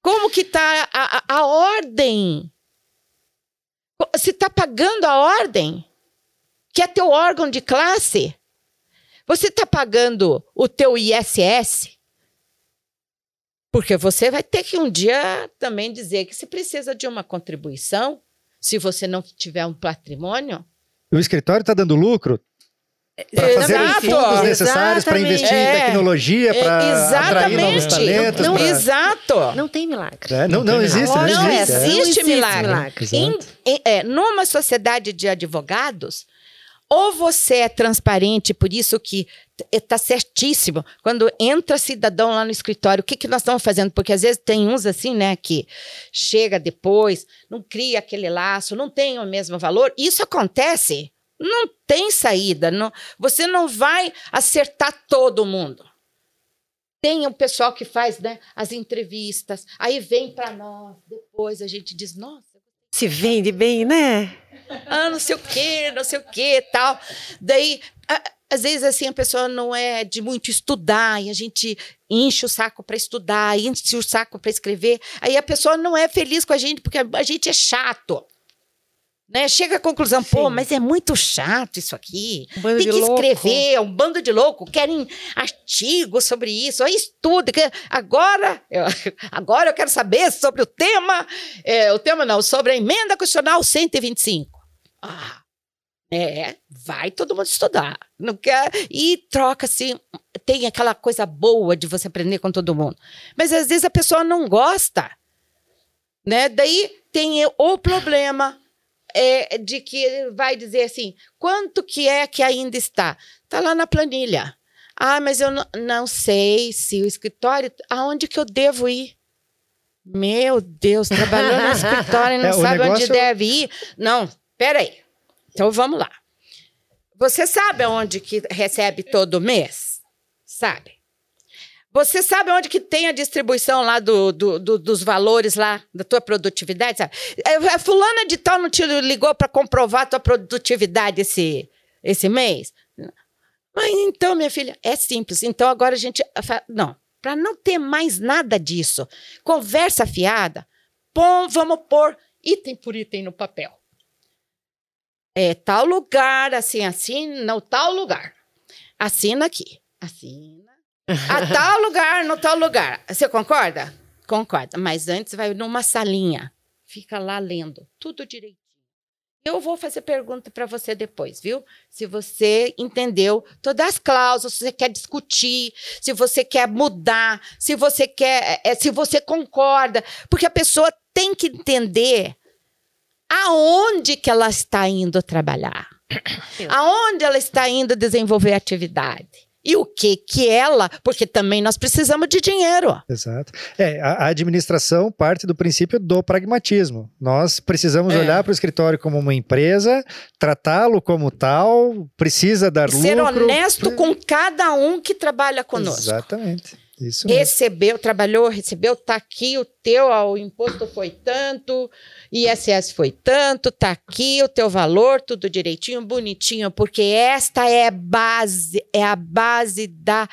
Como que está a, a, a ordem? Se está pagando a ordem, que é teu órgão de classe, você está pagando o teu ISS? Porque você vai ter que um dia também dizer que se precisa de uma contribuição, se você não tiver um patrimônio. O escritório está dando lucro? para fazer os Exato. fundos necessários para investir em É. tecnologia, para atrair novos talentos. Não- pra- Exato. Não tem milagre. É, não, não existe, não Não existe. é. existe milagre. Exato. Em- em- é, numa sociedade de advogados, ou você é transparente, por isso que está certíssimo. Quando entra cidadão lá no escritório, o que, que nós estamos fazendo? Porque às vezes tem uns assim, né, que chega depois, não cria aquele laço, não tem o mesmo valor. Isso acontece, não tem saída. Não, você não vai acertar todo mundo. Tem o pessoal que faz né, as entrevistas, aí vem para nós, depois a gente diz, nossa, Se vende bem, né? Ah, não sei o quê, não sei o quê, tal. Daí, às vezes, assim, a pessoa não é de muito estudar, e a gente enche o saco para estudar, enche o saco para escrever, aí a pessoa não é feliz com a gente, porque a, gente é chato. Né? Chega à conclusão, pô, Sim. mas é muito chato isso aqui. Um Tem de que louco. escrever, um bando de louco, querem artigos sobre isso, aí estuda. Agora, eu, agora eu quero saber sobre o tema, é, o tema não, sobre a emenda constitucional 125. Ah, é, vai todo mundo estudar. Não quer, e troca-se, tem aquela coisa boa de você aprender com todo mundo. Mas às vezes a pessoa não gosta. Né? Daí tem o problema é, de que vai dizer assim: quanto que é que ainda está? Está lá na planilha. Ah, mas eu não, não sei se o escritório. Aonde que eu devo ir? Meu Deus, trabalhou no escritório e não É, sabe onde negócio- deve ir. Não, peraí. Então vamos lá. Você sabe aonde que recebe todo mês? Sabe. Você sabe onde que tem a distribuição lá do, do- do- dos valores lá, da tua produtividade? Sabe? É, a fulana de tal não te ligou para comprovar a tua produtividade esse, esse mês? Mas então, minha filha, é simples. Então agora a gente. Não, para não ter mais nada disso, conversa fiada, pom- vamos pôr item por item no papel. É tal lugar, assim, assim, no tal lugar. Assina aqui. Assina. A tal lugar, no tal lugar. Você concorda? Concorda. Mas antes vai numa salinha. Fica lá lendo. Tudo direitinho. Eu vou fazer pergunta para você depois, viu? Se você entendeu todas as cláusulas, se você quer discutir, se você quer mudar, se você quer, é, se você concorda, porque a pessoa tem que entender aonde que ela está indo trabalhar, aonde ela está indo desenvolver atividade. E o que que ela, porque também nós precisamos de dinheiro. Exato. É, a, a administração parte do princípio do pragmatismo. Nós precisamos É. olhar para o escritório como uma empresa, tratá-lo como tal, precisa dar E ser lucro. honesto com cada um que trabalha conosco. Exatamente. Isso mesmo. Recebeu, trabalhou, recebeu, tá aqui o teu, ó, o imposto foi tanto, ISS foi tanto, tá aqui o teu valor, tudo direitinho, bonitinho, porque esta é a base, é a base da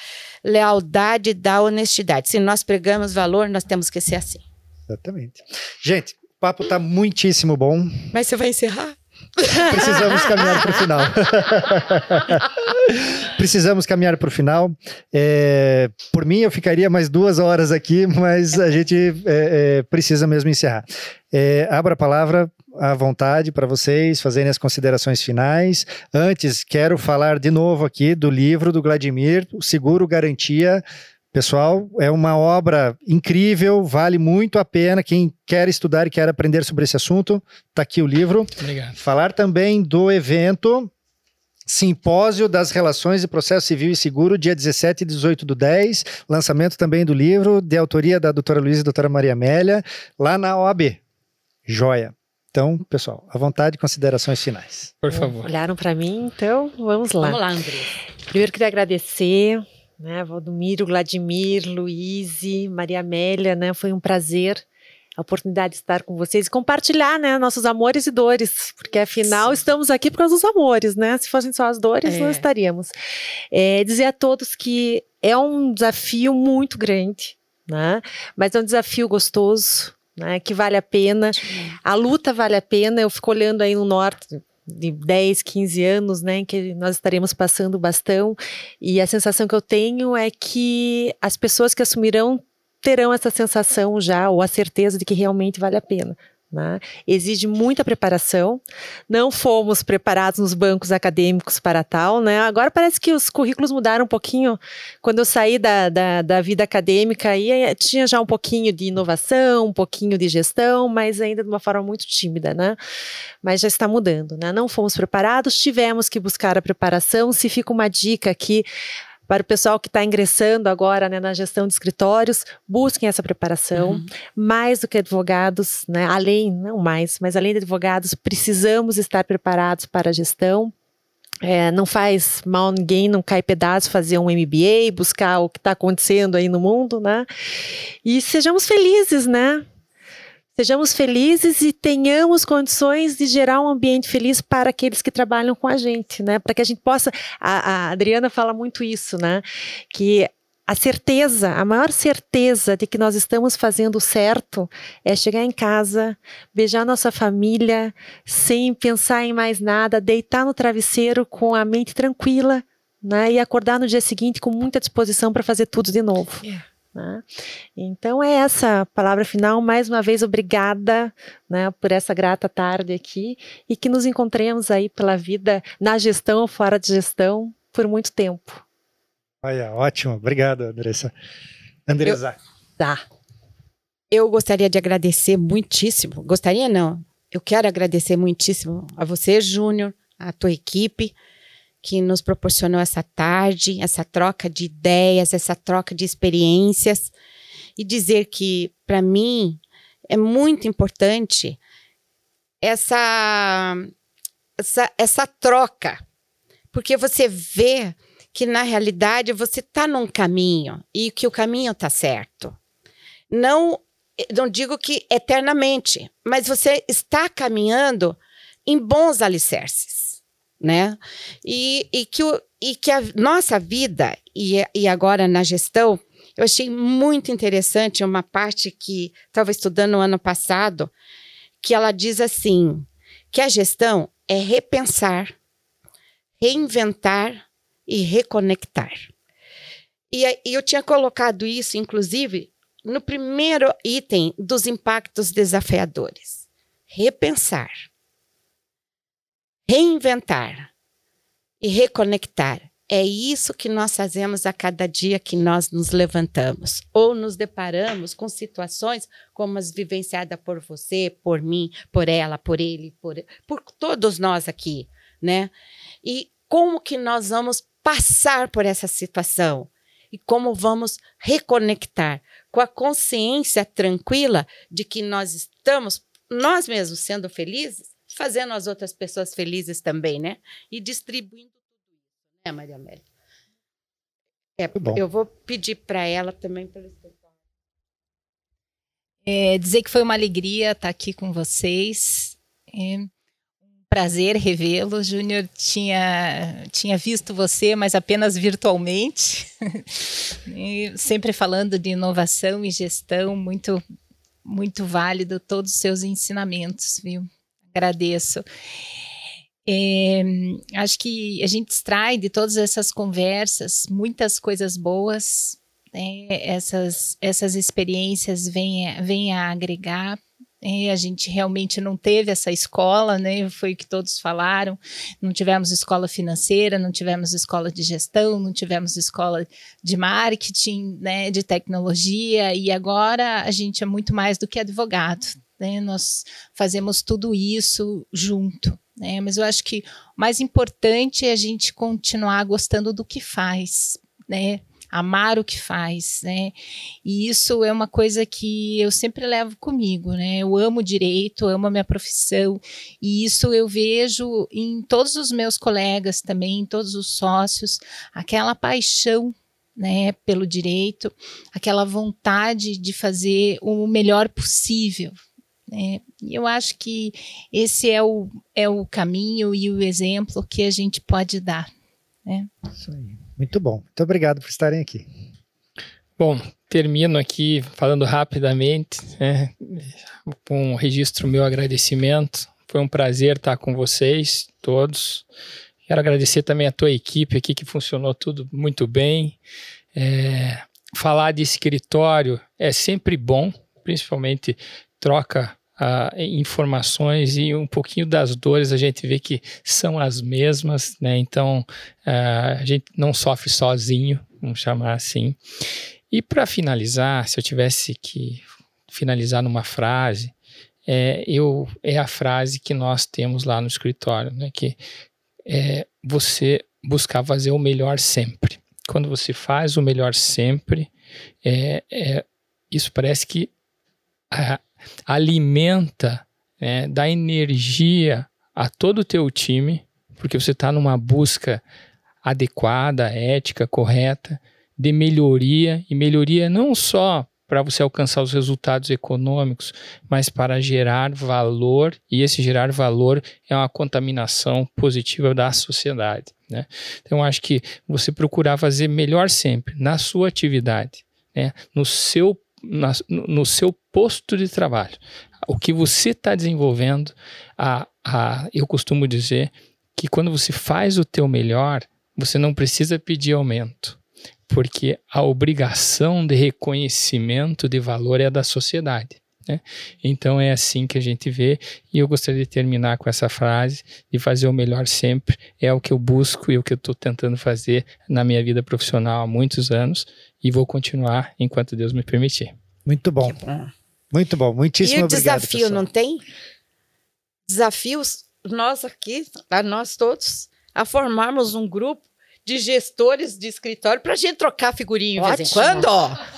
lealdade, da honestidade. Se nós pregamos valor, nós temos que ser assim. Exatamente. Gente, o papo tá muitíssimo bom. Mas você vai encerrar? Precisamos caminhar para o final. Precisamos caminhar para o final. É, por mim, eu ficaria mais duas horas aqui, mas a gente é, é, precisa mesmo encerrar. É, abra a palavra à vontade para vocês fazerem as considerações finais. Antes, quero falar de novo aqui do livro do Vladimir, o Seguro Garantia. Pessoal, é uma obra incrível, vale muito a pena. Quem quer estudar e quer aprender sobre esse assunto, está aqui o livro. Obrigado. Falar também do evento Simpósio das Relações de Processo Civil e Seguro, dia 17 e 18 do 10. Lançamento também do livro, de autoria da doutora Luísa e doutora Maria Amélia, lá na OAB. Joia. Então, pessoal, à vontade, considerações finais. Por favor. Olharam para mim, então vamos lá. Vamos lá, André. Primeiro queria agradecer, né, Valdomiro, Vladimir, Luiz, Maria Amélia, né, foi um prazer a oportunidade de estar com vocês e compartilhar, né, nossos amores e dores, porque afinal estamos aqui por causa dos amores, né, se fossem só as dores, É. não estaríamos. É, dizer a todos que é um desafio muito grande, né, mas é um desafio gostoso, né, que vale a pena, a luta vale a pena, eu fico olhando aí no norte, de 10, 15 anos, né, que nós estaremos passando o bastão, e a sensação que eu tenho é que as pessoas que assumirão terão essa sensação já, ou a certeza de que realmente vale a pena. Né? Exige muita preparação. Não fomos preparados nos bancos acadêmicos para tal. Né? Agora parece que os currículos mudaram um pouquinho. Quando eu saí da, da, da, vida acadêmica, aí eh, tinha já um pouquinho de inovação, um pouquinho de gestão, mas ainda de uma forma muito tímida. Né? Mas já está mudando. Né? Não fomos preparados, tivemos que buscar a preparação. Se fica uma dica aqui, para o pessoal que está ingressando agora né, na gestão de escritórios, busquem essa preparação. Uhum. Mais do que advogados, né, além, não mais, mas além de advogados, precisamos estar preparados para a gestão. É, não faz mal ninguém, não cai pedaço fazer um MBA, buscar o que está acontecendo aí no mundo, né? E sejamos felizes, né? Sejamos felizes e tenhamos condições de gerar um ambiente feliz para aqueles que trabalham com a gente, né? Para que a gente possa. A, a Adriana fala muito isso, né? Que a certeza, a maior certeza de que nós estamos fazendo certo é chegar em casa, beijar nossa família, sem pensar em mais nada, deitar no travesseiro com a mente tranquila, né? E acordar no dia seguinte com muita disposição para fazer tudo de novo. Yeah. Né? Então é essa palavra final. Mais uma vez, obrigada né, por essa grata tarde aqui e que nos encontremos aí pela vida na gestão ou fora de gestão por muito tempo. Olha, ótimo. Obrigado, Andressa. Andressa. Tá. Eu gostaria de agradecer muitíssimo. Gostaria não. Eu quero agradecer muitíssimo a você, Júnior, a tua equipe que nos proporcionou essa tarde, essa troca de ideias, essa troca de experiências. E dizer que para mim é muito importante essa, essa essa troca, porque você vê que na realidade você está num caminho e que o caminho está certo. Não não digo que eternamente, mas você está caminhando em bons alicerces né? E, e, que, o, e que a nossa vida, e, e agora na gestão, eu achei muito interessante uma parte que estava estudando no ano passado, que ela diz assim: que a gestão é repensar, reinventar e reconectar. E, e eu tinha colocado isso, inclusive, no primeiro item dos impactos desafiadores: repensar reinventar e reconectar. É isso que nós fazemos a cada dia que nós nos levantamos ou nos deparamos com situações como as vivenciadas por você, por mim, por ela, por ele, por, por todos nós aqui, né? E como que nós vamos passar por essa situação e como vamos reconectar com a consciência tranquila de que nós estamos nós mesmos sendo felizes fazendo as outras pessoas felizes também, né? E distribuindo tudo isso, né, Maria Amélia? É, eu vou pedir para ela também para é, dizer que foi uma alegria estar aqui com vocês. É um prazer revê-lo. Júnior tinha, tinha visto você, mas apenas virtualmente. sempre falando de inovação e gestão, muito, muito válido todos os seus ensinamentos, viu? Agradeço. É, acho que a gente extrai de todas essas conversas muitas coisas boas, né? essas, essas experiências vêm, vêm a agregar. É, a gente realmente não teve essa escola, né? Foi o que todos falaram. Não tivemos escola financeira, não tivemos escola de gestão, não tivemos escola de marketing, né? De tecnologia. E agora a gente é muito mais do que advogado né? Nós fazemos tudo isso junto. Né? Mas eu acho que o mais importante é a gente continuar gostando do que faz, né? amar o que faz, né? E isso é uma coisa que eu sempre levo comigo, né? Eu amo direito, amo a minha profissão, e isso eu vejo em todos os meus colegas também, em todos os sócios, aquela paixão né, pelo direito, aquela vontade de fazer o melhor possível, é, eu acho que esse é o, é o caminho e o exemplo que a gente pode dar. Né? Isso aí. Muito bom. Muito obrigado por estarem aqui. Bom, termino aqui falando rapidamente, né, com um registro meu agradecimento. Foi um prazer estar com vocês todos. Quero agradecer também a tua equipe aqui, que funcionou tudo muito bem. É, falar de escritório é sempre bom, principalmente troca uh, informações e um pouquinho das dores a gente vê que são as mesmas, né? Então uh, a gente não sofre sozinho, vamos chamar assim. E para finalizar, se eu tivesse que finalizar numa frase, é, eu, é a frase que nós temos lá no escritório, né? Que é você buscar fazer o melhor sempre. Quando você faz o melhor sempre, é, é isso parece que a, alimenta, né, dá energia a todo o teu time, porque você está numa busca adequada, ética, correta, de melhoria, e melhoria não só para você alcançar os resultados econômicos, mas para gerar valor, e esse gerar valor é uma contaminação positiva da sociedade. Né? Então, acho que você procurar fazer melhor sempre na sua atividade, né? no, seu, na, no seu posto de trabalho. O que você está desenvolvendo, a, a, eu costumo dizer que quando você faz o teu melhor, você não precisa pedir aumento porque a obrigação de reconhecimento de valor é da sociedade. Né? Então é assim que a gente vê, e eu gostaria de terminar com essa frase: de fazer o melhor sempre é o que eu busco e o que eu estou tentando fazer na minha vida profissional há muitos anos, e vou continuar enquanto Deus me permitir. Muito bom. Muito bom, muitíssimo obrigado. E o desafio pessoal. não tem? Desafios, nós aqui, a nós todos, a formarmos um grupo de gestores de escritório para a gente trocar figurinha de vez em quando.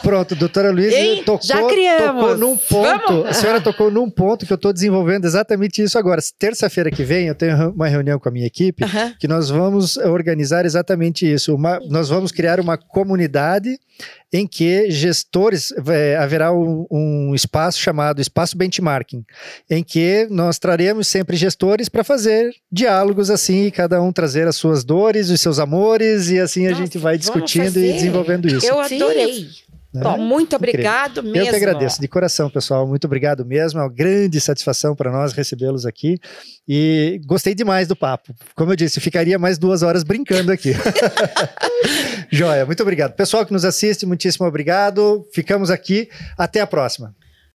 Pronto, doutora Luísa tocou, Já criamos. tocou num ponto. Vamos? A senhora tocou num ponto que eu estou desenvolvendo exatamente isso agora. Terça-feira que vem eu tenho uma reunião com a minha equipe Aham. que nós vamos organizar exatamente isso. Uma- nós vamos criar uma comunidade em que gestores é, haverá um, um espaço chamado espaço benchmarking, em que nós traremos sempre gestores para fazer diálogos assim, e cada um trazer as suas dores, os seus amores e assim a Nossa, gente vai discutindo e desenvolvendo isso. Eu adorei. Né? Bom, muito obrigado mesmo. Eu que agradeço, de coração, pessoal. Muito obrigado mesmo. É uma grande satisfação para nós recebê-los aqui. E gostei demais do papo. Como eu disse, ficaria mais duas horas brincando aqui. Joia, muito obrigado. Pessoal que nos assiste, muitíssimo obrigado. Ficamos aqui. Até a próxima.